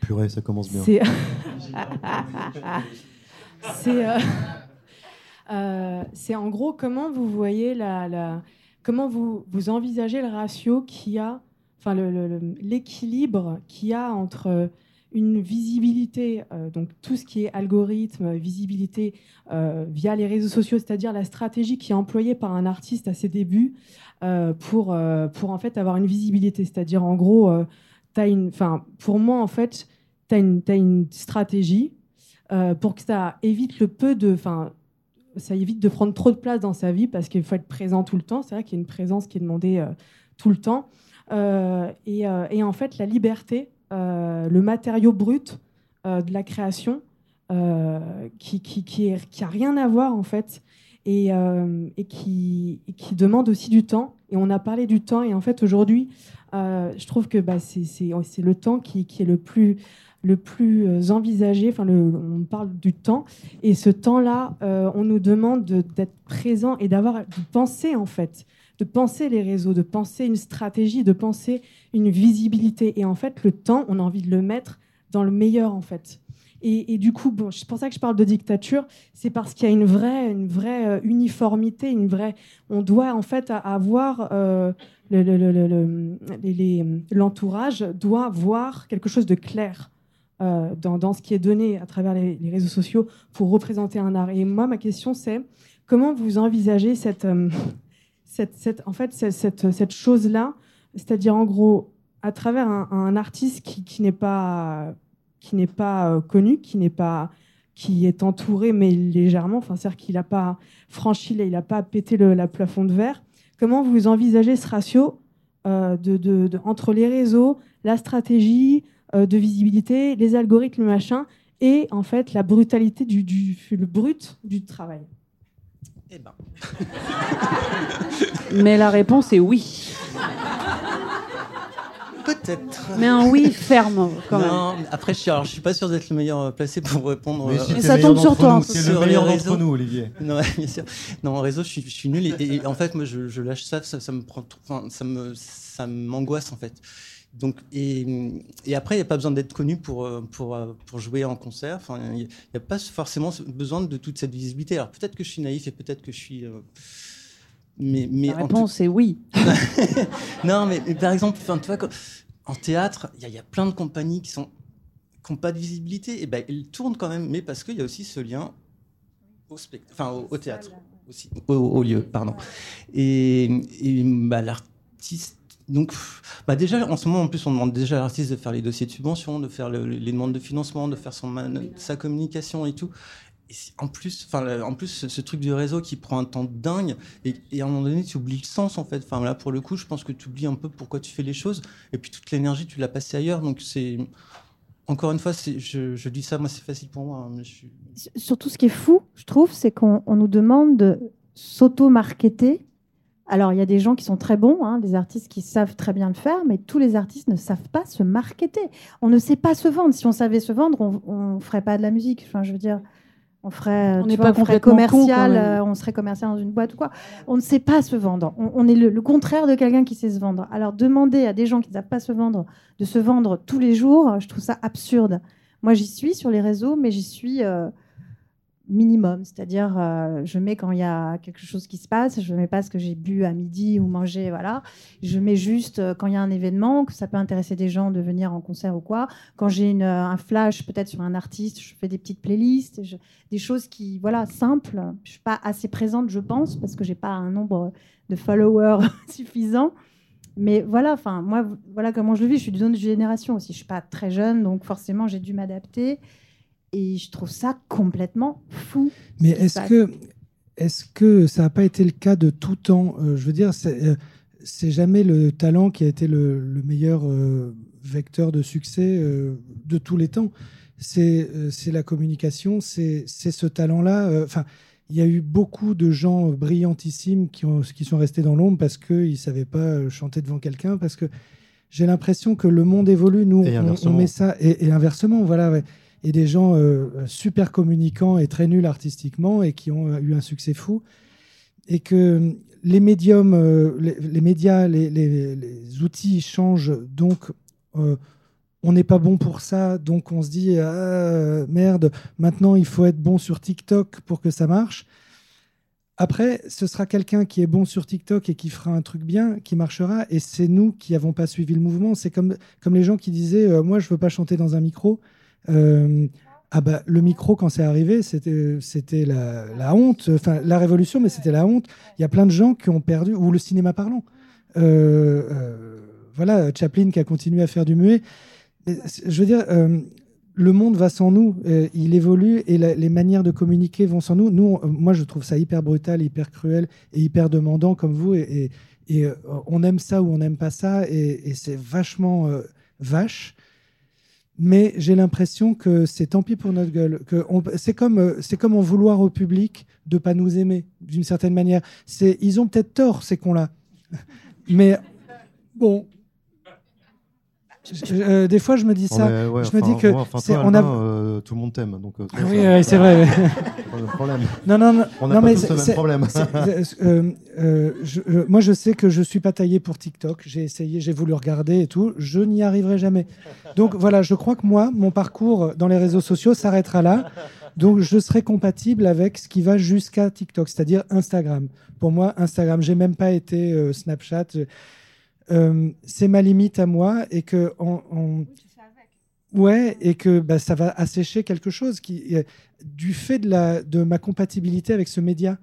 Purée, ça commence bien. c'est. euh, euh, c'est en gros comment vous voyez la. comment vous, vous envisagez le ratio qu'il y a, enfin l'équilibre qu'il y a entre euh, une visibilité, donc tout ce qui est algorithme, visibilité via les réseaux sociaux, c'est-à-dire la stratégie qui est employée par un artiste à ses débuts pour, pour en fait avoir une visibilité, c'est-à-dire en gros, t'as une, enfin pour moi en fait, tu as une, stratégie euh, pour que ça évite le peu de. Enfin, ça évite de prendre trop de place dans sa vie parce qu'il faut être présent tout le temps. C'est vrai qu'il y a une présence qui est demandée euh, tout le temps. Euh, et, et en fait, la liberté, le matériau brut de la création, qui, qui, qui, rien à voir en fait, et, et qui, et qui demande aussi du temps. Et on a parlé du temps, et en fait, aujourd'hui, je trouve que bah, c'est le temps qui, est le plus euh, envisagé. Enfin, on parle du temps, et ce temps-là, euh, on nous demande de- d'être présent et d'avoir de penser en fait, de penser les réseaux, de penser une stratégie, de penser une visibilité. Et en fait, le temps, on a envie de le mettre dans le meilleur en fait. Et, du coup, c'est pour ça que je parle de dictature, c'est parce qu'il y a une vraie, une vraie euh, uniformité, une vraie. On doit en fait avoir euh, l'entourage doit voir quelque chose de clair euh, dans, ce qui est donné à travers les, réseaux sociaux pour représenter un art. Et moi, ma question, c'est comment vous envisagez cette, cette, en fait, cette, cette, chose-là, c'est-à-dire en gros, à travers un, artiste qui n'est pas, qui n'est pas euh, connu, qui n'est pas qui est entouré mais légèrement, enfin c'est-à-dire qu'il n'a pas franchi, il n'a pas pété le la plafond de verre. Comment vous envisagez ce ratio euh, de, de- de- entre les réseaux, la stratégie euh, de visibilité, les algorithmes, machin, et en fait la brutalité du, du le brut du travail? Eh ben. Mais la réponse est oui. Peut-être. Mais un oui ferme quand même. non, après, je suis, alors, je suis pas sûr d'être le meilleur euh, placé pour répondre. Mais euh, si Mais t'es ça tombe sur toi. C'est Sur le les meilleur réseaux. d'entre nous, Olivier. Non, bien sûr. Non, en réseau, je suis, je suis nul. Et, et en fait, moi, je, je lâche ça, ça, ça me prend, enfin, ça me, ça m'angoisse en fait. Donc, et, et après, il n'y a pas besoin d'être connu pour, euh, pour, pour jouer en concert. Enfin, il n'y a pas forcément besoin de toute cette visibilité. Alors, peut-être que je suis naïf et peut-être que je suis. euh, mais, mais La en réponse est oui. non, mais, mais par exemple, enfin, tu vois, quand- en théâtre, il y, a- il y a plein de compagnies qui sont qui n'ont pas de visibilité. Et ben, elles tournent quand même, mais parce qu'il y a aussi ce lien au spectacle, enfin au, au théâtre, aussi, au, au lieu, pardon. Et, et, bah, l'artiste. Donc, bah déjà, en ce moment, en plus, on demande déjà à l'artiste de faire les dossiers de subvention, de faire le- les demandes de financement, de faire son man- sa communication et tout. En plus, en plus, ce, truc du réseau qui prend un temps dingue, et, à un moment donné, tu oublies le sens, en fait. Enfin, là, pour le coup, je pense que tu oublies un peu pourquoi tu fais les choses, et puis toute l'énergie, tu l'as passée ailleurs. Donc, c'est. Encore une fois, je, dis ça, moi, c'est facile pour moi. hein, Surtout, ce qui est fou, je trouve, c'est qu'on on nous demande de s'auto-marketer. Alors, il y a des gens qui sont très bons, hein, des artistes qui savent très bien le faire, mais tous les artistes ne savent pas se marketer. On ne sait pas se vendre. Si on savait se vendre, on ne ferait pas de la musique. Enfin, je veux dire, on ferait, On tu n'est vois, pas on commercial, euh, on serait commercial dans une boîte ou quoi. On ne sait pas se vendre. On, on est le, le contraire de quelqu'un qui sait se vendre. Alors, demander à des gens qui ne savent pas se vendre de se vendre tous les jours, je trouve ça absurde. Moi, j'y suis sur les réseaux, mais j'y suis euh, minimum. C'est-à-dire, euh, je mets quand il y a quelque chose qui se passe, je mets pas ce que j'ai bu à midi ou mangé, voilà. Je mets juste euh, quand il y a un événement, que ça peut intéresser des gens de venir en concert ou quoi. Quand j'ai une, euh, un flash peut-être sur un artiste, je fais des petites playlists, des choses qui, voilà, simples. Je suis pas assez présente, je pense, parce que j'ai pas un nombre de followers suffisant. Mais voilà, enfin, moi, voilà comment je le vis. Je suis d'une autre génération aussi. Je suis pas très jeune, donc forcément, j'ai dû m'adapter. Et je trouve ça complètement fou. Mais est-ce que est-ce que ça n'a pas été le cas de tout temps? Je veux dire, c'est jamais le talent qui a été le, meilleur vecteur de succès de tous les temps. C'est la communication, c'est ce talent-là. Enfin il y a eu beaucoup de gens brillantissimes qui, ont, qui sont restés dans l'ombre parce qu'ils ne savaient pas chanter devant quelqu'un, parce que j'ai l'impression que le monde évolue, nous, on, met ça, et, inversement, voilà, et des gens euh, super communicants et très nuls artistiquement et qui ont eu un succès fou, et que les médiums, euh, les, médias, les, les, outils changent, donc euh, on n'est pas bon pour ça, donc on se dit ah, merde, maintenant il faut être bon sur TikTok pour que ça marche. Après, ce sera quelqu'un qui est bon sur TikTok et qui fera un truc bien, qui marchera, et c'est nous qui n'avons pas suivi le mouvement. C'est comme, comme les gens qui disaient euh, Moi, je veux pas chanter dans un micro. Euh, ah bah, le micro, quand c'est arrivé, c'était, c'était la, honte, enfin la révolution, mais c'était la honte. Il y a plein de gens qui ont perdu, ou le cinéma parlant. Euh, voilà, Chaplin qui a continué à faire du muet je veux dire, euh, le monde va sans nous, euh, il évolue et les manières de communiquer vont sans nous. Nous, euh, moi, je trouve ça hyper brutal, hyper cruel et hyper demandant comme vous. Et, on aime ça ou on n'aime pas ça, et, c'est vachement vache. Mais j'ai l'impression que c'est tant pis pour notre gueule. Que c'est comme c'est comme en vouloir au public de pas nous aimer d'une certaine manière. C'est ils ont peut-être tort ces cons-là, mais bon, euh, des fois, je me dis ça. je me dis que on a euh, tout le monde t'aime, donc. Euh, oui, c'est vrai. pas de problème. Non, non, non. On n'a pas tous le même problème. moi, je sais que je suis pas taillé pour TikTok. J'ai essayé, j'ai voulu regarder et tout. Je n'y arriverai jamais. Donc voilà, je crois que moi, mon parcours dans les réseaux sociaux s'arrêtera là. Donc je serai compatible avec ce qui va jusqu'à TikTok, c'est-à-dire Instagram. Pour moi, Instagram. J'ai même pas été Snapchat. Euh, c'est ma limite à moi et que on, ouais et que bah, ça va assécher quelque chose qui du fait de la de ma compatibilité avec ce média.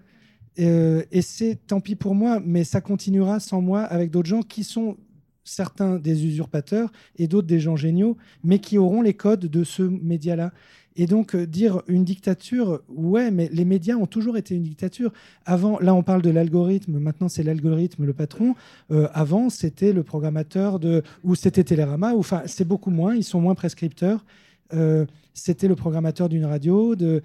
Euh, et c'est tant pis pour moi mais ça continuera sans moi avec d'autres gens qui sont certains des usurpateurs et d'autres des gens géniaux mais qui auront les codes de ce média là et donc euh, dire une dictature, ouais, mais les médias ont toujours été une dictature. Avant, là on parle de l'algorithme, maintenant c'est l'algorithme le patron. Euh, avant c'était le programmateur de, ou c'était Télérama, enfin c'est beaucoup moins, ils sont moins prescripteurs. Euh, c'était le programmateur d'une radio. De,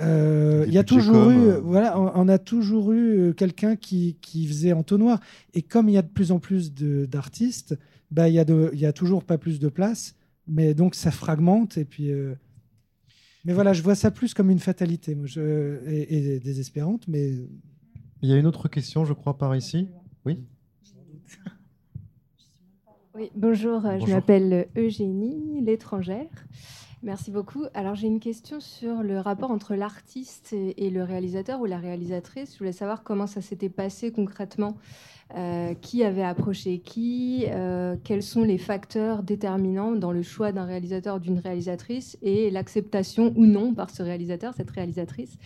il y a toujours eu, voilà, on, a toujours eu quelqu'un qui, qui, faisait entonnoir. Et comme il y a de plus en plus d'artistes, bah, il n'y a, a, toujours pas plus de place. Mais donc ça fragmente et puis. Mais voilà, je vois ça plus comme une fatalité moi, je, et, désespérante. Mais... Il y a une autre question, je crois, par ici. Oui Oui, bonjour, bonjour. je m'appelle Eugénie, l'étrangère. Merci beaucoup. Alors j'ai une question sur le rapport entre l'artiste et, le réalisateur ou la réalisatrice. Je voulais savoir comment ça s'était passé concrètement euh, qui avait approché qui, euh, quels sont les facteurs déterminants dans le choix d'un réalisateur ou d'une réalisatrice et l'acceptation ou non par ce réalisateur, cette réalisatrice,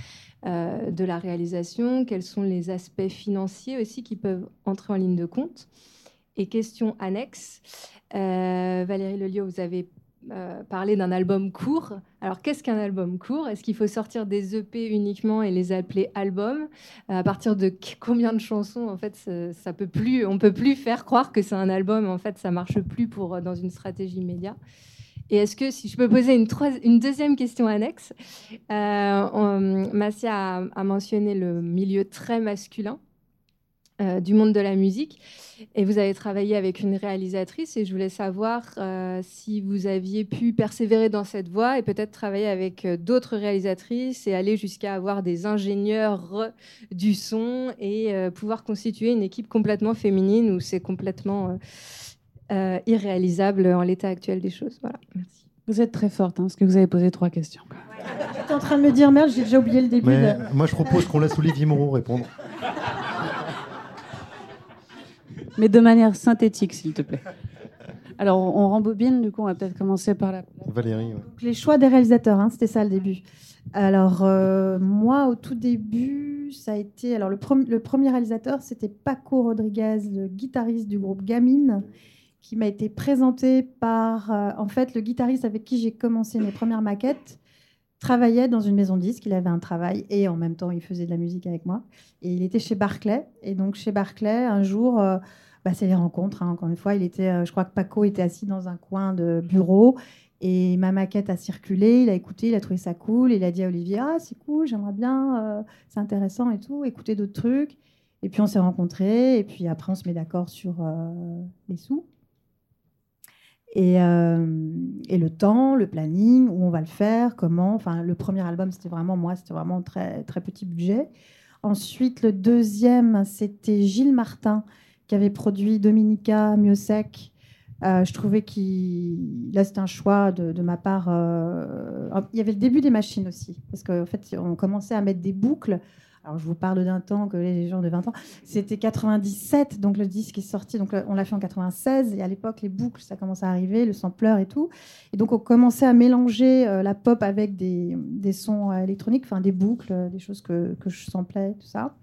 euh, de la réalisation, quels sont les aspects financiers aussi qui peuvent entrer en ligne de compte? Et question annexe, Valérie Lelio, vous avez euh, parler d'un album court. Alors, qu'est-ce qu'un album court? Est-ce qu'il faut sortir des EP uniquement et les appeler albums? À partir de combien de chansons En fait, ça, peut plus, on peut plus faire croire que c'est un album. En fait, ça marche plus pour euh, dans une stratégie média? Et est-ce que, si je peux poser une, deuxième question annexe, euh, Massia a, mentionné le milieu très masculin euh, du monde de la musique. Et vous avez travaillé avec une réalisatrice et je voulais savoir euh, si vous aviez pu persévérer dans cette voie et peut-être travailler avec euh, d'autres réalisatrices et aller jusqu'à avoir des ingénieurs du son et pouvoir constituer une équipe complètement féminine où c'est complètement irréalisable en l'état actuel des choses. Voilà, merci. Vous êtes très forte, hein, parce que vous avez posé trois questions. J'étais en train de me dire, merde, j'ai déjà oublié le début. Moi, je propose qu'on laisse Olivier Moreau répondre. Mais de manière synthétique, s'il te plaît. Alors, on rembobine, du coup, on va peut-être commencer par la. Valérie. Les choix des réalisateurs, hein, c'était ça le début. Alors, euh, moi, au tout début, ça a été. Alors, le, le premier réalisateur, c'était Paco Rodriguez, le guitariste du groupe Gamine, qui m'a été présenté par, euh, en fait, le guitariste avec qui j'ai commencé mes premières maquettes travaillait dans une maison de disques, il avait un travail et en même temps il faisait de la musique avec moi. Et il était chez Barclay. Et donc chez Barclay, un jour, euh, bah, c'est les rencontres. hein, encore une fois, il était, euh, je crois que Paco était assis dans un coin de bureau et ma maquette a circulé. Il a écouté, il a trouvé ça cool. Il a dit à Olivier, ah c'est cool, j'aimerais bien, euh, c'est intéressant et tout, écouter d'autres trucs. Et puis on s'est rencontrés et puis après on se met d'accord sur euh, les sous. Et, et le temps, le planning, où on va le faire, comment. Enfin, le premier album, c'était vraiment moi, c'était vraiment très, très petit budget. Ensuite, le deuxième, c'était Gilles Martin, produit Dominica, Miosec. Euh, je trouvais qu'il. Là, c'était un choix de, ma part. euh, Il y avait le début des machines aussi, parce qu'en fait, on commençait à mettre des boucles. Alors, je vous parle d'un temps que les gens de 20 ans. C'était 97, donc le disque est sorti. Donc, on l'a fait en 96. Et à l'époque, les boucles, ça commençait à arriver, le sampleur et tout. Et donc, on commençait à mélanger euh, la pop avec des, sons euh, électroniques, enfin des boucles, des choses que, que je samplais, tout ça.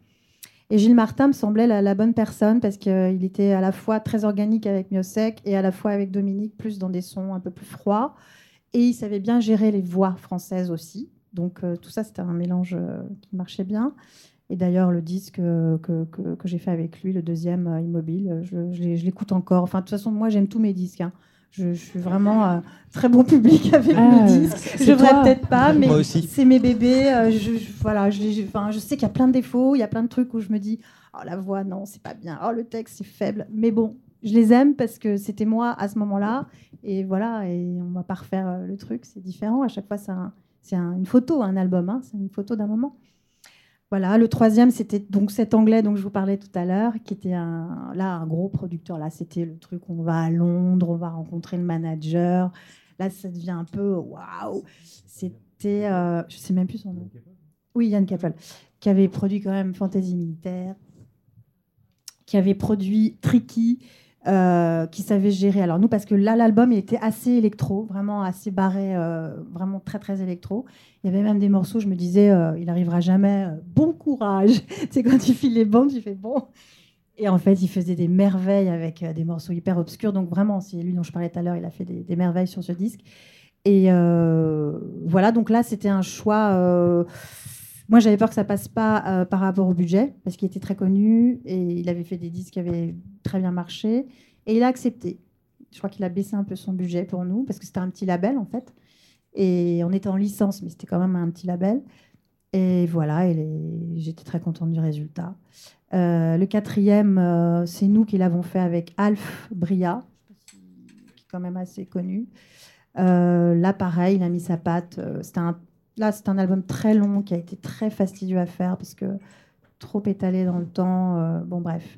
Et Gilles Martin me semblait la, bonne personne parce qu'il était à la fois très organique avec Miosec et à la fois avec Dominique, plus dans des sons un peu plus froids. Et il savait bien gérer les voix françaises aussi. Donc euh, tout ça, c'était un mélange euh, qui marchait bien. Et d'ailleurs, le disque euh, que, que- j'ai fait avec lui, le deuxième, euh, Immobile, euh, je, je l'écoute encore. Enfin, de toute façon, moi, j'aime tous mes disques. hein. Je, je suis vraiment euh, très bon public avec Ah, mes disques. Je devrais peut-être pas, mais c'est mes bébés. euh, je, je- voilà, je, les- enfin, je sais qu'il y a plein de défauts, il y a plein de trucs où je me dis, oh la voix, non, c'est pas bien. Oh le texte, c'est faible. Mais bon, je les aime parce que c'était moi à ce moment-là. Et voilà, et on va pas refaire euh, le truc, c'est différent. À chaque fois, c'est un- c'est un- une photo, un album, hein, c'est une photo d'un moment. Voilà, le troisième, c'était donc cet anglais dont je vous parlais tout à l'heure, qui était un, là un gros producteur. Là, c'était le truc, on va à Londres, on va rencontrer le manager. Là, ça devient un peu waouh. C'était, euh, je sais même plus son nom. Oui, Yann Keppel, qui avait produit quand même Fantasy Militaire, qui avait produit Tricky, euh, qui savait gérer. Alors nous, parce que là, l'album, il était assez électro, vraiment assez barré, euh, vraiment très très électro. Il y avait même des morceaux, je me disais, euh, il arrivera jamais. bon courage. c'est quand tu files les bandes, tu fais bon. Et en fait, il faisait des merveilles avec des morceaux hyper obscurs. Donc vraiment, c'est lui dont je parlais tout à l'heure, il a fait des, merveilles sur ce disque. Et voilà, donc là, c'était un choix. Moi, j'avais peur que ça passe pas euh, par rapport au budget, parce qu'il était très connu et il avait fait des disques qui avaient très bien marché. Et il a accepté. Je crois qu'il a baissé un peu son budget pour nous, parce que c'était un petit label, en fait. Et on était en licence, mais c'était quand même un petit label. Et voilà, j'étais très contente du résultat. Euh, le quatrième, euh, c'est nous qui l'avons fait avec Alf Bria, qui est quand même assez connu. Là, pareil, il a mis sa patte. C'était un, là, c'est un album très long qui a été très fastidieux à faire parce que trop étalé dans le temps. euh, bon, bref.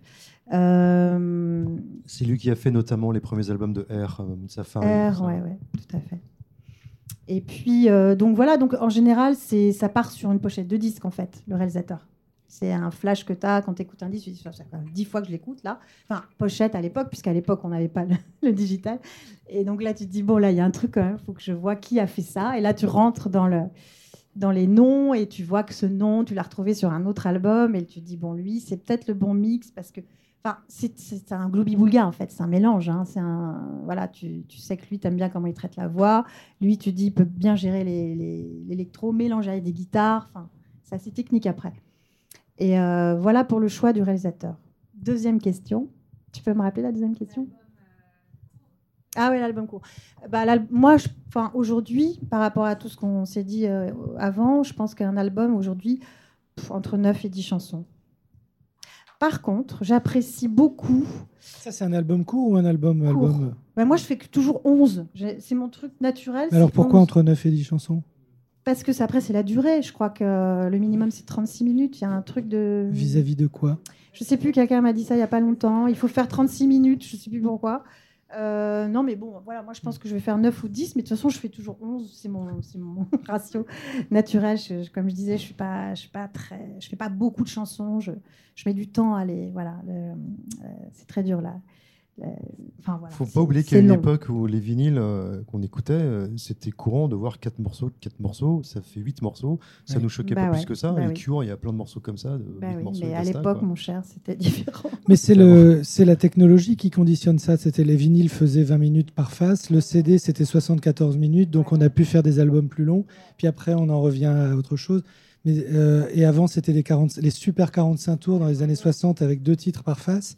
Euh, C'est lui qui a fait notamment les premiers albums de R, euh, Safari. R, ouais, ouais, tout à fait. Et puis, euh, donc voilà, donc en général, c'est, ça part sur une pochette de disque, en fait, le réalisateur. C'est un flash que tu as quand tu écoutes un disque. Dis, ça fait quand même dix fois que je l'écoute, là. Enfin, pochette à l'époque, puisqu'à l'époque, on n'avait pas le, digital. Et donc là, tu te dis, bon, là, il y a un truc quand même, il faut que je vois qui a fait ça. Et là, tu rentres dans, le, dans les noms et tu vois que ce nom, tu l'as retrouvé sur un autre album. Et tu te dis, bon, lui, c'est peut-être le bon mix parce que Enfin, c'est- un globi-boulga en fait, c'est un mélange. hein. C'est un, voilà, tu, tu sais que lui, t'aimes bien comment il traite la voix. Lui, tu dis, il peut bien gérer les- les- l'électro, mélanger avec des guitares. Enfin, c'est assez technique après. Et euh, voilà pour le choix du réalisateur. Deuxième question. Tu peux me rappeler la deuxième question? Ah oui, l'album court. Bah, moi, aujourd'hui, par rapport à tout ce qu'on s'est dit euh, avant, je pense qu'un album aujourd'hui, entre 9 et 10 chansons. Par contre, j'apprécie beaucoup. Ça, c'est un album court ou un album, album Bah, moi, je fais que toujours 11. J'ai- C'est mon truc naturel. Alors pourquoi 11. entre 9 et 10 chansons? Parce que c'est- après, c'est la durée. Je crois que le minimum, c'est 36 minutes. Il y a un truc de. Vis-à-vis de quoi? Je sais plus, quelqu'un m'a dit ça il y a pas longtemps. Il faut faire 36 minutes, je sais plus pourquoi. Euh, non, mais bon, voilà, moi je pense que je vais faire 9 ou 10, mais de toute façon, je fais toujours 11, c'est mon, ratio naturel. Je- je- comme je disais, je suis pas, je suis pas très, je fais pas beaucoup de chansons, je, je mets du temps à les. Voilà, le- euh, c'est très dur là. Enfin, voilà, Faut pas oublier qu'il y a une long. époque où les vinyles euh, qu'on écoutait, euh, c'était courant de voir quatre morceaux, quatre morceaux, ça fait huit morceaux, ça Ouais. nous choquait Bah pas ouais, plus que ça. bah les oui. Cure, il y a plein de morceaux comme ça, de Bah oui, morceaux. mais à l'époque, mon cher, c'était différent. Mais c'est le, c'est la technologie qui conditionne ça. C'était les vinyles faisaient 20 minutes par face, le CD c'était 74 minutes, donc on a pu faire des albums plus longs. Puis après, on en revient à autre chose. Mais, euh, et avant, c'était les, 40 les super 45 tours dans les années 60 avec deux titres par face.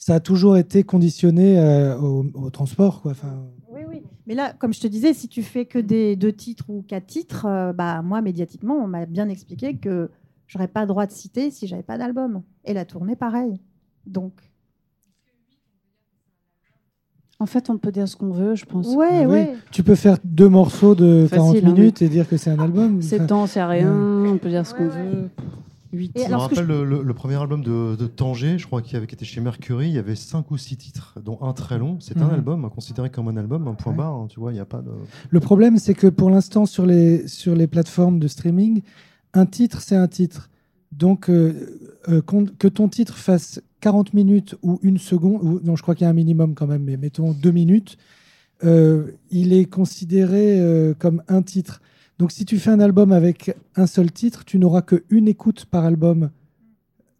Ça a toujours été conditionné euh, au, au transport, quoi. Enfin, Oui, oui. Mais là, comme je te disais, si tu fais que des deux titres ou quatre titres, euh, bah moi, médiatiquement, on m'a bien expliqué que j'aurais pas le droit de citer si j'avais pas d'album. Et la tournée, pareil. Donc, En fait, on peut dire ce qu'on veut, je pense. ouais, Ah oui. ouais. tu peux faire deux morceaux de Facile, 40 hein, minutes et dire que c'est un album. C'est Enfin, temps, c'est rien, ouais. on peut dire ce qu'on veut. Huit Et Je me alors, rappelle le, le- le premier album de, de Tanger, je crois qu'il avait été chez Mercury, il y avait cinq ou six titres, dont un très long. C'est un Mhm. album, hein, considéré comme un album, un point Ouais. barre, hein, tu vois, il n'y a pas de... Le problème, c'est que pour l'instant, sur les, sur les plateformes de streaming, un titre, c'est un titre. Donc, euh, euh, que ton titre fasse 40 minutes ou une seconde, ou, non, je crois qu'il y a un minimum quand même, mais mettons deux minutes, euh, il est considéré euh, comme un titre. Donc, si tu fais un album avec un seul titre, tu n'auras qu'une écoute par album,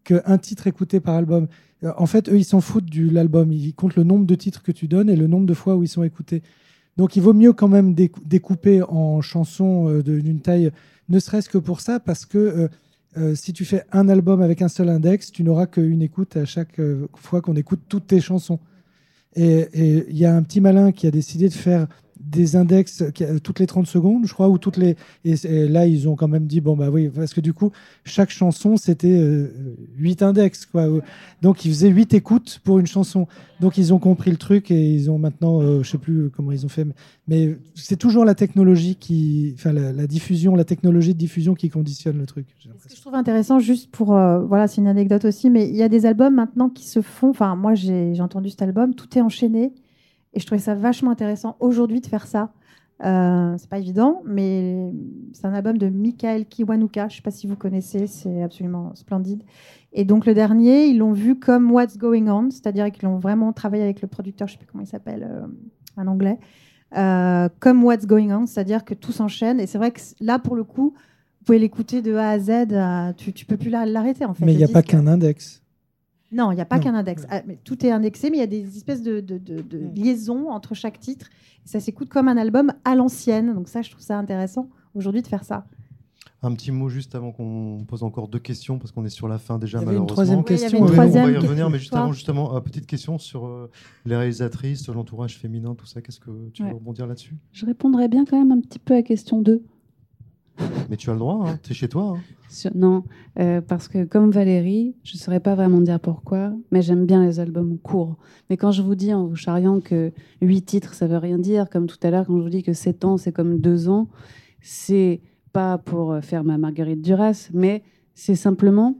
qu'un titre écouté par album. Euh, En fait, eux, ils s'en foutent de l'album. Ils comptent le nombre de titres que tu donnes et le nombre de fois où ils sont écoutés. Donc il vaut mieux quand même décou- découper en chansons euh, d'une taille, ne serait-ce que pour ça, parce que euh, si tu fais un album avec un seul index, tu n'auras qu'une écoute à chaque fois qu'on écoute toutes tes chansons. Et il y a un petit malin qui a décidé de faire des index euh, toutes les 30 secondes, je crois, ou toutes les. Et, là, ils ont quand même dit bon, bah oui, parce que du coup, chaque chanson, c'était 8 index, quoi. Donc, ils faisaient 8 écoutes pour une chanson. Donc, ils ont compris le truc et ils ont maintenant, euh, je sais plus comment ils ont fait, mais, mais c'est toujours la technologie qui. Enfin, la, la diffusion, la technologie de diffusion qui conditionne le truc. Ce que je trouve intéressant, juste pour. euh, voilà, c'est une anecdote aussi, mais il y a des albums maintenant qui se font. Enfin, moi, j'ai j'ai entendu cet album, tout est enchaîné. Et je trouvais ça vachement intéressant aujourd'hui de faire ça. Euh, c'est pas évident, mais c'est un album de Michael Kiwanuka. Je sais pas si vous connaissez, c'est absolument splendide. Et donc le dernier, ils l'ont vu comme What's Going On, c'est-à-dire qu'ils l'ont vraiment travaillé avec le producteur, je sais plus comment il s'appelle, euh, en anglais, euh, comme What's Going On, c'est-à-dire que tout s'enchaîne. Et c'est vrai que là, pour le coup, vous pouvez l'écouter de A à Z. euh, tu, tu peux plus la- l'arrêter en fait. Mais il n'y a pas qu'un index. Non, il n'y a pas qu'un index. Ah, mais tout est indexé, mais il y a des espèces de, de, de- de liaisons entre chaque titre. Ça s'écoute comme un album à l'ancienne. Donc ça, je trouve ça intéressant aujourd'hui de faire ça. Un petit mot juste avant qu'on pose encore deux questions, parce qu'on est sur la fin déjà, Il y avait une malheureusement. troisième Oui, il y avait question. une euh, on va troisième y revenir, mais juste avant, justement, euh, petite question sur euh, les réalisatrices, l'entourage féminin, tout ça. Qu'est-ce que tu veux Ouais. rebondir là-dessus? Je répondrais bien quand même un petit peu à question 2. Mais tu as le droit, hein, tu es chez toi. hein. Non, euh, parce que comme Valérie, je ne saurais pas vraiment dire pourquoi, mais j'aime bien les albums courts. Mais quand je vous dis en vous charriant que 8 titres, ça veut rien dire, comme tout à l'heure, quand je vous dis que 7 ans, c'est comme 2 ans, c'est pas pour euh, faire ma Marguerite Duras, mais c'est simplement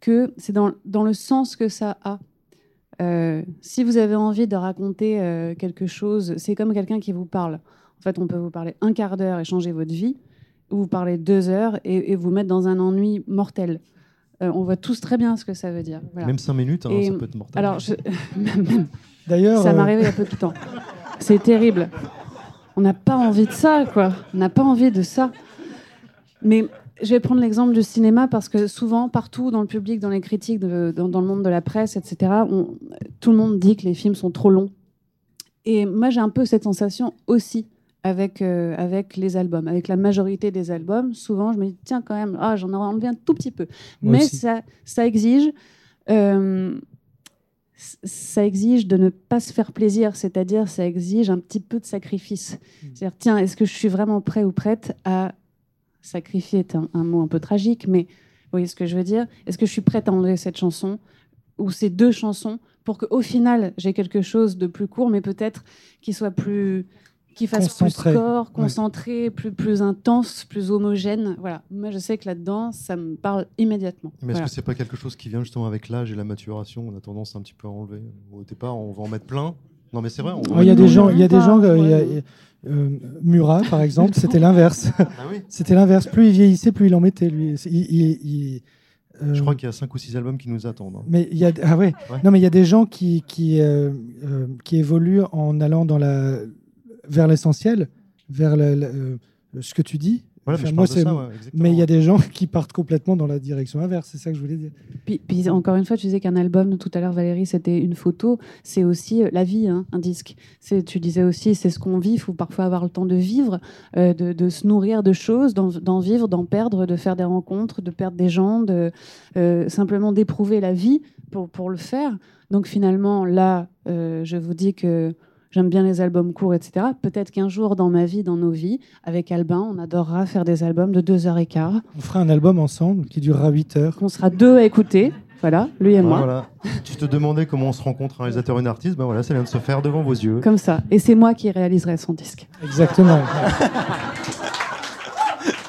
que c'est dans, le sens que ça a. Euh, si vous avez envie de raconter quelque chose, c'est comme quelqu'un qui vous parle. En fait, on peut vous parler un quart d'heure et changer votre vie, vous parler deux heures et, et vous mettre dans un ennui mortel. Euh, on voit tous très bien ce que ça veut dire. Voilà. Même 5 minutes, hein, Et- ça peut être mortel. Alors, je- D'ailleurs, ça euh, m'est arrivé il y a peu de temps. C'est terrible. On n'a pas envie de ça, quoi. On n'a pas envie de ça. Mais je vais prendre l'exemple du cinéma parce que souvent, partout dans le public, dans les critiques, de- dans, dans le monde de la presse, etc., on- tout le monde dit que les films sont trop longs. Et moi, j'ai un peu cette sensation aussi avec, euh, avec les albums. Avec la majorité des albums, souvent, je me dis, tiens, quand même, ah, j'en aurais enlevé un tout petit peu. Moi Mais aussi. ça, ça exige. euh, ça exige de ne pas se faire plaisir, c'est-à-dire ça exige un petit peu de sacrifice. C'est-à-dire, tiens, est-ce que je suis vraiment prêt ou prête à sacrifier est un, un mot un peu tragique, mais vous voyez ce que je veux dire? Est-ce que je suis prête à enlever cette chanson ou ces deux chansons pour qu'au final j'ai quelque chose de plus court, mais peut-être qui soit plus qui fasse Concentré. plus Ouais. concentré, plus, plus intense, plus homogène. Voilà. Moi, je sais que là-dedans, ça me parle immédiatement. Mais est-ce Voilà. que c'est pas quelque chose qui vient justement avec l'âge et la maturation On a tendance un petit peu à enlever. Au départ, on va en mettre plein? Non, mais c'est vrai. Oh, Il y a des gens, il y a des gens, euh, ouais. euh, Murat par exemple, c'était l'inverse. Ah oui. C'était l'inverse. Plus il vieillissait, plus il en mettait. Lui, il, il- il- euh, Je crois qu'il y a 5 ou 6 albums qui nous attendent. hein. Mais il y a ah ouais. Ouais. Non mais il y a des gens qui qui euh, euh, qui évoluent en allant dans la vers l'essentiel, vers le- le- euh, ce que tu dis. Voilà, mais Enfin, moi, ça, ouais, il y a des gens qui partent complètement dans la direction inverse. C'est ça que je voulais dire. Puis, puis encore une fois, tu disais qu'un album, tout à l'heure Valérie, c'était une photo. C'est aussi euh, la vie, hein, un disque. Tu disais aussi, c'est ce qu'on vit. Il faut parfois avoir le temps de vivre, euh, de, de se nourrir de choses, d'en, d'en vivre, d'en perdre, de faire des rencontres, de perdre des gens, de euh, simplement d'éprouver la vie pour, pour le faire. Donc finalement, là, euh, je vous dis que j'aime bien les albums courts, etc. Peut-être qu'un jour dans ma vie, dans nos vies, avec Albin, on adorera faire des albums de deux heures et quart. On fera un album ensemble qui durera 8 heures. On sera deux à écouter. Voilà, lui et moi. Voilà. Tu te demandais comment on se rencontre un réalisateur et une artiste, ben voilà, ça vient de se faire devant vos yeux. Comme ça. Et c'est moi qui réaliserai son disque. Exactement.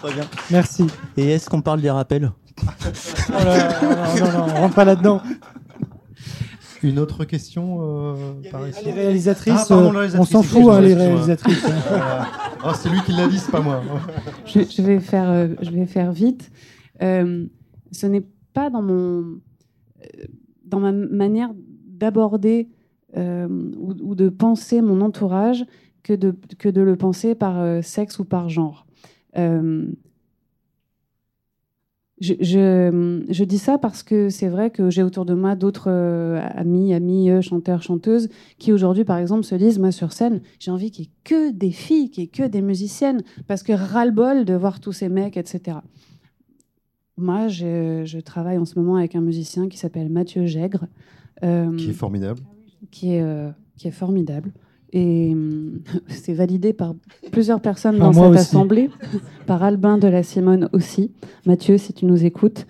Très bien. Merci. Et est-ce qu'on parle des rappels? Oh là, non, non, non, on rentre pas là-dedans. Une autre question euh, par ici Les réalisatrices, Ah, pardon, on s'en fout, hein, les réalisatrices. hein. Oh, c'est lui qui l'a dit, c'est pas moi. Je, je vais, faire, euh, je vais faire vite. Euh, ce n'est pas dans, mon, dans ma manière d'aborder euh, ou, ou de penser mon entourage que de, que de le penser par euh, sexe ou par genre. Euh, je, je, je dis ça parce que c'est vrai que j'ai autour de moi d'autres euh, amis, amis, euh, chanteurs, chanteuses, qui aujourd'hui, par exemple, se disent, moi, sur scène, j'ai envie qu'il y ait que des filles, qu'il y ait que des musiciennes, parce que ras-le-bol de voir tous ces mecs, etc. Moi, je, je travaille en ce moment avec un musicien qui s'appelle Mathieu Gègre. euh, Qui est formidable. qui est, qui est formidable. Et hum, c'est validé par plusieurs personnes Par dans cette aussi. assemblée, par Albin de la Simone aussi. Mathieu, si tu nous écoutes.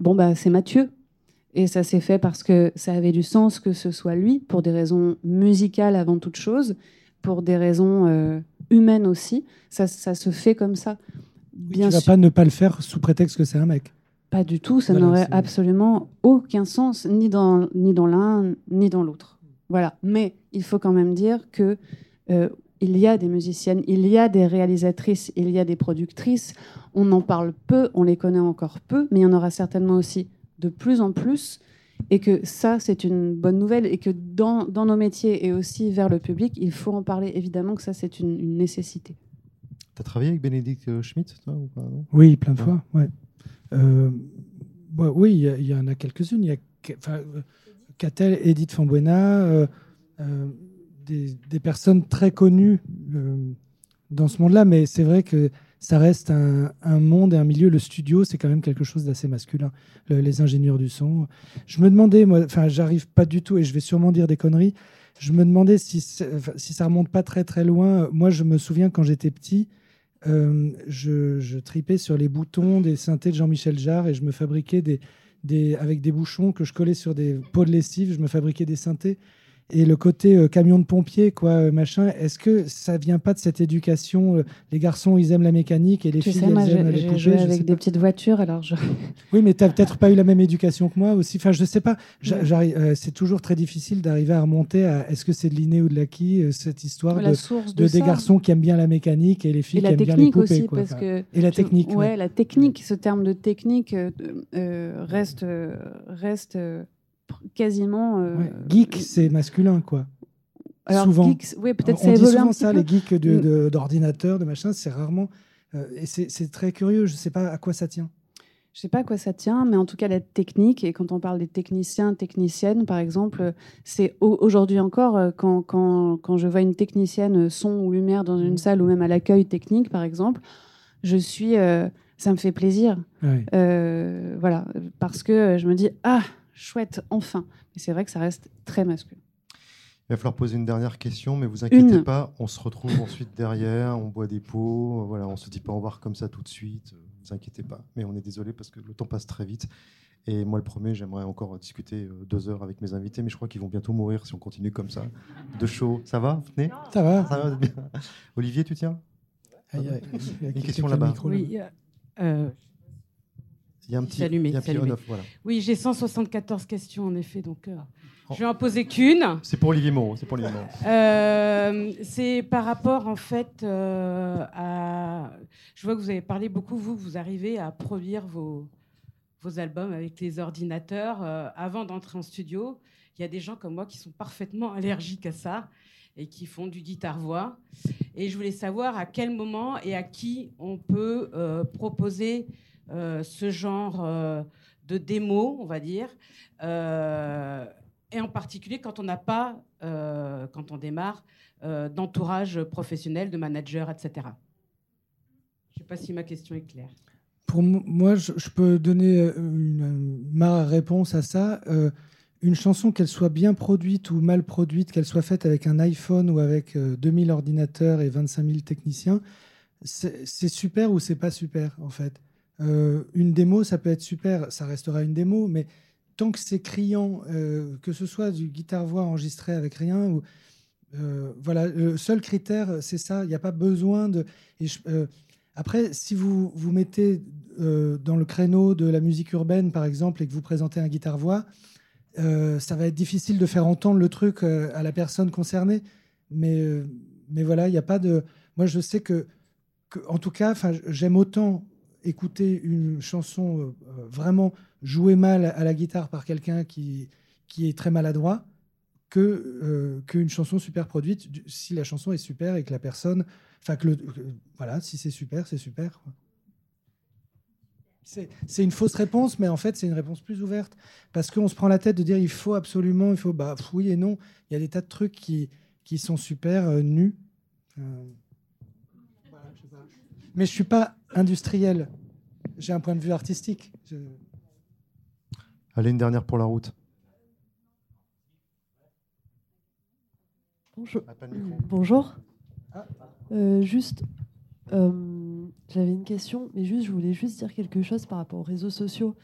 Bon, bah, c'est Mathieu. Et ça s'est fait parce que ça avait du sens que ce soit lui, pour des raisons musicales avant toute chose, pour des raisons euh, humaines aussi. Ça, ça se fait comme ça. Bien tu vas sûr. pas ne pas le faire sous prétexte que c'est un mec. Pas du tout, ça Voilà, n'aurait absolument aucun sens, ni dans, ni dans l'un, ni dans l'autre. Voilà. Mais il faut quand même dire que euh, il y a des musiciennes, il y a des réalisatrices, il y a des productrices. On en parle peu, on les connaît encore peu, mais il y en aura certainement aussi de plus en plus. Et que ça, c'est une bonne nouvelle. Et que dans, dans nos métiers et aussi vers le public, il faut en parler. Évidemment que ça, c'est une, une nécessité. T'as travaillé avec Bénédicte Schmitt, toi, ou pas non? Oui, plein de Ouais. fois. Ouais. Euh, oui, il y en a quelques-unes. Il y a Catel, Edith Fambuena, euh, euh, des, personnes très connues euh, dans ce monde-là, mais c'est vrai que ça reste un, monde et un milieu. Le studio, c'est quand même quelque chose d'assez masculin. Le- les ingénieurs du son. Je me demandais, enfin, j'arrive pas du tout, et je vais sûrement dire des conneries. Je me demandais si, si ça remonte pas très très loin. Moi, je me souviens quand j'étais petit, je, je tripais sur les boutons des synthés de Jean-Michel Jarre et je me fabriquais des, avec des bouchons que je collais sur des pots de lessive, je me fabriquais des synthés. Et le côté euh, camion de pompier, quoi, euh, machin, est-ce que ça vient pas de cette éducation euh, Les garçons, ils aiment la mécanique et les Tu filles, sais, moi, elles aiment les poupées. joué avec des pas. petites voitures, alors je... Oui, mais tu n'as peut-être pas eu la même éducation que moi aussi. Enfin, je sais pas. Euh, c'est toujours très difficile d'arriver à remonter à est-ce que c'est de l'inné ou de l'acquis, cette histoire la de, source de de, des garçons qui aiment bien la mécanique et les filles Et qui la aiment bien les technique poupées. aussi, quoi. parce Enfin, que et la technique. Ouais, la technique, ce terme de technique euh, euh, reste, reste quasiment. euh, Ouais. Geek, c'est masculin, quoi. alors, souvent. oui, peut-être ça un petit ça, peu. les geeks de- Mm. de- d'ordinateurs, de, machin, c'est rarement. euh, et c'est très curieux, je sais pas à quoi ça tient. Je sais pas à quoi ça tient, mais en tout cas, la technique, et quand on parle des techniciens, techniciennes, par exemple, euh, c'est au- aujourd'hui encore, euh, quand, quand, quand je vois une technicienne euh, son ou lumière dans une salle ou même à l'accueil technique, par exemple, je suis. euh, ça me fait plaisir. Euh, voilà, parce que euh, je me dis, ah, chouette, enfin. Mais c'est vrai que ça reste très masculin. Il va falloir poser une dernière question, mais vous inquiétez Une. pas, on se retrouve ensuite derrière, on boit des pots, euh, voilà, on se dit pas au revoir comme ça tout de suite, euh, vous inquiétez pas. Mais on est désolé parce que le temps passe très vite. Et moi, le premier, j'aimerais encore discuter euh, deux heures avec mes invités, mais je crois qu'ils vont bientôt mourir si on continue comme ça. De chaud. Ça va, venez Ça va Ça va bien? Olivier, tu tiens? Il y a Une question là-bas. Oui, euh, Il y a un petit, allumé, il y a un c'est petit allumé. on-off, voilà. oui j'ai 174 questions en effet, donc euh, Oh. je vais en poser qu'une. C'est pour Olivier Moreau, c'est pour Olivier Moreau. Euh, c'est par rapport en fait euh, à. Je vois que vous avez parlé beaucoup, vous, vous arrivez à produire vos, vos albums avec les ordinateurs avant d'entrer en studio. Il y a des gens comme moi qui sont parfaitement allergiques à ça et qui font du guitare-voix. Et je voulais savoir à quel moment et à qui on peut proposer ce genre de démo, on va dire, et en particulier quand on n'a pas, quand on démarre, d'entourage professionnel, de manager, etc. Je ne sais pas si ma question est claire. Pour moi, je, peux donner euh, ma réponse à ça. Euh, une chanson, qu'elle soit bien produite ou mal produite, qu'elle soit faite avec un iPhone ou avec 2000 euh, ordinateurs et 25 000 techniciens, c'est super ou c'est pas super, en fait? Une démo, ça peut être super, ça restera une démo, mais tant que c'est criant, que ce soit du guitare-voix enregistré avec rien, ou, voilà, le seul critère, c'est ça. Il n'y a pas besoin de. Après, si vous vous mettez euh, dans le créneau de la musique urbaine, par exemple, et que vous présentez un guitare-voix, euh, ça va être difficile de faire entendre le truc euh, à la personne concernée. Mais, mais voilà, il n'y a pas de. Moi, je sais que, en tout cas, j'aime autant écouter une chanson vraiment jouée mal à la guitare par quelqu'un qui, qui est très maladroit que qu'une chanson super produite si la chanson est super et que la personne Enfin, que voilà, si c'est super, c'est super. C'est une fausse réponse, mais en fait, c'est une réponse plus ouverte. Parce qu'on se prend la tête de dire il faut absolument, il faut. Bah, oui et non. Il y a des tas de trucs qui, qui sont super euh, nus. Mais je ne suis pas industriel. J'ai un point de vue artistique. Allez, une dernière pour la route. Bonjour. Bonjour. Ah. Euh, juste, euh, j'avais une question, mais juste, je voulais juste dire quelque chose par rapport aux réseaux sociaux.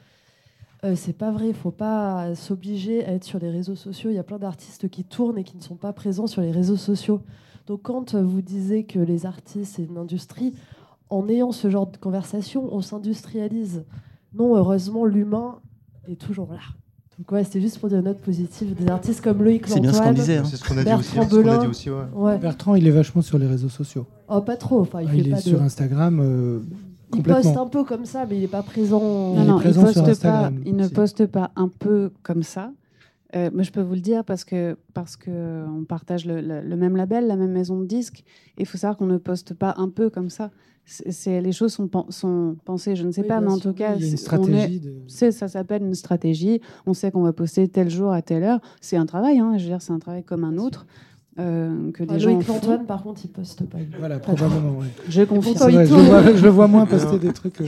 Euh, c'est pas vrai, il faut pas s'obliger à être sur les réseaux sociaux. Il y a plein d'artistes qui tournent et qui ne sont pas présents sur les réseaux sociaux. Donc quand vous disiez que les artistes, c'est une industrie, en ayant ce genre de conversation, on s'industrialise. Non, heureusement, l'humain est toujours là. Donc ouais, c'était juste pour dire une note positive des artistes comme Loïc C'est bien ce qu'on disait. Hein. C'est ce qu'on a, dit aussi. Ouais. Bertrand, il est vachement sur les réseaux sociaux. Oh, pas trop. Enfin, il, ah, il est sur Instagram. Euh, il poste un peu comme ça, mais il n'est pas présent. Non, il, non, il, poste pas, il ne poste pas un peu comme ça. Euh, je peux vous le dire parce que parce que on partage le, le même label, la même maison de disques. Il faut savoir qu'on ne poste pas un peu comme ça c'est les choses sont, sont, pensées, je ne sais pas, mais en tout cas, c'est ça s'appelle une stratégie. On sait qu'on va poster tel jour à telle heure. C'est un travail, hein, je veux dire, c'est un travail comme un autre. Euh, que des gens Antoine, par contre, il poste pas. Voilà, probablement. Ouais. Je confirme. je, vois, je, le vois moins poster des trucs. Euh,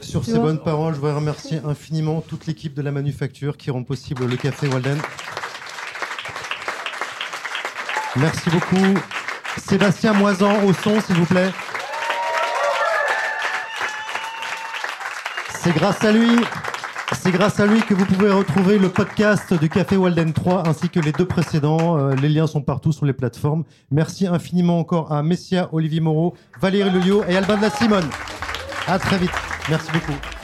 Sur ces bonnes paroles, je voudrais remercier infiniment toute l'équipe de la manufacture qui rend possible le café Walden. Merci beaucoup. Sébastien Moisan au son, s'il vous plaît. C'est grâce à lui. C'est grâce à lui que vous pouvez retrouver le podcast du Café Walden 3 ainsi que les deux précédents. Euh, les liens sont partout sur les plateformes. Merci infiniment encore à Messia, Olivier Moreau, Valérie Lelio et Alban de la Simone. À très vite. Merci beaucoup.